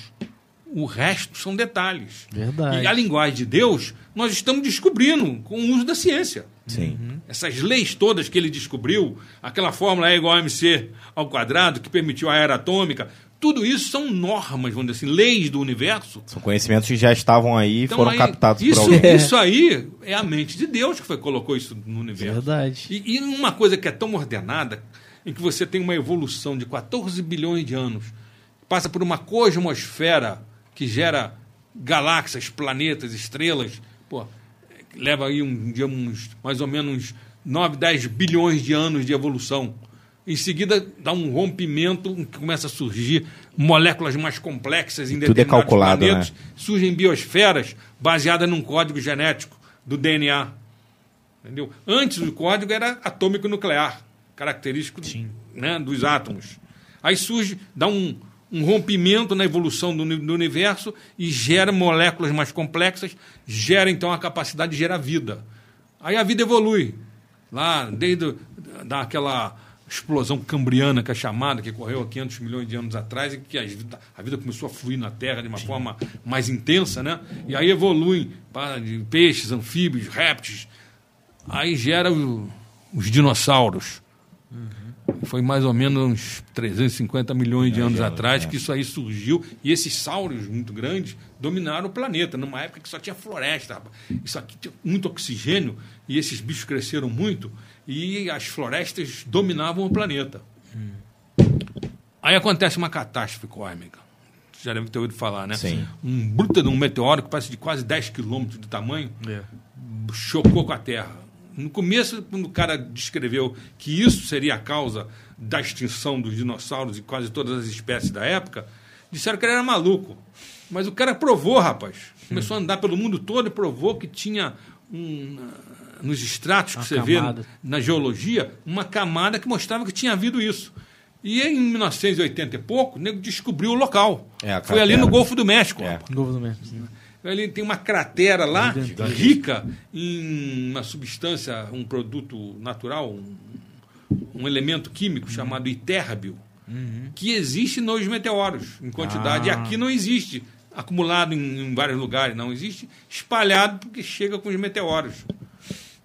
O resto são detalhes. Verdade. E a linguagem de Deus nós estamos descobrindo com o uso da ciência. Sim. Essas leis todas que ele descobriu, aquela fórmula E igual a MC ao quadrado que permitiu a era atômica, tudo isso são normas, vamos dizer assim, leis do universo. São conhecimentos que já estavam aí e Então, foram aí, captados isso, por alguém. isso aí é a mente de Deus que foi, colocou isso no universo. Verdade. E, e uma coisa que é tão ordenada, em que você tem uma evolução de 14 bilhões de anos, passa por uma cosmosfera que gera galáxias, planetas, estrelas, pô, leva aí um, mais ou menos 9, 10 bilhões de anos de evolução. Em seguida, dá um rompimento que começa a surgir moléculas mais complexas em Tudo é determinados calculado, planetas. né? Surgem biosferas baseadas num código genético do DNA. Entendeu? Antes o código era atômico nuclear, característico né, dos átomos. Aí surge, dá um, um rompimento na evolução do, do universo e gera moléculas mais complexas, gera então a capacidade de gerar vida. Aí a vida evolui. Lá, desde daquela explosão cambriana, que é chamada, que ocorreu há 500 milhões de anos atrás, e que a vida, a vida começou a fluir na Terra de uma forma mais intensa, né? E aí evolui para peixes, anfíbios, répteis, Aí gera os dinossauros. Foi mais ou menos uns 350 milhões de anos atrás que isso aí surgiu. E esses sauros muito grandes dominaram o planeta, numa época que só tinha floresta. rapaz. Isso aqui tinha muito oxigênio e esses bichos cresceram muito e as florestas dominavam o planeta. Aí acontece uma catástrofe cósmica. Você já deve ter ouvido falar, né? Sim. Um bruta de um meteoro que parece de quase 10 quilômetros de tamanho É. chocou com a Terra. No começo, quando o cara descreveu que isso seria a causa da extinção dos dinossauros e quase todas as espécies da época, disseram que ele era maluco. Mas o cara provou, rapaz. Começou a andar pelo mundo todo e provou que tinha um, ah, nos estratos que Uma você camada. vê na geologia, uma camada que mostrava que tinha havido isso. E em 1980 e pouco, o nego descobriu o local. É, Foi ali no Golfo do México. É. rapaz. Novo do mesmo. Ele tem uma cratera lá, rica em uma substância, um produto natural, um, um elemento químico chamado itérbio, que existe nos meteoros em quantidade. Ah. E aqui não existe acumulado em, em vários lugares, não existe espalhado porque chega com os meteoros.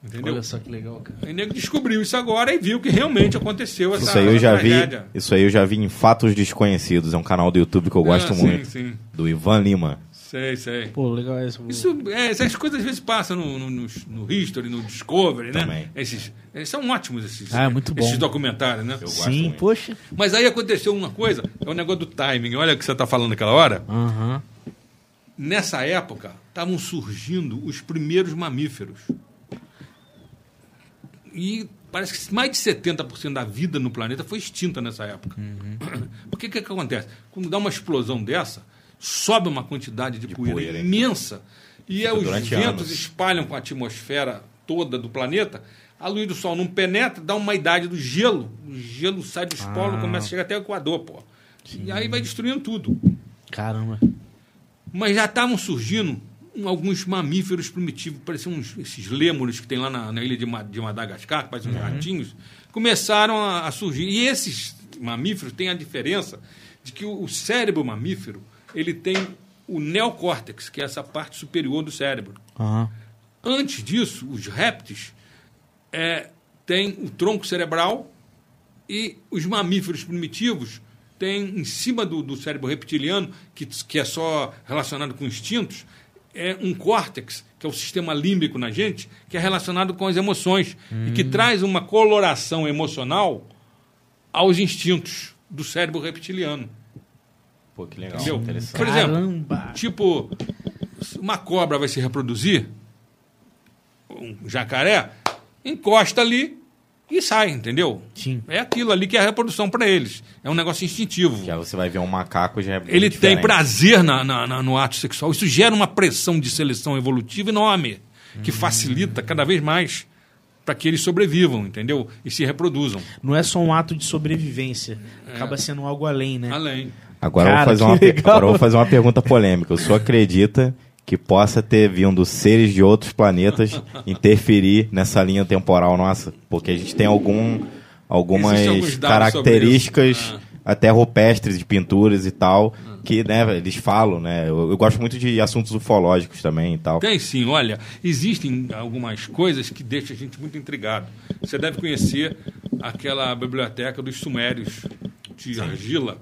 Entendeu? Olha só que legal, cara. O nego descobriu isso agora e viu que realmente aconteceu essa, Isso aí eu essa já vi. tragédia. Isso aí eu já vi em Fatos Desconhecidos. É um canal do YouTube que eu gosto Ah, sim, muito. Sim, Do Ivan Lima. Sei, sei. Pô, legal essa. Isso, é, essas coisas às vezes passam no, no, no, no History, no Discovery, né? Também. Esses, esses são ótimos esses, Ah, é muito bom. esses documentários, né? Eu gosto Sim, muito. poxa. Mas aí aconteceu uma coisa, é o negócio do timing. Olha o que você está falando naquela hora. Aham. Nessa época, estavam surgindo os primeiros mamíferos. E parece que mais de 70% da vida no planeta foi extinta nessa época. Porque o que, que acontece? Quando dá uma explosão dessa, sobe uma quantidade de, poeira, poeira, hein? imensa. E Fica aí os ventos anos. espalham com a atmosfera toda do planeta. A luz do Sol não penetra, dá uma idade do gelo. O gelo sai dos polos, Ah. começa a chegar até o Equador, pô. E aí vai destruindo tudo. Caramba. Mas já estavam surgindo alguns mamíferos primitivos, pareciam uns, esses lêmures que tem lá na, na ilha de, de Madagascar, que parecem uns ratinhos, começaram a, a surgir. E esses mamíferos têm a diferença de que o, o cérebro mamífero ele tem o neocórtex, que é essa parte superior do cérebro. Aham. Antes disso, os répteis é, têm o tronco cerebral e os mamíferos primitivos têm em cima do, do cérebro reptiliano, que, que é só relacionado com instintos, é um córtex, que é o sistema límbico na gente, que é relacionado com as emoções e que traz uma coloração emocional aos instintos do cérebro reptiliano. Pô, que legal. Entendeu? Interessante. Por exemplo, Caramba. Tipo, uma cobra vai se reproduzir, um jacaré, encosta ali e sai, entendeu? Sim. É aquilo ali que é a reprodução para eles. É um negócio instintivo. Já você vai ver um macaco já é Ele tem diferente. prazer na, na- na- no ato sexual. Isso gera uma pressão de seleção evolutiva enorme, que facilita cada vez mais para que eles sobrevivam, entendeu? E se reproduzam. Não é só um ato de sobrevivência. Acaba sendo algo além, né? Além. Agora, eu Cara, vou fazer uma, legal. agora eu vou fazer uma pergunta polêmica. O senhor acredita que possa ter vindo seres de outros planetas interferir nessa linha temporal nossa? Porque a gente tem algum, algumas características isso. até rupestres de pinturas e tal, que né, eles falam, né? Eu, eu gosto muito de assuntos ufológicos também e tal. Tem sim, olha, existem algumas coisas que deixam a gente muito intrigado. Você deve conhecer aquela biblioteca dos sumérios de argila,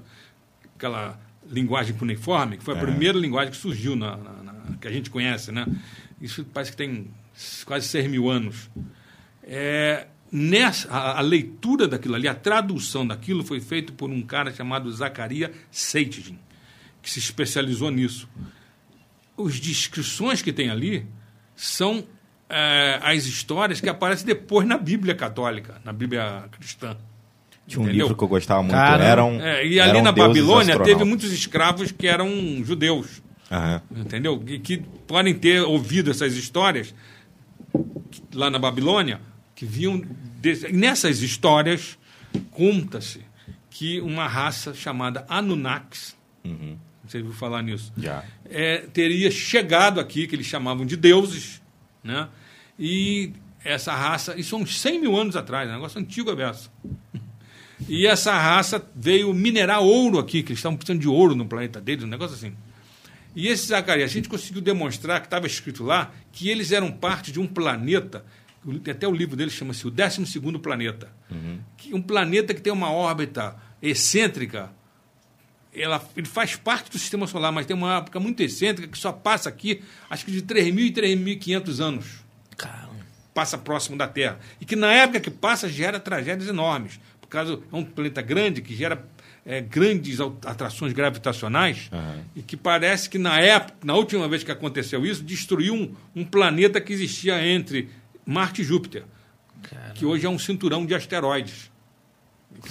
aquela linguagem cuneiforme, que foi a primeira linguagem que surgiu, na, na- na- que a gente conhece, né? Isso parece que tem quase 6 mil anos. É, nessa, a, a leitura daquilo ali, a tradução daquilo foi feita por um cara chamado Zacaria Seitzin, que se especializou nisso as descrições que tem ali são é, as histórias que aparecem depois na Bíblia católica, na Bíblia cristã. Tinha um Entendeu? livro que eu gostava muito. Cara, eram, É, e ali eram na Babilônia teve muitos escravos que eram judeus, Aham. entendeu? E que podem ter ouvido essas histórias lá na Babilônia, que viam. e nessas histórias, conta-se que uma raça chamada Anunnakis, Uhum. você ouviu falar nisso? Já. é, teria chegado aqui, que eles chamavam de deuses, né? E essa raça, isso há uns 100 mil anos atrás, é um negócio antigo a beça. E essa raça veio minerar ouro aqui, que eles estavam precisando de ouro no planeta deles, um negócio assim. E esse Zacarias, a gente conseguiu demonstrar que estava escrito lá que eles eram parte de um planeta, até o livro deles chama-se o 12 planeta. Que um planeta que tem uma órbita excêntrica ela, ele faz parte do sistema solar, mas tem uma época muito excêntrica que só passa aqui, acho que de 3.000 e 3.500 anos. Caramba. Passa próximo da Terra. E que na época que passa gera tragédias enormes. Causa é um planeta grande que gera é, grandes atrações gravitacionais e que parece que na época, na última vez que aconteceu isso, destruiu um, um planeta que existia entre Marte e Júpiter, que hoje é um cinturão de asteroides.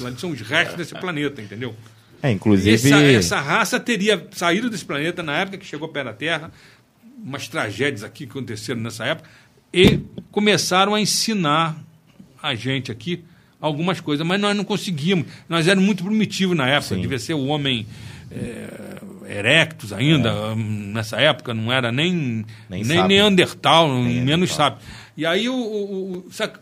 Ali são os restos desse planeta, entendeu? É, inclusive. Essa, essa raça teria saído desse planeta na época que chegou perto da Terra, umas tragédias aqui que aconteceram nessa época, e começaram a ensinar a gente aqui algumas coisas, mas nós não conseguimos. Nós éramos muito primitivos na época, Sim. devia ser o homem é, erectus ainda, hum, nessa época, não era nem, Nem nem. Neandertal, Nem menos sábio. E aí o, o, o sabe,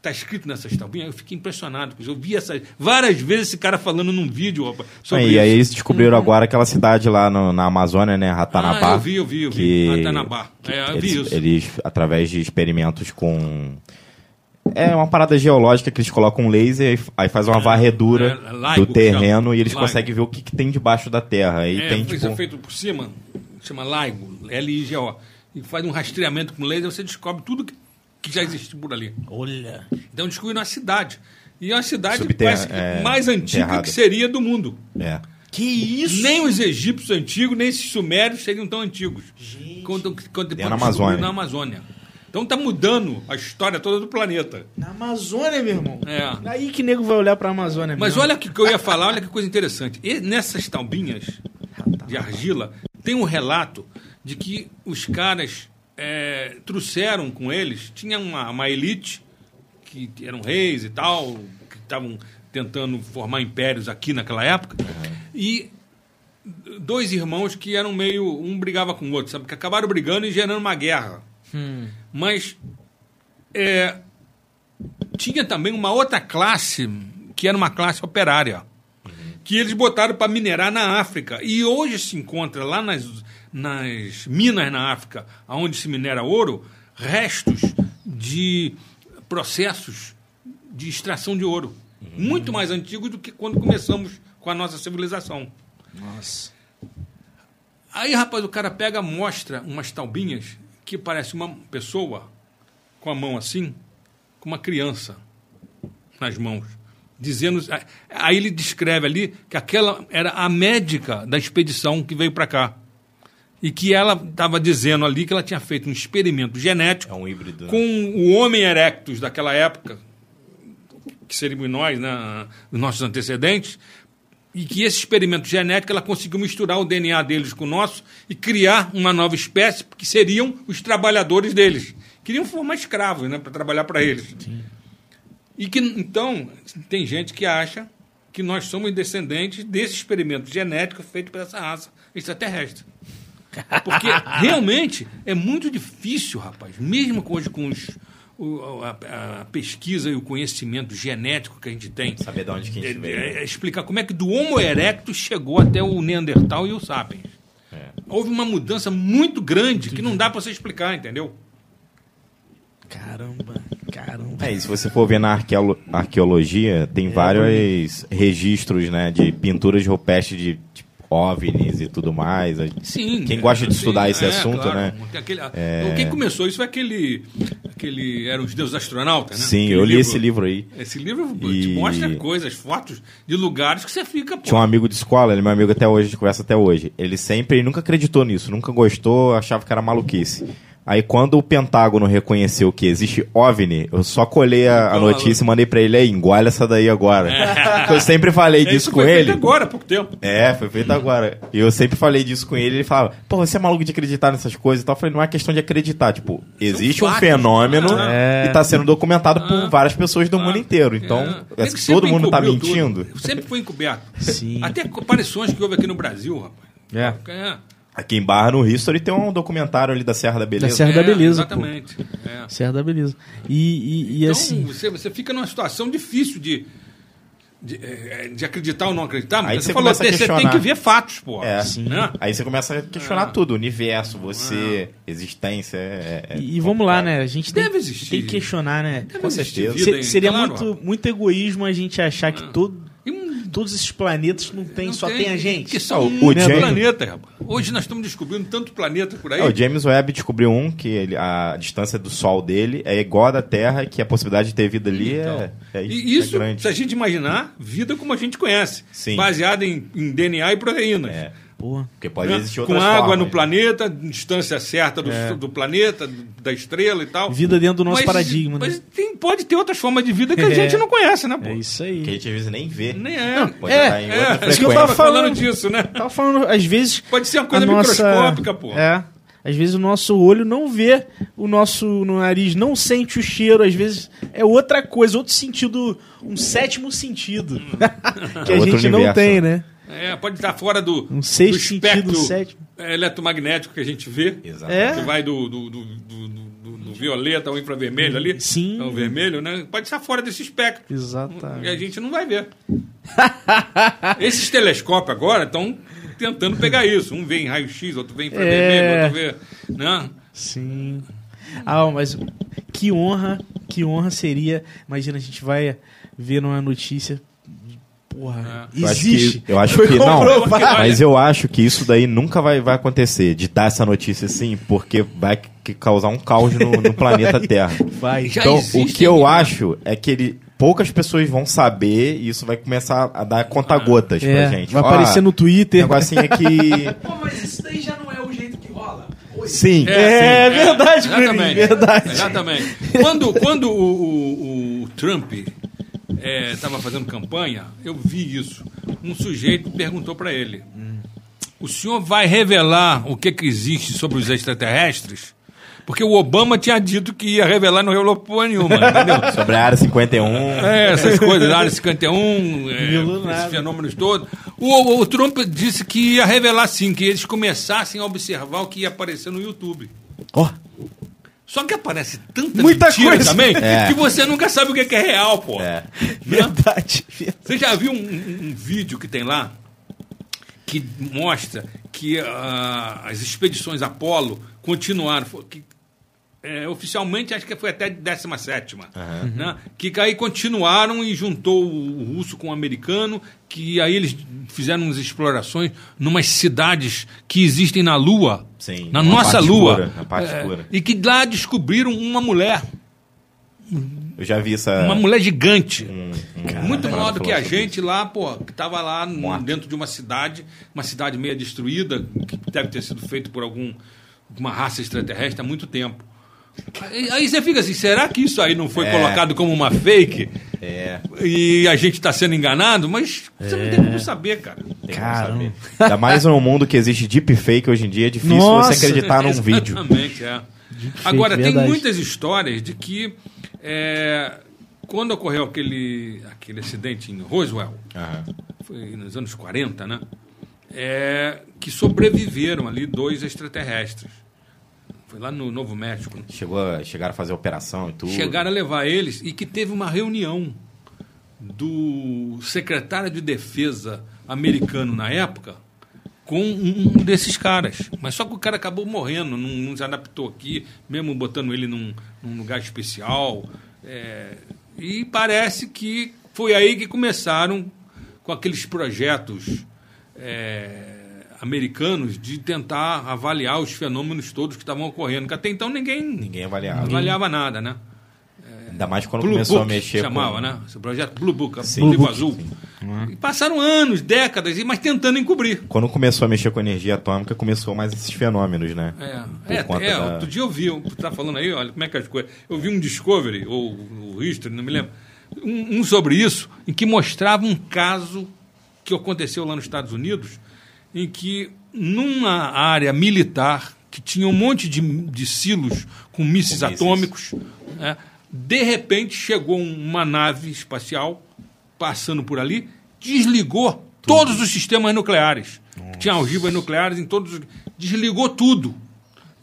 tá escrito nessas tabuinhas, eu fiquei impressionado, porque eu vi essas, várias vezes esse cara falando num vídeo opa, sobre e isso. aí eles descobriram agora aquela cidade lá no- na Amazônia, né? Ratanabá. Ah, eu vi, eu vi, eu vi. que- Ratanabá. que É, eu vi eles, isso. eles, através de experimentos com... É uma parada geológica que eles colocam um laser, aí faz uma varredura é, LIGO do que terreno chama. e eles LIGO. conseguem ver o que, que tem debaixo da Terra. Aí É, tem, isso tipo... é feito por cima, chama LIGO, L-I-G-O, e faz um rastreamento com laser, você descobre tudo que, que já existe por ali. Olha. Então descobriram uma cidade. E é uma cidade Subterra- parece que é, mais antiga enterrada. que seria do mundo. É. Que isso? Nem os egípcios antigos, nem esses sumérios seriam tão antigos. Gente. Quando, quando depois na descobriram Amazônia. na Amazônia. Então tá mudando a história toda do planeta. Na Amazônia, meu irmão. É. Aí que nego vai olhar pra Amazônia Mas mesmo. olha o que que eu ia falar, olha que coisa interessante. E nessas taubinhas de argila, tem um relato de que os caras é, trouxeram com eles, tinha uma, uma elite, que eram reis e tal, que estavam tentando formar impérios aqui naquela época, e dois irmãos que eram meio. Um brigava com o outro, sabe? Que acabaram brigando e gerando uma guerra. Hum. Mas é, tinha também uma outra classe, que era uma classe operária, que eles botaram para minerar na África. E hoje se encontra lá nas, nas minas na África, onde se minera ouro, restos de processos de extração de ouro. Muito mais antigos do que quando começamos com a nossa civilização. Nossa. Aí, rapaz, o cara pega, mostra umas taubinhas que parece uma pessoa com a mão assim, com uma criança nas mãos, dizendo. Aí ele descreve ali que aquela era a médica da expedição que veio para cá. E que ela estava dizendo ali que ela tinha feito um experimento genético É um híbrido. né? com o Homem erectus daquela época, que seríamos nós, né, os nossos antecedentes, e que esse experimento genético ela conseguiu misturar o DNA deles com o nosso e criar uma nova espécie que seriam os trabalhadores deles. Queriam formar escravos, né, para trabalhar para eles. E que então tem gente que acha que nós somos descendentes desse experimento genético feito por essa raça extraterrestre. Porque realmente é muito difícil, rapaz, mesmo hoje com os, o- a, a pesquisa e o conhecimento genético que a gente tem, Saber de onde que a gente é- veio. é- é explicar como é que do Homo erectus chegou até o Neandertal e o Sapiens. É. Houve uma mudança muito grande que não dá para você explicar, entendeu? Caramba, caramba. É, e se você for ver na arqueolo- arqueologia, tem vários registros, né, de pinturas rupestres de tipo, OVNIs e tudo mais. Sim. Quem gosta de sim, estudar esse é, assunto, claro. né? Aquele- É. Quem começou isso foi aquele, aquele. Eram os deuses astronautas, né? Sim, Aquele eu li esse livro aí. Esse livro E- te mostra coisas, fotos de lugares que você fica. Pô, Tinha um amigo de escola, ele é meu amigo até hoje, a gente conversa até hoje. Ele sempre ele nunca acreditou nisso, nunca gostou, achava que era maluquice. Aí quando o Pentágono reconheceu que existe OVNI, eu só colhei a, a Então, notícia e mandei pra ele, aí, engole essa daí agora. eu sempre falei É, disso isso com foi feito ele. agora, há pouco tempo. É, foi feito agora. E eu sempre falei disso com ele, ele falava, pô, você é maluco de acreditar nessas coisas e tal. Eu falei, não é questão de acreditar, tipo, existe um fatos. fenômeno É. e tá sendo documentado por várias pessoas do mundo inteiro. Então, É. é, Ele todo mundo tá mentindo. tudo. Sempre foi encoberto. Sim. Até aparições que houve aqui no Brasil, rapaz. É. É. Aqui em Barra, no History, tem um documentário ali da Serra da Beleza. Da Serra da É, Beleza, pô. Exatamente. É. Serra da Beleza. E, e, e Então, assim. você, você fica numa situação difícil de, de, eh, de acreditar ou não acreditar. Aí Mas você você falou, começa a você tem que ver fatos, pô. É. Né? Aí você começa a questionar Ah. tudo, universo, você, existência. É, é E, e vamos lá, né? A gente tem, Deve existir. tem que questionar, né? Deve Com certeza. vida seria claro, muito, muito egoísmo a gente achar que todo, todos esses planetas não tem, não só tem, a gente. Que são Ah, o- o James- planeta, rapaz. Hoje nós estamos descobrindo tanto planeta por aí. É, o James Webb descobriu um que ele- a distância do Sol dele é igual à da Terra, que a possibilidade de ter vida ali é, é, e isso, é grande. se a gente imaginar, vida como a gente conhece. Sim. Baseada em, em DNA e proteínas. É, Porra. porque pode existir Com outras água formas. no planeta, distância certa do, É. do planeta, da estrela e tal. Vida dentro do nosso Mas- paradigma, né? Mas tem- pode ter outras formas de vida que a É. gente não conhece, né, pô? É isso aí. Que a gente às vezes nem vê. Nem é. Pode É, estar em É, outra isso que eu tava falando disso, né? Tava falando, às vezes. Pode ser uma coisa a nossa- microscópica, pô. É. Às vezes o nosso olho não vê, o nosso nariz não sente o cheiro, às vezes é outra coisa, outro sentido, um sétimo sentido. que a É outro gente não tem, né? É, pode estar fora do, Um sexto do espectro sentido, é, eletromagnético que a gente vê. Exato. É. Que vai do, do, do, do- do- do violeta ao infravermelho ali. Sim. Ao vermelho, né? Pode estar fora desse espectro. E a Exatamente. gente não vai ver. Esses telescópios agora estão tentando pegar isso. Um vê em raio-x, outro vê em infravermelho, É. outro vê. Né? Sim. Ah, mas que honra, que honra seria. Imagina, a gente vai ver numa notícia. Porra, Eu acho existe. que, eu acho que não, mas eu acho que isso daí nunca vai, vai acontecer, de dar essa notícia assim, porque vai que- causar um caos no, no planeta Terra. Vai. Já Então, o que eu né? acho é que ele, poucas pessoas vão saber e isso vai começar a dar conta-gotas É, pra gente. vai Ó, aparecer no O Twitter. negocinho aqui. Pô, mas isso daí já não é o jeito que rola. Oi. Sim, É, verdade, Bruninho, exatamente. verdade. Exatamente. Quando, quando o, o- o Trump estava fazendo campanha, eu vi isso. Um sujeito perguntou para ele: O senhor vai revelar o que, que existe sobre os extraterrestres? Porque o Obama tinha dito que ia revelar, não revelou porra nenhuma, entendeu? sobre a área 51. É, essas coisas, área 51, é, esses fenômenos todos. O, o Trump disse que ia revelar sim, que eles começassem a observar o que ia aparecer no YouTube. Ó, Só que aparece tanta Muita mentira coisa. também É. que você nunca sabe o que é, que é real, pô. É. verdade. Você já viu um, um- um vídeo que tem lá que mostra que ah, as expedições Apolo continuaram, que, é, oficialmente acho que foi até 17 né? que aí continuaram e juntou o russo com o americano, que aí eles fizeram umas explorações numas cidades que existem na Lua, Sim, na nossa Lua, na parte É, escura. e que lá descobriram uma mulher, Eu já vi essa. uma mulher gigante. um- um- Muito maior do que a gente lá, pô, que tava lá Morto. dentro de uma cidade, uma cidade meio destruída, que deve ter sido feito por algum uma raça extraterrestre há muito tempo. Aí, você fica assim, será que isso aí não foi É. colocado como uma fake É, e a gente está sendo enganado? Mas você não tem como saber, cara. tem como Caramba. saber. Ainda mais no mundo que existe deepfake hoje em dia, é difícil Nossa. você acreditar num vídeo. Exatamente, é. Agora, tem verdade. muitas histórias de que é, quando ocorreu aquele, aquele acidente em Roswell, Aham. foi nos anos 40, né? É, que sobreviveram ali dois extraterrestres. Foi lá no Novo México. Chegou a, chegaram a fazer operação e tudo. Chegaram a levar eles e que teve uma reunião do secretário de defesa americano na época com um um desses caras. Mas só que o cara acabou morrendo, não, não se adaptou aqui, mesmo botando ele num, num lugar especial. É, e parece que foi aí que começaram com aqueles projetos é, americanos de tentar avaliar os fenômenos todos que estavam ocorrendo. Que até então ninguém, Ninguém avaliava. avaliava nada, né? Ainda mais quando Blue começou Book a mexer chamava, com... né? Esse projeto Blue Book, Sim. Blue azul. E passaram anos, décadas, mas tentando encobrir. Quando começou a mexer com energia atômica, começou mais esses fenômenos, né? É, é, é, da- outro dia eu vi, você tá falando aí, olha como é que é as coisas. Eu vi um Discovery, ou o History, não me lembro, um, um sobre isso, em que mostrava um caso que aconteceu lá nos Estados Unidos, em que numa área militar, que tinha um monte de, de silos com mísseis atômicos, né, de repente chegou uma nave espacial passando por ali, desligou todos os sistemas nucleares. Tinha ogivas nucleares em todos os... Desligou tudo.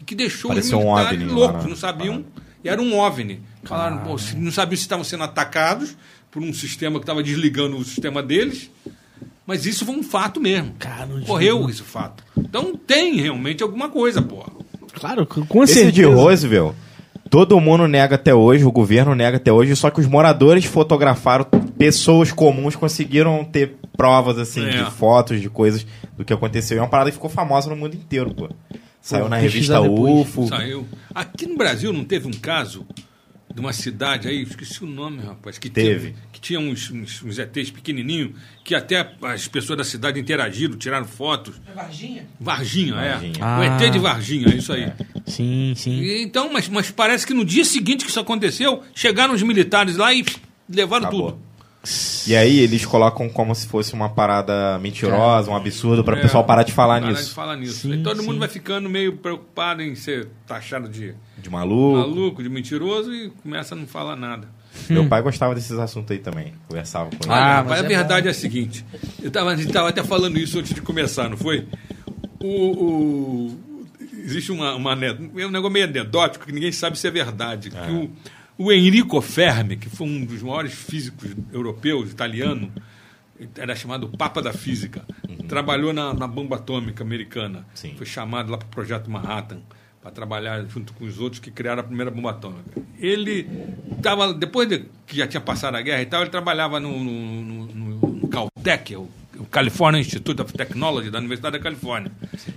Que deixou Pareceu os um militares OVNI lá loucos, na não sabiam. E era um OVNI. Falaram, pô, não sabiam se estavam sendo atacados por um sistema que estava desligando o sistema deles. Mas isso foi um fato mesmo. Cara, Correu desligou. esse fato. Então tem realmente alguma coisa, porra. Claro, com Esse certeza. de Roosevelt, todo mundo nega até hoje, o governo nega até hoje, só que os moradores fotografaram, pessoas comuns conseguiram ter provas, assim, É. de fotos, de coisas do que aconteceu. E é uma parada que ficou famosa no mundo inteiro, pô. Saiu na revista depois. UFO. Saiu. Aqui no Brasil não teve um caso de uma cidade aí, esqueci o nome, rapaz, que Teve. tinha, que tinha uns, uns, uns ETs pequenininhos, que até as pessoas da cidade interagiram, tiraram fotos. É Varginha? Varginha, Varginha. é. Ah. O ET de Varginha, é isso aí. Sim, sim. E, então, mas, mas parece que no dia seguinte que isso aconteceu, chegaram os militares lá e levaram Acabou. tudo. E aí eles colocam como se fosse uma parada mentirosa, um absurdo, pra o É, pessoal parar de falar parar nisso. de falar nisso. Sim, e todo sim. mundo vai ficando meio preocupado em ser taxado de De maluco. maluco, de mentiroso e começa a não falar nada. Meu pai gostava desses assuntos aí também. Conversava com ele. Ah, Olha, mas a é verdade é a seguinte: eu tava, a gente estava até falando isso antes de começar, não foi? O, o- existe uma, uma é um negócio meio anedótico que ninguém sabe se é verdade. Que o, o Enrico Fermi, que foi um dos maiores físicos europeus, italiano, era chamado Papa da Física, trabalhou na, na bomba atômica americana. Sim. Foi chamado lá para o Projeto Manhattan para trabalhar junto com os outros que criaram a primeira bomba atômica. Ele estava, depois de, que já tinha passado a guerra e tal, ele trabalhava no, no, no- no- Caltech o, o California Institute of Technology da Universidade da Califórnia.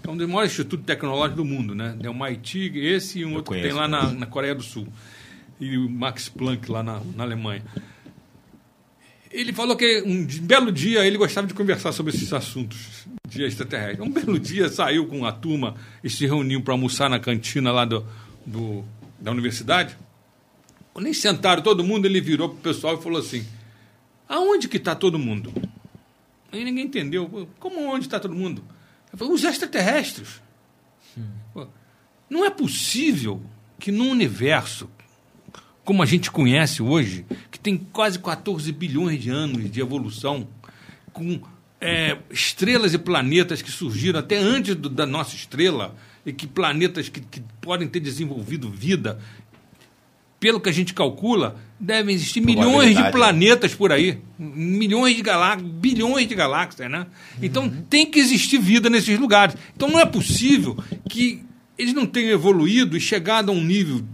É um dos maiores institutos tecnológicos do mundo, né? É o MIT, esse e um outro que tem conheço, lá na, na Coreia do Sul. E o Max Planck lá na, na Alemanha. Ele falou que um belo dia ele gostava de conversar sobre esses assuntos de extraterrestre. Um belo dia saiu com a turma e se reuniu para almoçar na cantina lá do, do- da universidade. Quando eles sentaram todo mundo, ele virou pro pessoal e falou assim: Aonde que está todo mundo? Aí ninguém entendeu. Como onde está todo mundo? Ele falou, Os extraterrestres. Pô, Não é possível que num universo como a gente conhece hoje, que tem quase 14 bilhões de anos de evolução, com é, estrelas e planetas que surgiram até antes do- da nossa estrela, e que planetas que, que podem ter desenvolvido vida, pelo que a gente calcula, devem existir milhões de né? planetas por aí, milhões de galáxias, bilhões de galáxias, né? Então tem que existir vida nesses lugares. Então não é possível que eles não tenham evoluído e chegado a um nível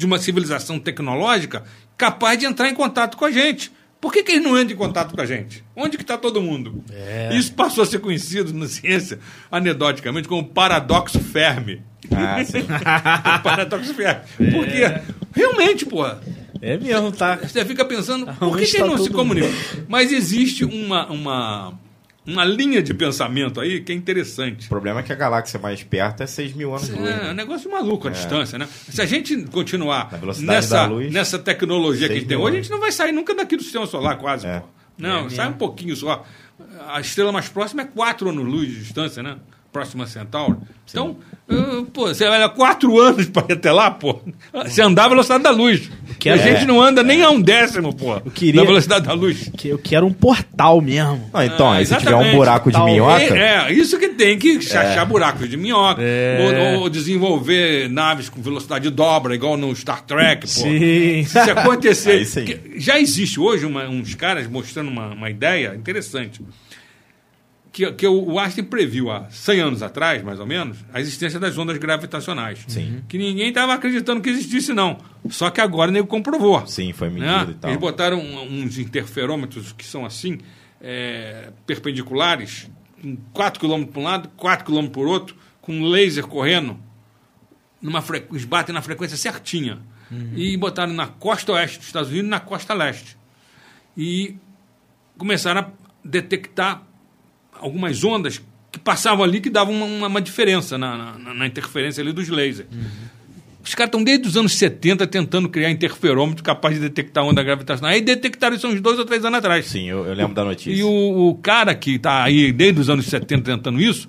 de uma civilização tecnológica capaz de entrar em contato com a gente. Por que, que eles não entram em contato com a gente? Onde que está todo mundo? Isso passou a ser conhecido na ciência, anedoticamente, como paradoxo Fermi. Ah, sim. paradoxo Fermi. Porque, realmente, pô, É mesmo, tá? você fica pensando, por que, que eles não se comunicam? Mas existe uma, uma, uma linha de pensamento aí que é interessante. O problema é que a galáxia mais perto é 6 mil anos luz. É, é um né? negócio maluco a distância, né? Se a gente continuar nessa, luz, nessa tecnologia que a gente tem hoje, a anos. gente não vai sair nunca daqui do sistema solar, quase. É. pô. Não, sai um pouquinho só. A estrela mais próxima é 4 anos-luz de distância, né? Próxima Centauro. Então, uh, pô, você olha 4 anos para ir até lá, pô. Você andar a velocidade da luz. que a é- gente não anda nem a um décimo, pô. queria- Da velocidade da luz. Que eu quero um portal mesmo. Não, então, Ah, aí se tiver um buraco de minhoca, É, é, isso que tem que achar buracos de minhoca. É. Ou, ou desenvolver naves com velocidade de dobra, igual no Star Trek, pô. Sim. Se acontecer. Aí sim. que já existe hoje uma- uns caras mostrando uma, uma ideia interessante. Que, que o, Einstein previu há 100 anos atrás, mais ou menos, a existência das ondas gravitacionais. Sim. Que ninguém estava acreditando que existisse, não. Só que agora nego comprovou. sim, foi Né? medido e tal. Eles botaram uns interferômetros que são assim, é, perpendiculares, com 4 km para um lado, 4 km por outro, com um laser correndo, numa fre... eles batem na frequência certinha. E botaram na costa oeste dos Estados Unidos e na costa leste. E começaram a detectar algumas ondas que passavam ali que davam uma, uma- uma diferença na, na- na interferência ali dos lasers. Os caras estão desde os anos 70 tentando criar interferômetro capaz de detectar onda gravitacional. Aí detectaram isso uns dois ou três anos atrás. Sim, eu, eu lembro da notícia. E o, o cara que está aí desde os anos 70 tentando isso,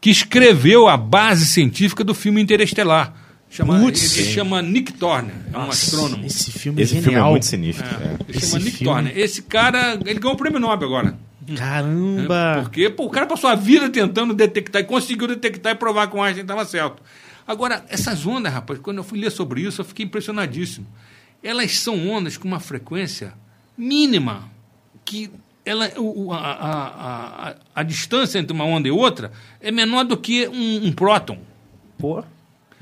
que escreveu a base científica do filme Interestelar. Chama, Putz. ele chama Nick Turner, é um Nossa, astrônomo. Esse filme Esse é filme é genial. muito sinistro. É, é. ele Esse chama Nick filme- Turner. Esse cara, ele ganhou o prêmio Nobel agora. Caramba. Porque pô, o cara passou a vida tentando detectar e conseguiu detectar e provar que o Einstein estava certo. Agora, essas ondas, rapaz, quando eu fui ler sobre isso, eu fiquei impressionadíssimo. Elas são ondas com uma frequência mínima, que ela, o- o- a, a, a, a distância entre uma onda e outra é menor do que um, um próton. Pô,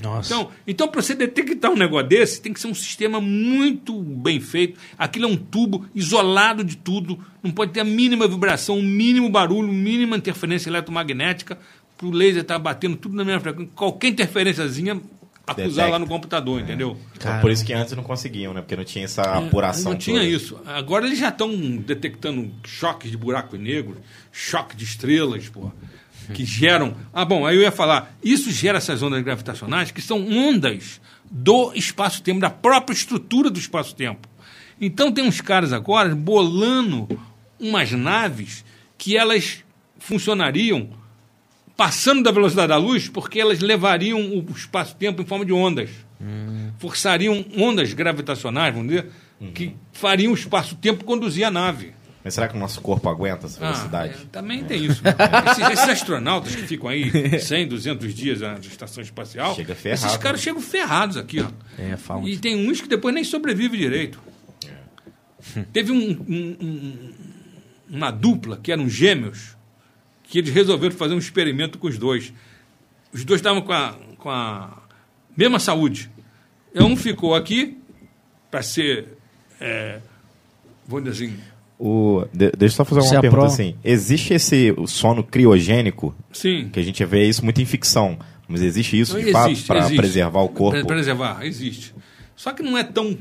Nossa. Então, então para você detectar um negócio desse, tem que ser um sistema muito bem feito. Aquilo é um tubo isolado de tudo, não pode ter a mínima vibração, o mínimo barulho, a mínima interferência eletromagnética, para o laser estar batendo tudo na mesma frequência. Qualquer interferênciazinha, acusar Detecta. lá no computador, entendeu? então por isso que antes não conseguiam, né? Porque não tinha essa apuração É, Não tinha toda. isso. Agora eles já estão detectando choques de buracos negros, choque de estrelas, pô, que geram. Ah, bom, aí eu ia falar, isso gera essas ondas gravitacionais que são ondas do espaço-tempo, da própria estrutura do espaço-tempo. Então tem uns caras agora bolando umas naves que elas funcionariam passando da velocidade da luz, porque elas levariam o espaço-tempo em forma de ondas. Forçariam ondas gravitacionais, vamos dizer, que fariam o espaço-tempo conduzir a nave. Mas será que o nosso corpo aguenta essa velocidade? Ah, é, também tem isso. esses, esses astronautas que ficam aí 100, 200 dias na estação espacial, Chega ferrado, esses caras né? chegam ferrados aqui. Ó. É, falam E tem uns que depois nem sobrevivem direito. Teve um- um- um- uma dupla, que eram gêmeos, que eles resolveram fazer um experimento com os dois. Os dois estavam com a, com a mesma saúde. Um ficou aqui para ser, é, vamos dizer assim, O, de- deixa eu só fazer uma é pergunta assim. Existe esse sono criogênico, Sim. que a gente vê isso muito em ficção, mas existe isso de Não, fato existe, para existe. preservar o corpo? Pre- Preservar, existe. Só que não é tão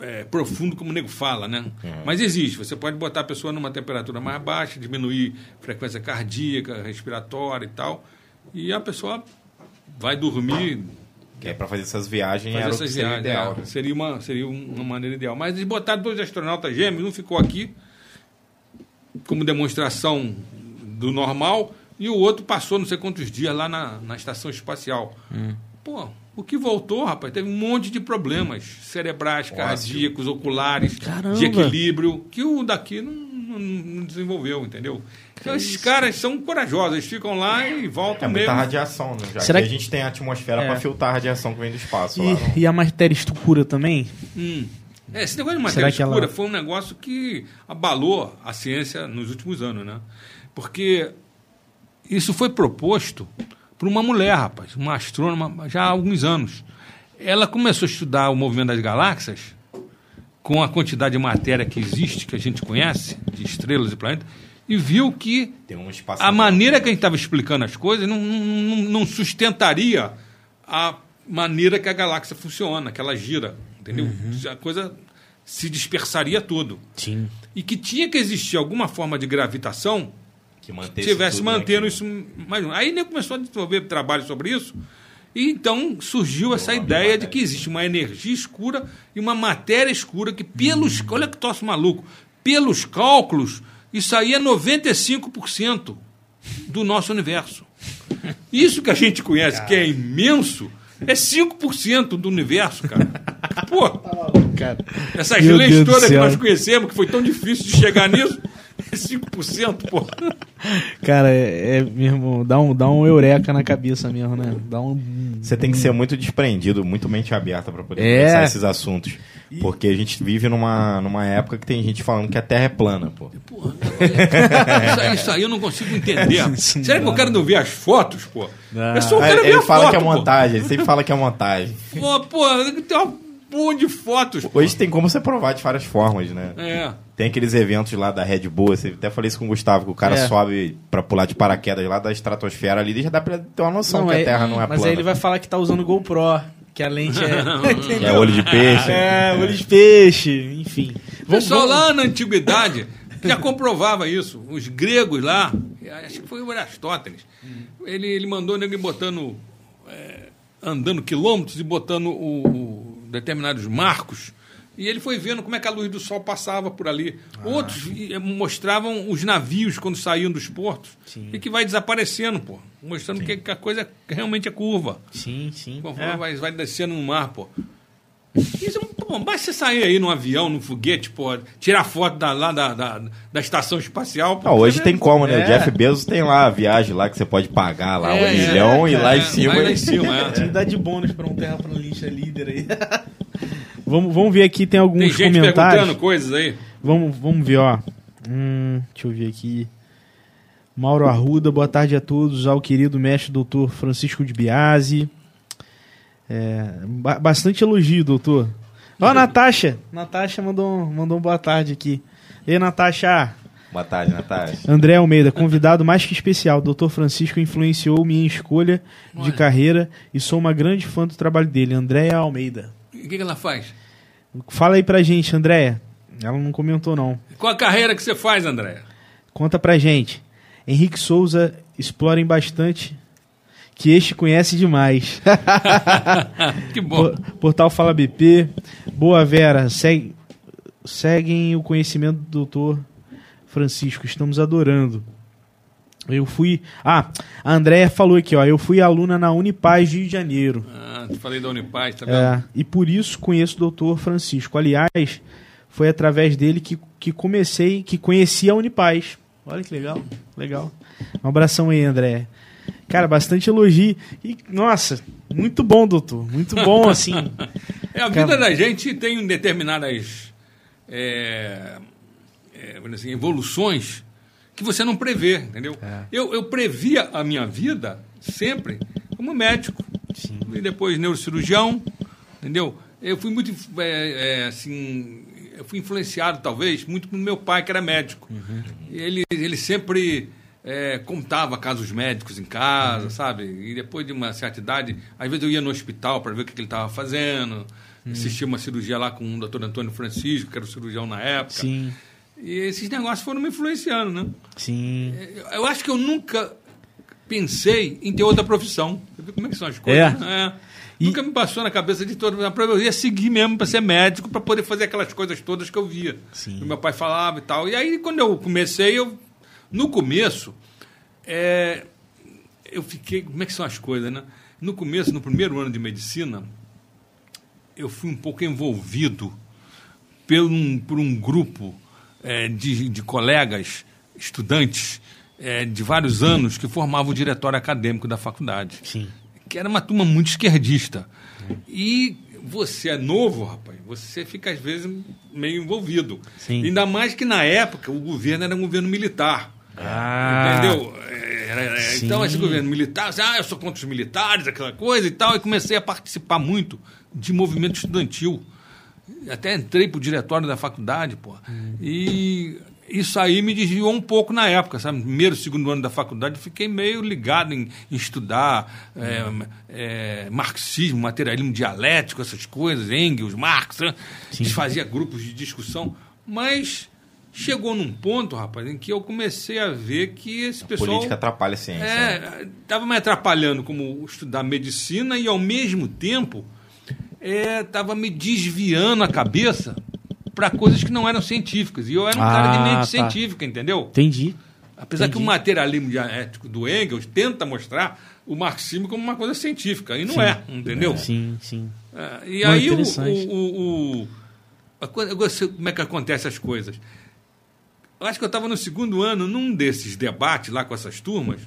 é, profundo como o nego fala, né? Uhum. Mas existe. Você pode botar a pessoa numa temperatura mais baixa, diminuir frequência cardíaca, respiratória e tal, e a pessoa vai dormir, Que é para fazer essas viagens fazer era o que essas seria viagens. ideal. é. né? seria, uma, seria um- uma maneira ideal. Mas de botar dois astronautas gêmeos, um ficou aqui como demonstração do normal e o outro passou não sei quantos dias lá na, na estação espacial. Hum. Pô, o que voltou, rapaz, teve um monte de problemas cerebrais, cardíacos, oculares, Caramba. de equilíbrio, que o daqui não, não- desenvolveu, entendeu? Então esses caras são corajosos, eles ficam lá e voltam É muita mesmo. radiação, né? Já Será que que- a gente tem a atmosfera É. para filtrar a radiação que vem do espaço. lá, não. E, e a matéria escura também? Hum. É, esse negócio de Será matéria ela- escura foi um negócio que abalou a ciência nos últimos anos, né? Porque isso foi proposto por uma mulher, rapaz, uma astrônoma, já há alguns anos. Ela começou a estudar o movimento das galáxias com a quantidade de matéria que existe, que a gente conhece, de estrelas e planetas, e viu que um a maneira que a gente estava explicando as coisas não, não, não- sustentaria a maneira que a galáxia funciona, que ela gira, entendeu? A coisa se dispersaria tudo. Sim. E que tinha que existir alguma forma de gravitação que tivesse tudo mantendo naquilo. isso mais. Aí ele começou a desenvolver trabalho sobre isso. E então surgiu essa ideia de que existe uma energia escura e uma matéria escura que pelos, olha que troço maluco, pelos cálculos, isso aí é 95% do nosso universo. Isso que a gente conhece, que é imenso, é 5% do universo, cara. Pô, Cara. essas Meu leis Deus todas que nós conhecemos, que foi tão difícil de chegar nisso, 5%, pô. Cara, é, é mesmo, dá um, dá um eureka na cabeça mesmo, né? Dá um. Você tem que ser muito desprendido, muito mente aberta para poder É. conversar esses assuntos. Porque a gente vive numa, numa época que tem gente falando que a Terra é plana, pô. Porra, isso, aí, isso aí eu não consigo entender. Será que dá. o cara não vê as fotos, pô? Dá. É só o cara ver ele a fala foto, que é pô. montagem, ele sempre fala que é montagem. Pô, pô, tem um monte de fotos. pô. Hoje tem como você provar de várias formas, né? É. Tem aqueles eventos lá da Red Bull, você até falei isso com o Gustavo, que o cara É. sobe pra pular de paraquedas lá da estratosfera ali, já dá pra ter uma noção que é- a Terra não é mas plana. aí ele vai falar que tá usando GoPro, que a lente é. É olho de peixe. é, olho de peixe, enfim. O pessoal lá na antiguidade já comprovava isso. Os gregos lá, acho que foi o Aristóteles, ele, ele mandou ir botando, é, andando quilômetros e botando o, o- determinados marcos. E ele foi vendo como é que a luz do sol passava por ali. Outros eh, mostravam os navios quando saíam dos portos. E que vai desaparecendo, pô. Mostrando que, que a coisa realmente é curva. Sim, sim. Conforme É. vai, vai descendo no mar, pô. Isso, pô, basta você sair aí num avião, num foguete, pô, tirar foto da, lá da, da, da estação espacial. Pô, Não, hoje Você tem como, né? É. O Jeff Bezos tem lá a viagem lá que você pode pagar lá É, um milhão é, e lá é, em cima. lá em cima, é. Atividade de bônus para um Terra Planista líder aí. vamos, vamos ver aqui, tem alguns Tem gente comentários. perguntando coisas aí. Vamos, vamos ver, ó. Hum, deixa eu ver aqui. Mauro Arruda, boa tarde a todos. Ao querido mestre doutor Francisco de Biasi. É, ba- bastante elogio, doutor. Ó, Natasha. Natasha mandou, mandou um boa tarde aqui. E aí, Natasha? Boa tarde, Natália. André Almeida, convidado mais que especial. Doutor Francisco influenciou minha escolha de carreira e sou uma grande fã do trabalho dele. Andréia Almeida. O que, que ela faz? Fala aí pra gente, Andréia. Ela não comentou, não. Qual a carreira que você faz, André? Conta pra gente. Henrique Souza, explorem bastante, que este conhece demais. que bom. Po- Portal Fala BP. Boa Vera, segue, seguem o conhecimento do doutor Francisco, estamos adorando. Eu fui. Ah, a Andréia falou aqui, ó. Eu fui aluna na Unipaz de Rio de Janeiro. Ah, falei da Unipaz, tá vendo? É, e por isso conheço o doutor Francisco. Aliás, foi através dele que, que comecei, que conheci a Unipaz. Olha que legal, legal. Um abração aí, André. Cara, bastante elogio. E, nossa, muito bom, doutor. Muito bom, assim. É, a Cara- vida da gente tem determinadas é, é, assim, evoluções que você não prevê, entendeu? É. Eu, eu previa a minha vida sempre como médico. E depois neurocirurgião, entendeu? Eu fui muito, é, é, assim, eu fui influenciado, talvez, muito pelo meu pai, que era médico. Ele, ele sempre é, contava casos médicos em casa, sabe? E depois de uma certa idade, às vezes eu ia no hospital para ver o que, que ele estava fazendo. Assistia uma cirurgia lá com o doutor Antônio Francisco, que era o cirurgião na época. Sim, E esses negócios foram me influenciando, né? sim. Eu- Eu acho que eu nunca pensei em ter outra profissão. Você vê como é que são as coisas? né? E- Nunca me passou na cabeça de todo. Eu ia seguir mesmo para ser médico, para poder fazer aquelas coisas todas que eu via. Sim. Que meu pai falava e tal. E aí, quando eu comecei, eu. No começo, é, eu fiquei. Como é que são as coisas, né? No começo, no primeiro ano de medicina, eu fui um pouco envolvido por um, por um grupo eh, de, de colegas, estudantes eh, de vários anos que formavam o diretório acadêmico da faculdade. Sim. Que era uma turma muito esquerdista. E você é novo, rapaz, você fica às vezes meio envolvido. Sim. Ainda mais que na época o governo era um governo militar. Ah, Entendeu? Era- era- Sim. então, esse governo militar, assim, ah, eu sou contra os militares, aquela coisa e tal, e comecei a participar muito de movimento estudantil. Até entrei pro diretório da faculdade, pô. E isso aí me desviou um pouco na época, sabe? Primeiro, segundo ano da faculdade, fiquei meio ligado em, em estudar é, é, marxismo, materialismo dialético, essas coisas, Engels, Marx, né? fazia grupos de discussão, mas chegou num ponto, rapaz, em que eu comecei a ver que esse pessoal Política atrapalha a ciência. né? é, estava me atrapalhando como estudar medicina e ao mesmo tempo estava me desviando a cabeça para coisas que não eram científicas. E eu era um cara de Ah, mente tá. científica, entendeu? entendi. Apesar que o Entendi. materialismo dialético do Engels tenta mostrar o marxismo como uma coisa científica, e não Sim. é, entendeu? Sim, sim. É, e Não, aí o, o, o- a coisa- como é que acontecem as coisas? Eu acho que eu estava no segundo ano, num desses debates lá com essas turmas,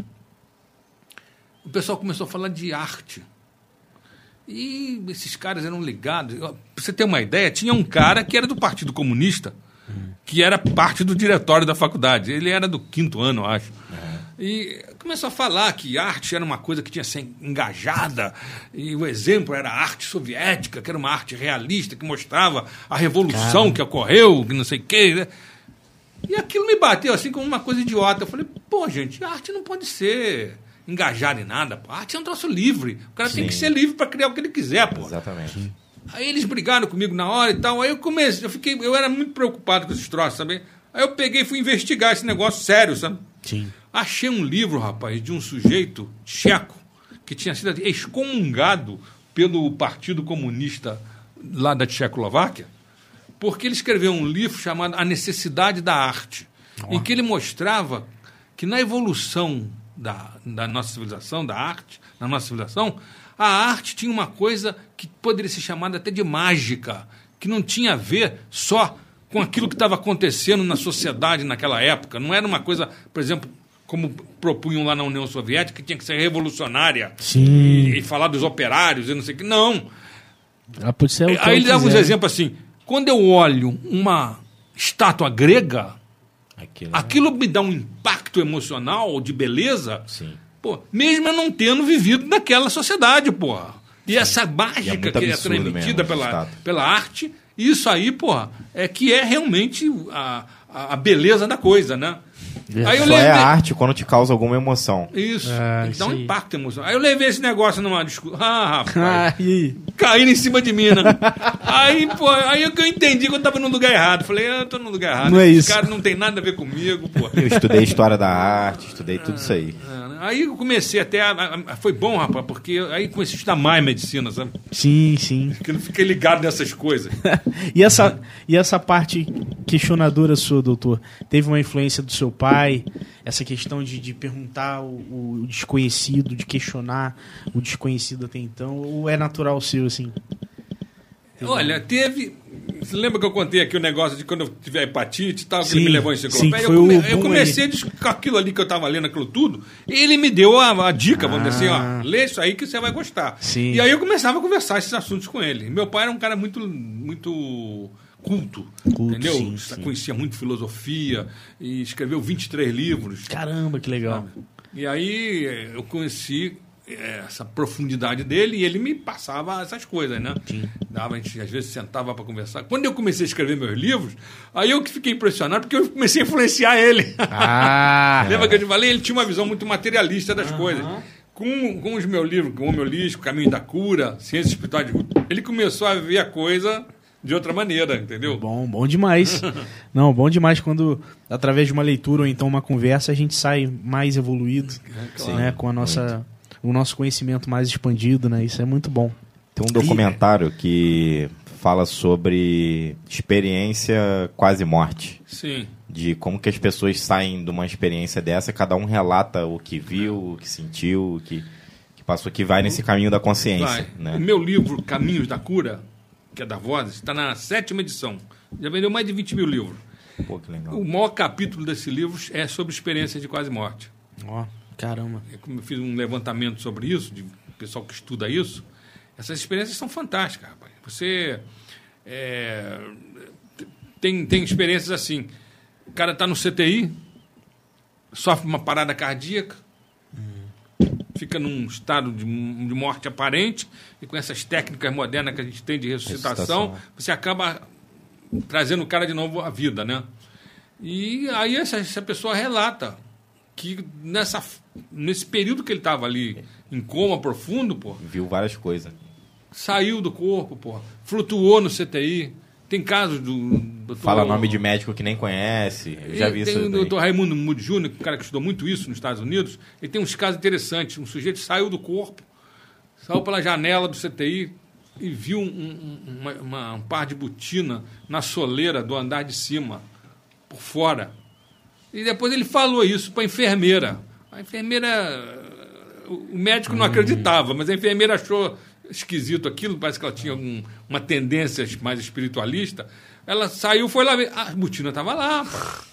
o pessoal começou a falar de arte. E esses caras eram ligados. Pra você ter uma ideia, tinha um cara que era do Partido Comunista, que era parte do diretório da faculdade. Ele era do quinto ano, acho. E começou a falar que arte era uma coisa que tinha que ser engajada, e o exemplo era a arte soviética, que era uma arte realista, que mostrava a revolução que ocorreu, que não sei o quê. né? E aquilo me bateu assim como uma coisa idiota. Eu falei, pô, gente, arte não pode ser engajada em nada. Pô. A arte é um troço livre. O cara tem que ser livre para criar o que ele quiser, pô. Exatamente. Aí eles brigaram comigo na hora e tal. Aí eu comecei, eu fiquei, eu era muito preocupado com esses troços, sabe? Aí eu peguei e fui investigar esse negócio sério, sabe? Sim. Achei um livro, rapaz, de um sujeito tcheco que tinha sido excomungado pelo Partido Comunista lá da Tchecoslováquia, porque ele escreveu um livro chamado A Necessidade da Arte, em que ele mostrava que na evolução da, da nossa civilização, da arte, na nossa civilização, a arte tinha uma coisa que poderia ser chamada até de mágica, que não tinha a ver só com aquilo que estava acontecendo na sociedade naquela época. Não era uma coisa, por exemplo, como propunham lá na União Soviética, que tinha que ser revolucionária Sim. e, falar dos operários e não sei o que. Não. Ah, pode ser o que Aí ele dava uns quiser. exemplos assim. Quando eu olho uma estátua grega, Aquilo, aquilo me dá um impacto emocional de beleza. Sim. Pô, mesmo eu não tendo vivido naquela sociedade, porra. E essa mágica muito que é transmitida mesmo, pela, pela arte, isso aí, porra, é que é realmente a, a beleza da coisa, né? Aí eu Só é lembrei- arte quando te causa alguma emoção. Isso, Ah, tem que dar um impacto emocional. Aí eu levei esse negócio numa discussão. Ah, rapaz. Aí? Caíram em cima de mim, né? aí, pô, aí é que eu entendi que eu tava no lugar errado. Falei, ah, eu tô no lugar errado. Não é Esses isso. caras não tem nada a ver comigo, pô. Eu estudei história da arte, estudei tudo isso aí. É, Aí eu comecei até. A, a- foi bom, rapaz, porque aí comecei a estudar mais medicina, sabe? Sim, sim. Porque eu não fiquei ligado nessas coisas. e, essa, e essa parte questionadora sua, doutor, teve uma influência do seu pai? Essa questão de, de perguntar o, o desconhecido, de questionar o desconhecido até então? Ou é natural seu, assim? Olha, teve. Você lembra que eu contei aqui o negócio de quando eu tiver hepatite e tal, que Sim, ele me levou em sim, enciclopédia? foi Eu, come- eu comecei aí. a com aquilo ali que eu estava lendo, aquilo tudo, e ele me deu a, a dica, vamos dizer assim, Ah. ó, lê isso aí que você vai gostar. Sim. E aí eu começava a conversar esses assuntos com ele. Meu pai era um cara muito, muito culto, Culto, entendeu? sim, sim. Conhecia muito filosofia e escreveu 23 livros. Caramba, que legal. E aí eh, eu conheci essa profundidade dele e ele me passava essas coisas, né? Dava, a gente às vezes sentava para conversar. Quando eu comecei a escrever meus livros, aí eu que fiquei impressionado porque eu comecei a influenciar ele. Ah, Lembra que eu te falei? Ele tinha uma visão muito materialista das coisas. Com, com os meus livros, com o meu livro, Caminho da Cura, Ciência Espiritual de ele começou a ver a coisa de outra maneira, entendeu? bom, bom demais. Não, bom demais quando, através de uma leitura ou então uma conversa, a gente sai mais evoluído, claro. né? Com a nossa, o nosso conhecimento mais expandido, né? Isso é muito bom. Tem um documentário que fala sobre experiência quase morte. Sim. De como que as pessoas saem de uma experiência dessa, cada um relata o que viu, o que sentiu, o que, que passou, que vai nesse caminho da consciência. Né? O meu livro, Caminhos da Cura, que é da Vozes, está na sétima edição. Já vendeu mais de 20 mil livros. Pô, que legal. O maior capítulo desse livro é sobre experiência de quase morte. Ó, caramba. É como eu fiz um levantamento sobre isso, de pessoal que estuda isso. Essas experiências são fantásticas, rapaz. Você é, tem, tem experiências assim. O cara está no CTI, sofre uma parada cardíaca, fica num estado de, de morte aparente, e com essas técnicas modernas que a gente tem de ressuscitação, Ressuscitação. você acaba trazendo o cara de novo à vida, né? E aí essa, essa pessoa relata que nessa, nesse período que ele estava ali em coma profundo, pô, Viu várias coisas. saiu do corpo, pô, flutuou no CTI. Tem casos do. doutor- Fala nome de médico que nem conhece. Eu já vi tem isso. o daí. doutor Raimundo Moody Jr., um cara que estudou muito isso nos Estados Unidos. Ele tem uns casos interessantes. Um sujeito saiu do corpo, saiu pela janela do CTI e viu um, um- uma- uma- um par de botina na soleira do andar de cima, por fora. E depois ele falou isso para a enfermeira. A enfermeira. O médico não acreditava, mas a enfermeira achou esquisito aquilo, parece que ela tinha uma tendência mais espiritualista. Ela saiu, foi lá ver. A botina estava lá.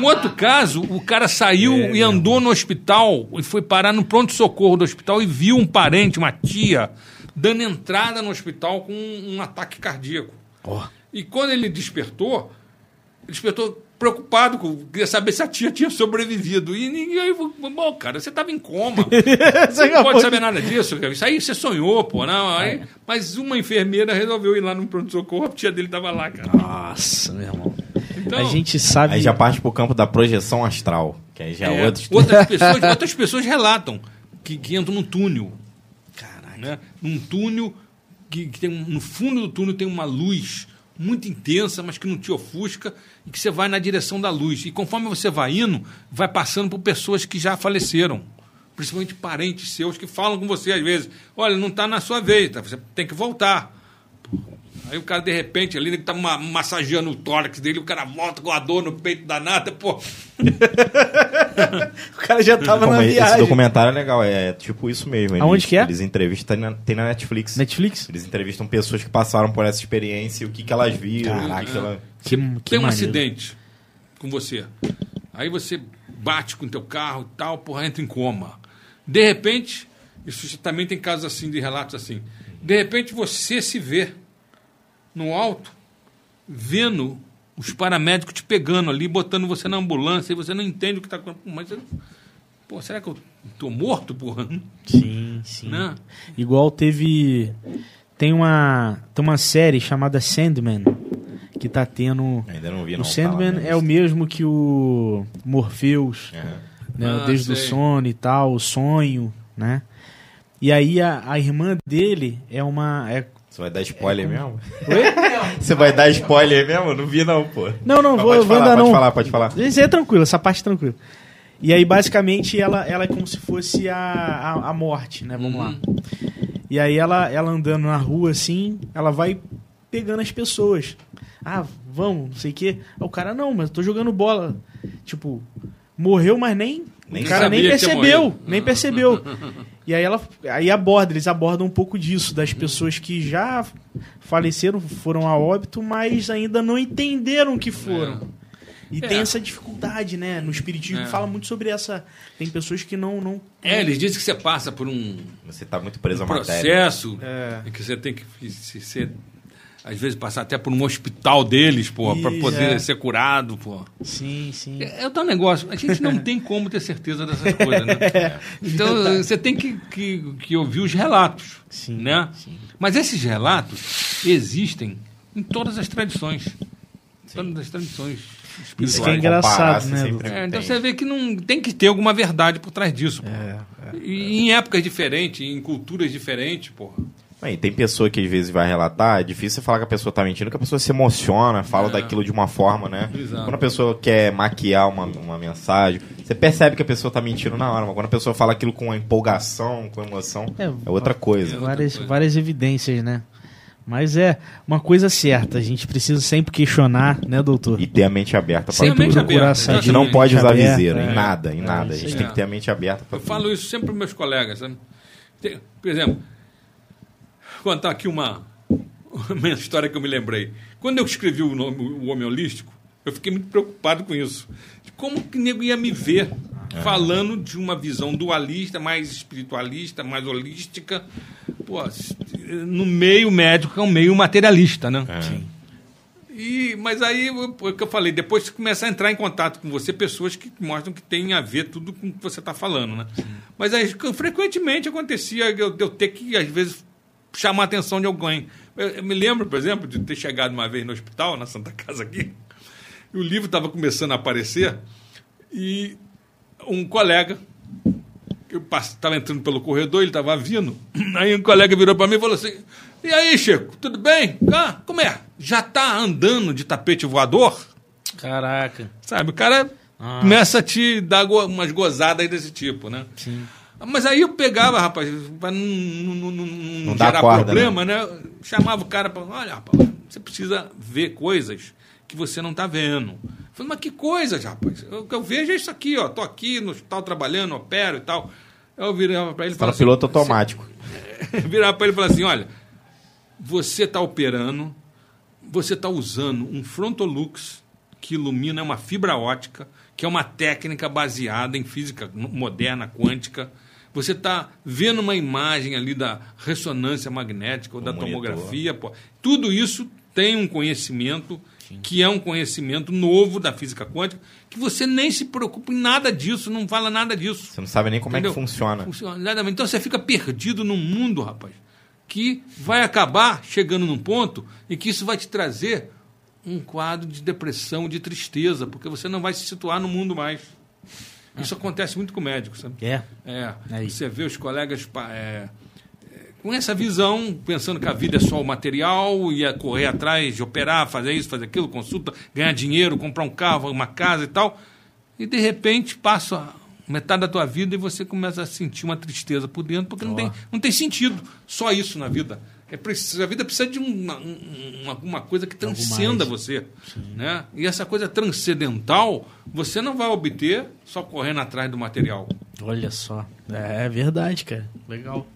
Um outro caso, o cara saiu É, e andou no hospital e foi parar no pronto-socorro do hospital e viu um parente, uma tia, dando entrada no hospital com um, um ataque cardíaco. Ó. E quando ele despertou, despertou preocupado, com, queria saber se a tia tinha sobrevivido. E ninguém. Aí, bom, cara, você estava em coma. Você não pode saber nada disso. cara. Isso aí você sonhou, pô. Não, aí, mas uma enfermeira resolveu ir lá no pronto-socorro, a tia dele estava lá, cara. Nossa, meu irmão. Então, a gente sabe. Aí já parte pro campo da projeção astral. Que aí já é, é, outro estudo. outras, pessoas, outras pessoas relatam que, que entram num túnel. Caraca. né? Num túnel que, que tem um- no fundo do túnel tem uma luz muito intensa, mas que não te ofusca e que você vai na direção da luz. E conforme você vai indo, vai passando por pessoas que já faleceram. Principalmente parentes seus que falam com você às vezes: olha, não está na sua vez, tá? você tem que voltar. Aí o cara, de repente, ali, ele tá ma- massageando o tórax dele, o cara volta com a dor no peito danada, pô. O cara já tava Como na esse viagem. documentário é legal, é tipo isso mesmo. Eles, Aonde que é? Eles entrevistam, tem na, tem na Netflix. Netflix? Eles entrevistam pessoas que passaram por essa experiência e o que, que elas viram. Caraca. que que ela- Que, que tem um maneiro. acidente com você. Aí você bate com o teu carro e tal, porra, entra em coma. De repente, isso também tem casos assim, de relatos assim. De repente você se vê no alto, vendo os paramédicos te pegando ali, botando você na ambulância, e você não entende o que está acontecendo. Mas, pô, será que eu tô morto, porra? Sim, sim. Né? Igual teve. Tem uma, tem uma série chamada Sandman que tá tendo. Ainda não vi, O não. Sandman é o mesmo que o Morpheus, É. né? Ah, o Deus do sei. sono e tal, o sonho, né? E aí a, a irmã dele é uma. É... Você vai dar spoiler mesmo? Oi? Você vai dar spoiler mesmo? Não vi não, pô. Não, não, vou, pode vou falar, ainda pode não. falar, pode falar. Isso é tranquilo, essa parte é tranquila. E aí, basicamente, ela, ela é como se fosse a, a, a morte, né? Vamos lá. E aí, ela, ela andando na rua, assim, ela vai pegando as pessoas. Ah, vamos, não sei o quê. Aí o cara, não, mas eu tô jogando bola. Tipo, morreu, mas nem... Nem o cara nem percebeu, nem percebeu. E aí ela aí aborda, eles abordam um pouco disso, das pessoas que já faleceram, foram a óbito, mas ainda não entenderam que foram. E É. tem essa dificuldade, né? No espiritismo É. fala muito sobre essa. Tem pessoas que não. não É, eles dizem que você passa por um Você tá muito preso à matéria. processo É. em que você tem que se- ser às vezes passar até por um hospital deles, pô, para poder é. ser curado, pô. Sim, sim. É, é o tal negócio. A gente não tem como ter certeza dessas coisas, né? Então você tem que, que, que ouvir os relatos, Sim, né? sim. Mas esses relatos existem em todas as tradições, todas as tradições espirituais. Isso que é engraçado, né? É, então tem. você vê que não tem que ter alguma verdade por trás disso. pô. É, E em épocas diferentes, em culturas diferentes, porra. Tem pessoa que às vezes vai relatar, é difícil você falar que a pessoa tá mentindo, que a pessoa se emociona, fala É. daquilo de uma forma, né? Exato. Quando a pessoa quer maquiar uma, uma mensagem, você percebe que a pessoa tá mentindo na hora, mas quando a pessoa fala aquilo com empolgação, com emoção, É, é, outra coisa. várias, coisa. várias evidências, né? Mas é uma coisa certa, a gente precisa sempre questionar, né, doutor? E ter a mente aberta para Sempre mente procurar aberta. A gente não pode usar aberta, viseira, é. em nada, em É, nada. A gente tem que ter a mente aberta para Eu falo isso sempre para meus colegas, sabe? Por exemplo, contar aqui uma, uma história que eu me lembrei. Quando eu escrevi o nome O Homem Holístico, eu fiquei muito preocupado com isso. De como que o nego ia me ver falando de uma visão dualista, mais espiritualista, mais holística, pô, no meio médico, que é um meio materialista, né? E, mas aí, o que eu falei, depois começa a entrar em contato com você pessoas que mostram que tem a ver tudo com o que você está falando, né? Mas aí, frequentemente acontecia eu, eu ter que, às vezes, chamar a atenção de alguém. Eu, me lembro, por exemplo, de ter chegado uma vez no hospital, na Santa Casa aqui, e o livro estava começando a aparecer, e um colega, eu estava entrando pelo corredor, ele estava vindo, aí um colega virou para mim e falou assim, e aí, Chico, tudo bem? Ah, como é? Já tá andando de tapete voador? Caraca. Sabe, o cara Ah. começa a te dar umas gozadas desse tipo, né? Sim. Mas aí eu pegava, rapaz, pra não, não, não, não, gerar corda, problema, né? Chamava o cara para, olha, rapaz, você precisa ver coisas que você não está vendo. Eu falei, mas que coisas, rapaz? O que eu vejo é isso aqui, ó. Tô aqui no hospital trabalhando, opero e tal. Eu virava para ele e falava piloto assim, automático. virava para ele e falava assim: olha, você está operando, você está usando um Frontolux que ilumina uma fibra ótica, que é uma técnica baseada em física moderna, quântica. Você está vendo uma imagem ali da ressonância magnética ou da monitor. tomografia. Pô. Tudo isso tem um conhecimento que é um conhecimento novo da física quântica, que você nem se preocupa em nada disso, não fala nada disso. Você não sabe nem como é Entendeu? que funciona. Funciona. Então você fica perdido num mundo, rapaz, que vai acabar chegando num ponto em que isso vai te trazer um quadro de depressão, de tristeza, porque você não vai se situar no mundo mais. Isso acontece muito com médicos, sabe? É. É. Aí. Você vê os colegas é, é, com essa visão, pensando que a vida é só o material, ia correr atrás de operar, fazer isso, fazer aquilo, consulta, ganhar dinheiro, comprar um carro, uma casa e tal. E de repente passa metade da tua vida e você começa a sentir uma tristeza por dentro, porque não, Ó. tem, não tem sentido só isso na vida. É preciso, a vida precisa de uma, um- uma, alguma coisa que transcenda você. Né? E essa coisa transcendental você não vai obter só correndo atrás do material. Olha só. É verdade, cara. Legal.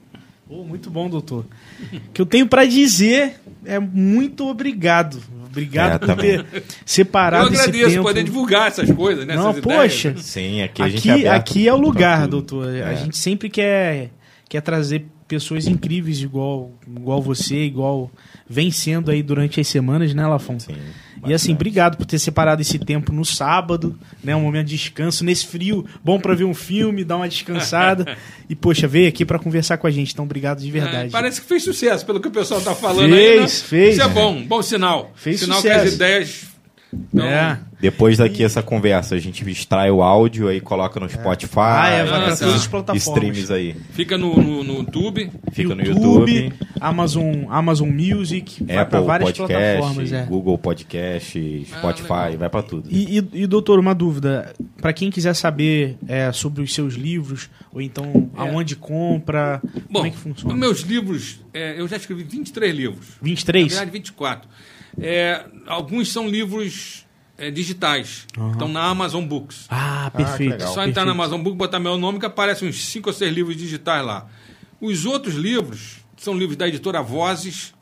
Pô, muito bom, doutor. O que eu tenho pra dizer é muito obrigado. Obrigado É, por também. ter separado Eu esse agradeço tempo. poder divulgar essas coisas, né? Não, essas poxa. ideias. Sim, aqui a gente Aqui, é aberto aqui é o lugar, doutor. A É. gente sempre quer, quer trazer pessoas incríveis igual, igual você, igual vem sendo aí durante as semanas, né, Lafon? Sim, E assim, bastante. obrigado por ter separado esse tempo no sábado, né? Um momento de descanso nesse frio, bom pra ver um filme, dar uma descansada. e, poxa, veio aqui pra conversar com a gente. Então, obrigado de verdade. É, parece que fez sucesso, pelo que o pessoal está falando Fez, aí. Né? fez. Isso é bom, bom sinal. Fez sinal sucesso. que as ideias. Então, É. Depois daqui essa conversa, a gente extrai o áudio aí coloca no Spotify. Ah, é, vai pra todas as plataformas. Streams aí. Fica no, no, no YouTube. Fica no YouTube, Amazon, Amazon Music, vai pra Apple várias Podcast, plataformas. É. Google Podcast, Spotify, legal. vai pra tudo. E, e, e, doutor, uma dúvida. Pra quem quiser saber é, sobre os seus livros, ou então É. aonde compra, Bom, como é que funciona? os meus livros, é, eu já escrevi 23 livros. Na 23? verdade, 24. É, alguns são livros é, digitais. Estão na Amazon Books. Ah, perfeito. legal. Só entrar na Amazon Book, botar meu nome, que aparecem uns 5 ou 6 livros digitais lá. Os outros livros são livros da editora Vozes,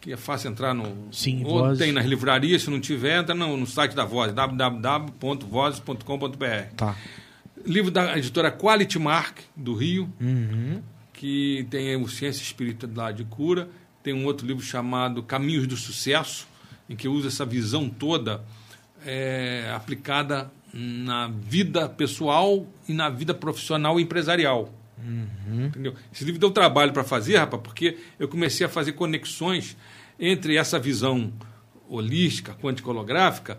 que é fácil entrar no. Uhum. Sim, ou Vozes. tem nas livrarias, se não tiver, entra no, no site da Voz, www.vozes.com.br. Tá. Livro da editora Quality Mark, do Rio, Uhum. que tem o Ciência e Espiritualidade de Cura. Tem um outro livro chamado Caminhos do Sucesso, em que eu uso essa visão toda é, aplicada na vida pessoal e na vida profissional e empresarial. Entendeu? Esse livro deu trabalho para fazer, rapaz, porque eu comecei a fazer conexões entre essa visão holística, quântico-holográfica,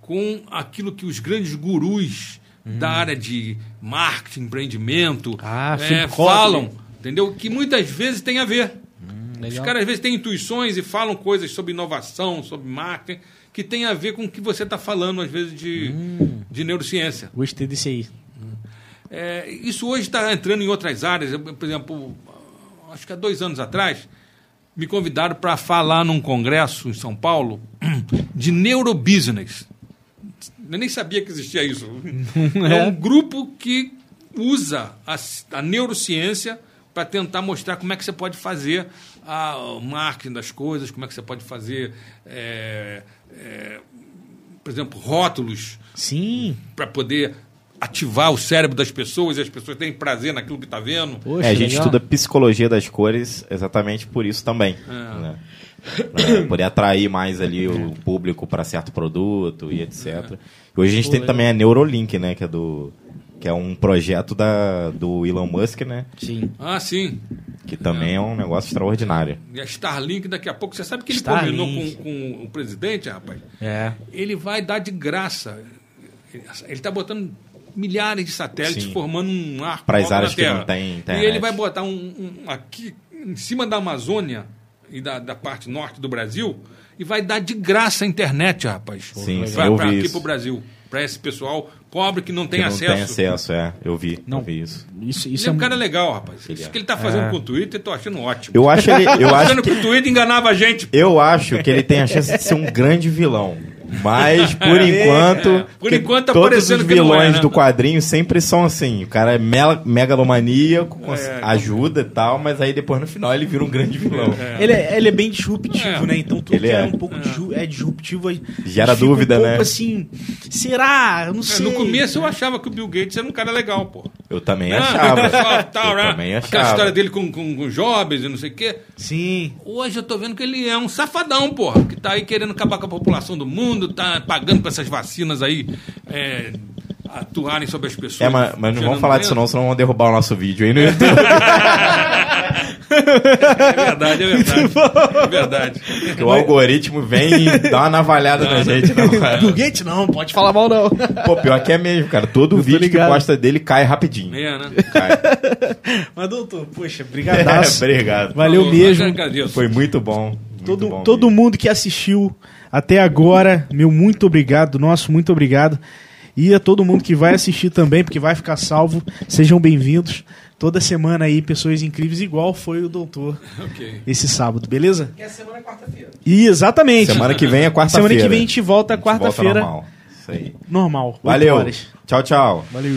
com aquilo que os grandes gurus da área de marketing, empreendimento Ah, é, falam, entendeu? Que muitas vezes tem a ver. Os legal. caras às vezes têm intuições e falam coisas sobre inovação, sobre marketing, que tem a ver com o que você está falando, às vezes, de, de neurociência. Gostei desse aí. É, isso hoje está entrando em outras áreas. Por exemplo, acho que há dois anos atrás, me convidaram para falar num congresso em São Paulo de neurobusiness. Eu nem sabia que existia isso. É um grupo que usa a, a neurociência para tentar mostrar como é que você pode fazer a, o marketing das coisas, como é que você pode fazer, é, é, por exemplo, rótulos Sim. para poder ativar o cérebro das pessoas e as pessoas terem prazer naquilo que está vendo. Poxa, É, a gente legal. estuda psicologia das cores exatamente por isso também. É. né? Pra poder atrair mais ali o público para certo produto e etc. E hoje a gente Pô, tem também a Neurolink, né? Que é, do, que é um projeto da, do Elon Musk, né? Sim. Ah, sim. Que também é um negócio extraordinário. E a Starlink daqui a pouco, você sabe que ele Starlink. combinou com, com o presidente, rapaz? É. Ele vai dar de graça. Ele está botando milhares de satélites Sim. formando um arco alto na áreas que Terra. não tem internet. E ele vai botar um, um aqui em cima da Amazônia e da, da parte norte do Brasil e vai dar de graça a internet, rapaz. Sim, sim, eu pra vi aqui isso. pro Brasil. Para esse pessoal pobre que não tem que não acesso. tem acesso, é. Eu vi, Não. eu vi isso. Isso, Ele isso é um é cara legal, rapaz. Ele Isso é. que ele tá fazendo É. com o Twitter, eu tô achando ótimo. Eu acho ele, eu Tô acho que o Twitter enganava a gente. Eu acho que ele tem a chance de ser um grande vilão. Mas, por enquanto. É, por enquanto tá todos os não é, vilões né? do quadrinho sempre são assim. O cara é mela- megalomaníaco, É. ajuda e tal, mas aí depois no final ele vira um grande vilão. Ele é, ele é bem disruptivo, É. né? Então tudo Ele que é. é. um pouco é disruptivo. Gera dúvida, um pouco né? assim, será? Eu não É, sei. No começo eu achava que o Bill Gates era um cara legal, pô. Eu também Ah, achava. tal, eu né? também Aquela achava. história dele com, com, com Jobs e não sei o quê. Sim. Hoje eu tô vendo que ele é um safadão, porra. Que tá aí querendo acabar com a população do mundo, tá pagando pra essas vacinas aí é, atuarem sobre as pessoas. É, mas, mas não vamos falar disso não, senão vão derrubar o nosso vídeo aí no YouTube. É verdade, é verdade. É verdade. Porque o algoritmo vem e dá uma navalhada na gente. Não, cara. Bill Gates não, pode falar mal não. Pô, pior que é mesmo, cara. Todo tô vídeo que posta dele cai rapidinho. É, né? Cai. Mas doutor, poxa, É, brigadaço. obrigado. Valeu Falou, mesmo. agradeço. Foi muito bom. muito Todo, bom todo mesmo. mundo que assistiu até agora, meu muito obrigado, nosso muito obrigado. E a todo mundo que vai assistir também, porque vai ficar salvo, sejam bem-vindos. Toda semana aí, pessoas incríveis, igual foi o doutor Ok. esse sábado, beleza? Que a semana é quarta-feira. E exatamente. Semana que vem é quarta-feira. Semana que vem a gente volta quarta-feira. normal. Isso aí. Normal. Valeu. horas. Tchau, tchau. Valeu.